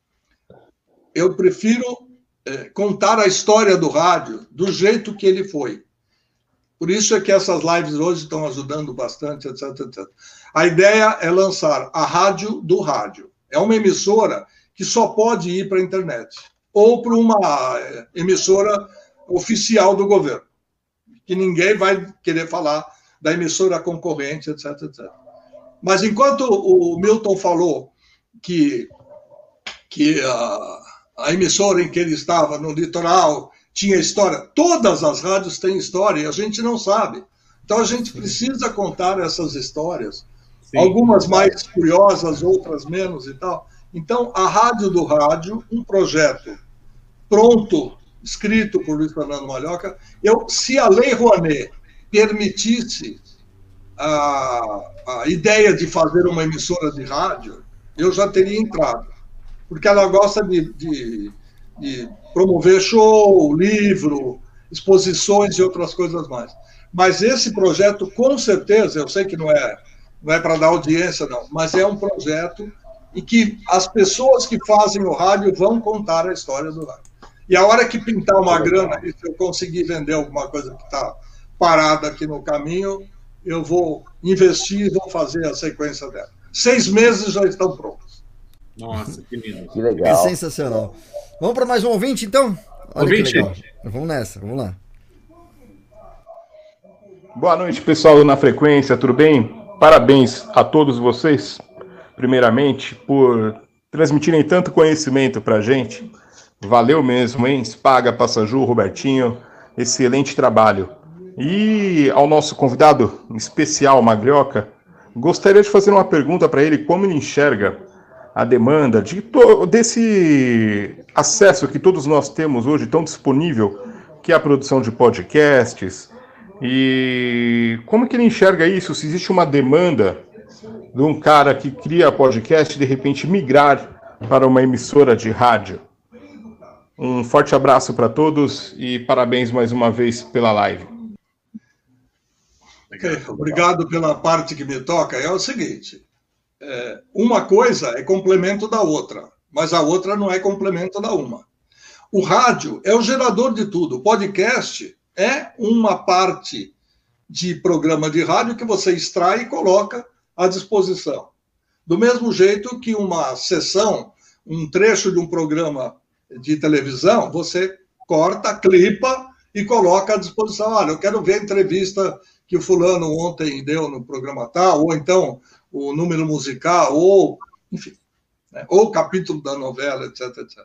eu prefiro é, contar a história do rádio do jeito que ele foi. Por isso é que essas lives hoje estão ajudando bastante, etc, etc. A ideia é lançar a rádio do rádio. É uma emissora que só pode ir para a internet ou para uma é, emissora oficial do governo, que ninguém vai querer falar da emissora concorrente, etc, etc. Mas enquanto o Milton falou que, que a, a emissora em que ele estava, no litoral, tinha história, todas as rádios têm história e a gente não sabe. Então a gente precisa contar essas histórias, Sim. algumas mais curiosas, outras menos e tal. Então, a Rádio do Rádio, um projeto pronto escrito por Luiz Fernando Malhoca, eu, se a Lei Rouanet permitisse a, a ideia de fazer uma emissora de rádio, eu já teria entrado. Porque ela gosta de, de, de promover show, livro, exposições e outras coisas mais. Mas esse projeto, com certeza, eu sei que não é, não é para dar audiência, não, mas é um projeto e que as pessoas que fazem o rádio vão contar a história do rádio. E a hora que pintar uma grana, e se eu conseguir vender alguma coisa que está parada aqui no caminho, eu vou investir e vou fazer a sequência dela. Seis meses já estão prontos. Nossa, que lindo. Que legal. É sensacional. Vamos para mais um ouvinte, então? Olha ouvinte. Vamos nessa, vamos lá. Boa noite, pessoal Na Frequência, tudo bem? Parabéns a todos vocês, primeiramente, por transmitirem tanto conhecimento para a gente. Valeu mesmo, hein? Spaga, Passaju, Robertinho, excelente trabalho. E ao nosso convidado especial, Magrioca, gostaria de fazer uma pergunta para ele: como ele enxerga a demanda de desse acesso que todos nós temos hoje tão disponível, que é a produção de podcasts, e como que ele enxerga isso? Se existe uma demanda de um cara que cria podcast de repente migrar para uma emissora de rádio? Um forte abraço para todos e parabéns mais uma vez pela live. Obrigado pela parte que me toca. É o seguinte: é, uma coisa é complemento da outra, mas a outra não é complemento da uma. O rádio é o gerador de tudo. O podcast é uma parte de programa de rádio que você extrai e coloca à disposição. Do mesmo jeito que uma sessão, um trecho de um programa de televisão, você corta, clipa e coloca à disposição. Olha, eu quero ver a entrevista que o fulano ontem deu no programa tal, ou então o número musical, ou, enfim, né, ou o capítulo da novela, etc, etc.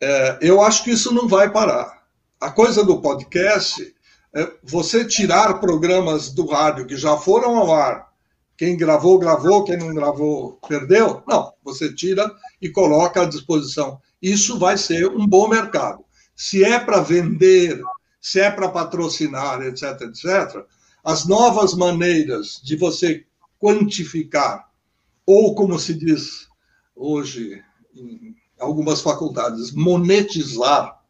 É, eu acho que isso não vai parar. A coisa do podcast é você tirar programas do rádio que já foram ao ar quem gravou, gravou, quem não gravou, perdeu. Não, você tira e coloca à disposição. Isso vai ser um bom mercado. Se é para vender, se é para patrocinar, etc., etc., as novas maneiras de você quantificar, ou como se diz hoje em algumas faculdades, monetizar.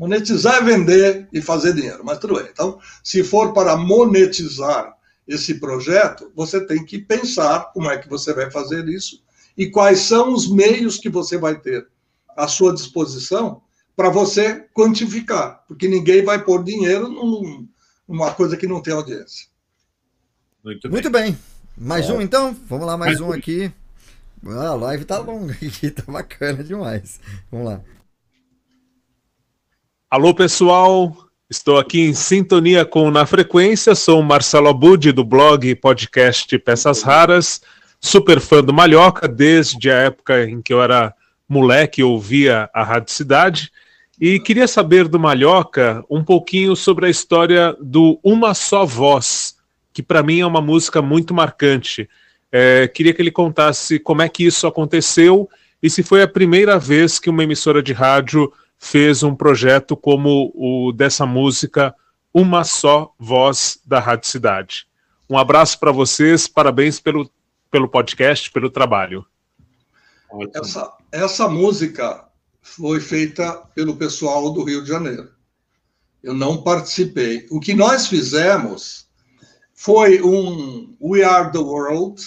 Monetizar é vender e fazer dinheiro, mas tudo bem. Então, se for para monetizar esse projeto, você tem que pensar como é que você vai fazer isso e quais são os meios que você vai ter à sua disposição para você quantificar, porque ninguém vai pôr dinheiro num, numa coisa que não tem audiência. Muito bem. Muito bem. Mais é. um então? Vamos lá, mais, mais um, aqui. Ah, a live tá longa aqui, tá bacana demais. Vamos lá. Alô, pessoal. Estou aqui em sintonia com Na Frequência, sou Marcelo Abud, do blog e podcast Peças Raras, super fã do Malhoca, desde a época em que eu era moleque e ouvia a Rádio Cidade, e queria saber do Malhoca um pouquinho sobre a história do Uma Só Voz, que para mim é uma música muito marcante. É, queria que ele contasse como é que isso aconteceu e se foi a primeira vez que uma emissora de rádio fez um projeto como o dessa música Uma Só Voz da Rádio Cidade. Um abraço para vocês, parabéns pelo, pelo podcast, pelo trabalho. Essa, essa música foi feita pelo pessoal do Rio de Janeiro. Eu não participei. O que nós fizemos foi um We Are the World,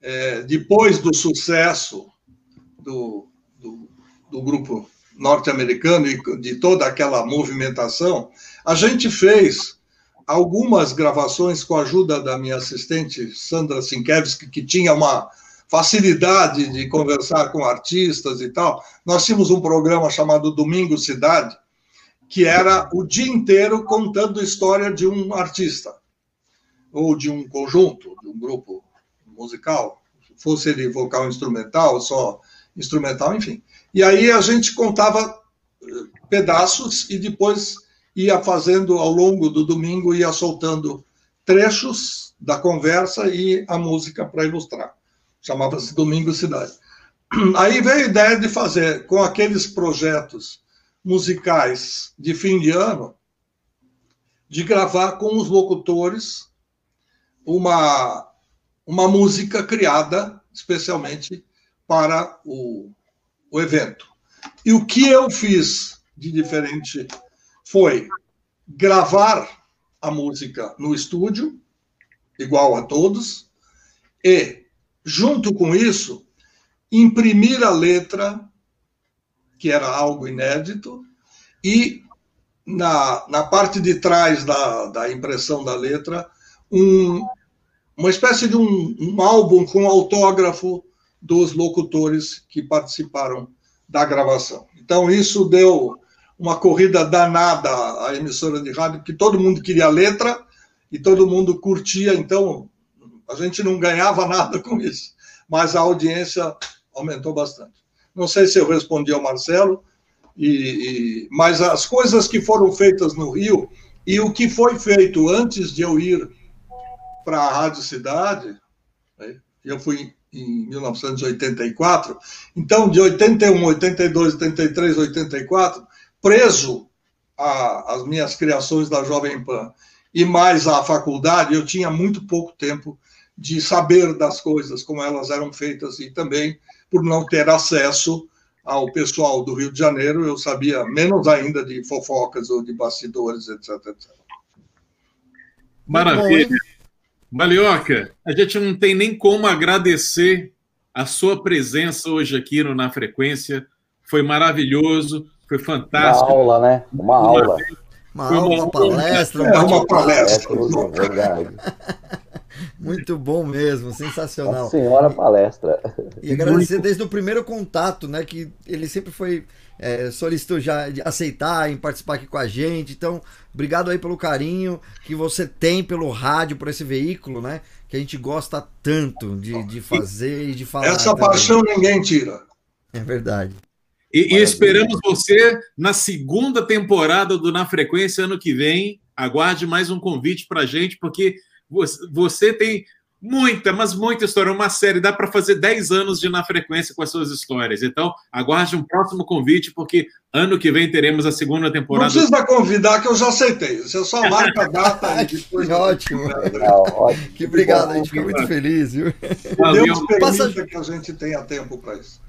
é, depois do sucesso do, do, do grupo norte-americano e de toda aquela movimentação, a gente fez algumas gravações com a ajuda da minha assistente Sandra Sinkevski, que tinha uma facilidade de conversar com artistas e tal. Nós tínhamos um programa chamado Domingo Cidade, que era o dia inteiro contando história de um artista, ou de um conjunto, de um grupo musical, fosse ele vocal instrumental, só instrumental, enfim. E aí a gente contava eh, pedaços e depois ia fazendo ao longo do domingo, ia soltando trechos da conversa e a música para ilustrar. Chamava-se Domingo Cidade. Aí veio a ideia de fazer com aqueles projetos musicais de fim de ano, de gravar com os locutores uma, uma música criada especialmente para o, o evento. E o que eu fiz de diferente foi gravar a música no estúdio, igual a todos, e, junto com isso, imprimir a letra, que era algo inédito, e na, na parte de trás da, da impressão da letra, um, uma espécie de um, um álbum com autógrafo dos locutores que participaram da gravação. Então, isso deu uma corrida danada à emissora de rádio, porque todo mundo queria letra e todo mundo curtia, então a gente não ganhava nada com isso, mas a audiência aumentou bastante. Não sei se eu respondi ao Marcelo, e, e, mas as coisas que foram feitas no Rio e o que foi feito antes de eu ir para a Rádio Cidade, né, eu fui em 1984. Então, de 81, 82, 83, 84, preso às minhas criações da Jovem Pan e mais à faculdade, eu tinha muito pouco tempo de saber das coisas, como elas eram feitas, e também por não ter acesso ao pessoal do Rio de Janeiro, eu sabia menos ainda de fofocas ou de bastidores, etc. etc. Maravilha. Malioca, a gente não tem nem como agradecer a sua presença hoje aqui no Na Frequência. Foi maravilhoso, foi fantástico. Uma aula, né? Uma, aula. Uma aula, uma palestra, é, uma, palestra. É, verdade. Muito bom mesmo, sensacional. Nossa senhora palestra. E agradecer desde o primeiro contato, né? Que ele sempre foi é, solicitou já de aceitar em participar aqui com a gente. Então, obrigado aí pelo carinho que você tem pelo rádio, por esse veículo, né? Que a gente gosta tanto de, de fazer e de falar. Essa também. paixão ninguém tira. É verdade. E, e, esperamos você na segunda temporada do Na Frequência ano que vem. Aguarde mais um convite para gente, porque você tem muita, mas muita história. Uma série, dá para fazer 10 anos de Na Frequência com as suas histórias. Então, aguarde um próximo convite, porque ano que vem teremos a segunda temporada. Não precisa convidar, que eu já aceitei. Você só marca a data. que ótimo. que obrigado, a gente fica muito feliz, viu? Deus permita Passa... que a gente tenha tempo para isso.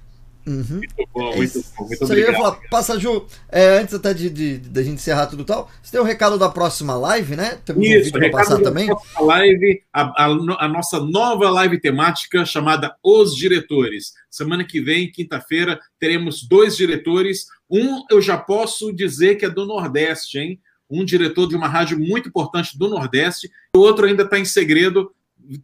Uhum. Muito bom, muito bom. Muito Isso obrigado. Falar, passa, Ju, é, antes até de, de, de, a gente encerrar tudo tal, você tem o um recado da próxima live, né? Temos Isso, um vídeo para passar também. live, a, a, a, nossa nova live temática chamada Os Diretores. Semana que vem, quinta-feira, teremos dois diretores. Um eu já posso dizer que é do Nordeste, hein? Um diretor de uma rádio muito importante do Nordeste, o outro ainda está em segredo.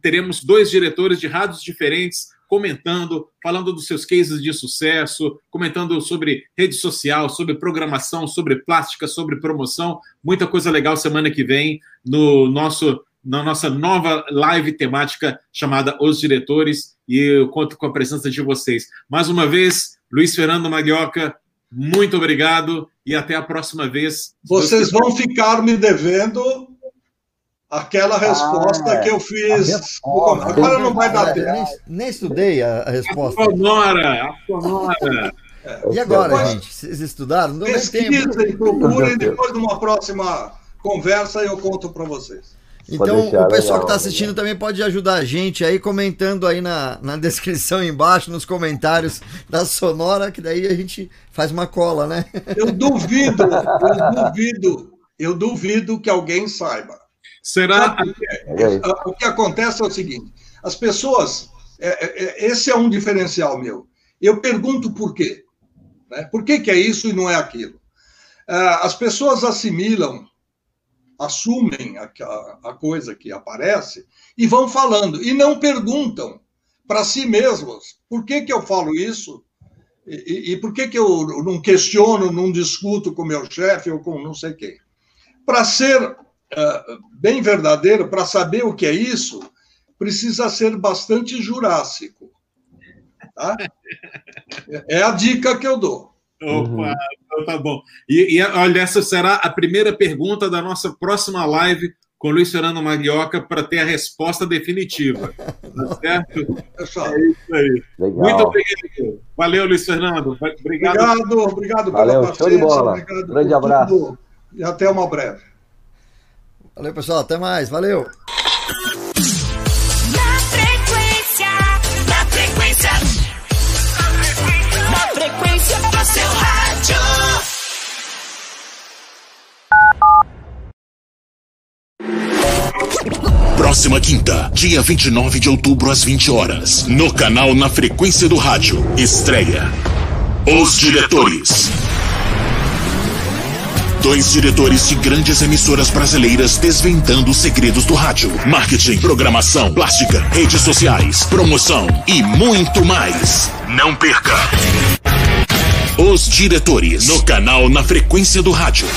Teremos dois diretores de rádios diferentes comentando, falando dos seus cases de sucesso, comentando sobre rede social, sobre programação, sobre plástica, sobre promoção. Muita coisa legal semana que vem no nosso na nossa nova live temática chamada Os Diretores e eu conto com a presença de vocês. Mais uma vez, Luiz Fernando Maglioca, muito obrigado e até a próxima vez. Vocês vão ficar me devendo aquela resposta ah, que eu fiz. Agora não vai dar tempo. Nem, nem, estudei a, a resposta. A sonora, a sonora. É. E agora, depois, gente? Vocês estudaram? Não pesquisem, procurem, depois de uma próxima conversa eu conto para vocês. Então, o pessoal que está assistindo também pode ajudar a gente aí comentando aí na, na descrição embaixo, nos comentários da Sonora, que daí a gente faz uma cola, né? Eu duvido, eu duvido, eu duvido que alguém saiba. Será. O que acontece é o seguinte: as pessoas. É, é, é, esse é um diferencial meu. Eu pergunto por quê. Né? Por que, que é isso e não é aquilo? As pessoas assimilam, assumem a, a coisa que aparece e vão falando, e não perguntam para si mesmos por que, que eu falo isso e, e, por que, que eu não questiono, não discuto com meu chefe ou com não sei quem. Para ser uh, bem verdadeiro, para saber o que é isso, precisa ser bastante jurássico. Tá? É a dica que eu dou. Opa, então tá bom. E, e, olha, essa será a primeira pergunta da nossa próxima live com Luiz Fernando Maglioca para ter a resposta definitiva. Tá certo? É isso aí. Legal. Muito obrigado. Valeu, Luiz Fernando. Obrigado. Obrigado, obrigado pela Valeu, paciência. Show de bola. Grande abraço. Tudo. E até uma breve. Valeu, pessoal. Até mais. Valeu. Na frequência, na frequência, na frequência do seu rádio. Próxima quinta, dia 29 de outubro, às 20 horas. No canal Na Frequência do Rádio. Estreia. Os Diretores. Dois diretores de grandes emissoras brasileiras desvendando os segredos do rádio, marketing, programação, plástica, redes sociais, promoção e muito mais. Não perca! Os diretores no canal Na Frequência do Rádio.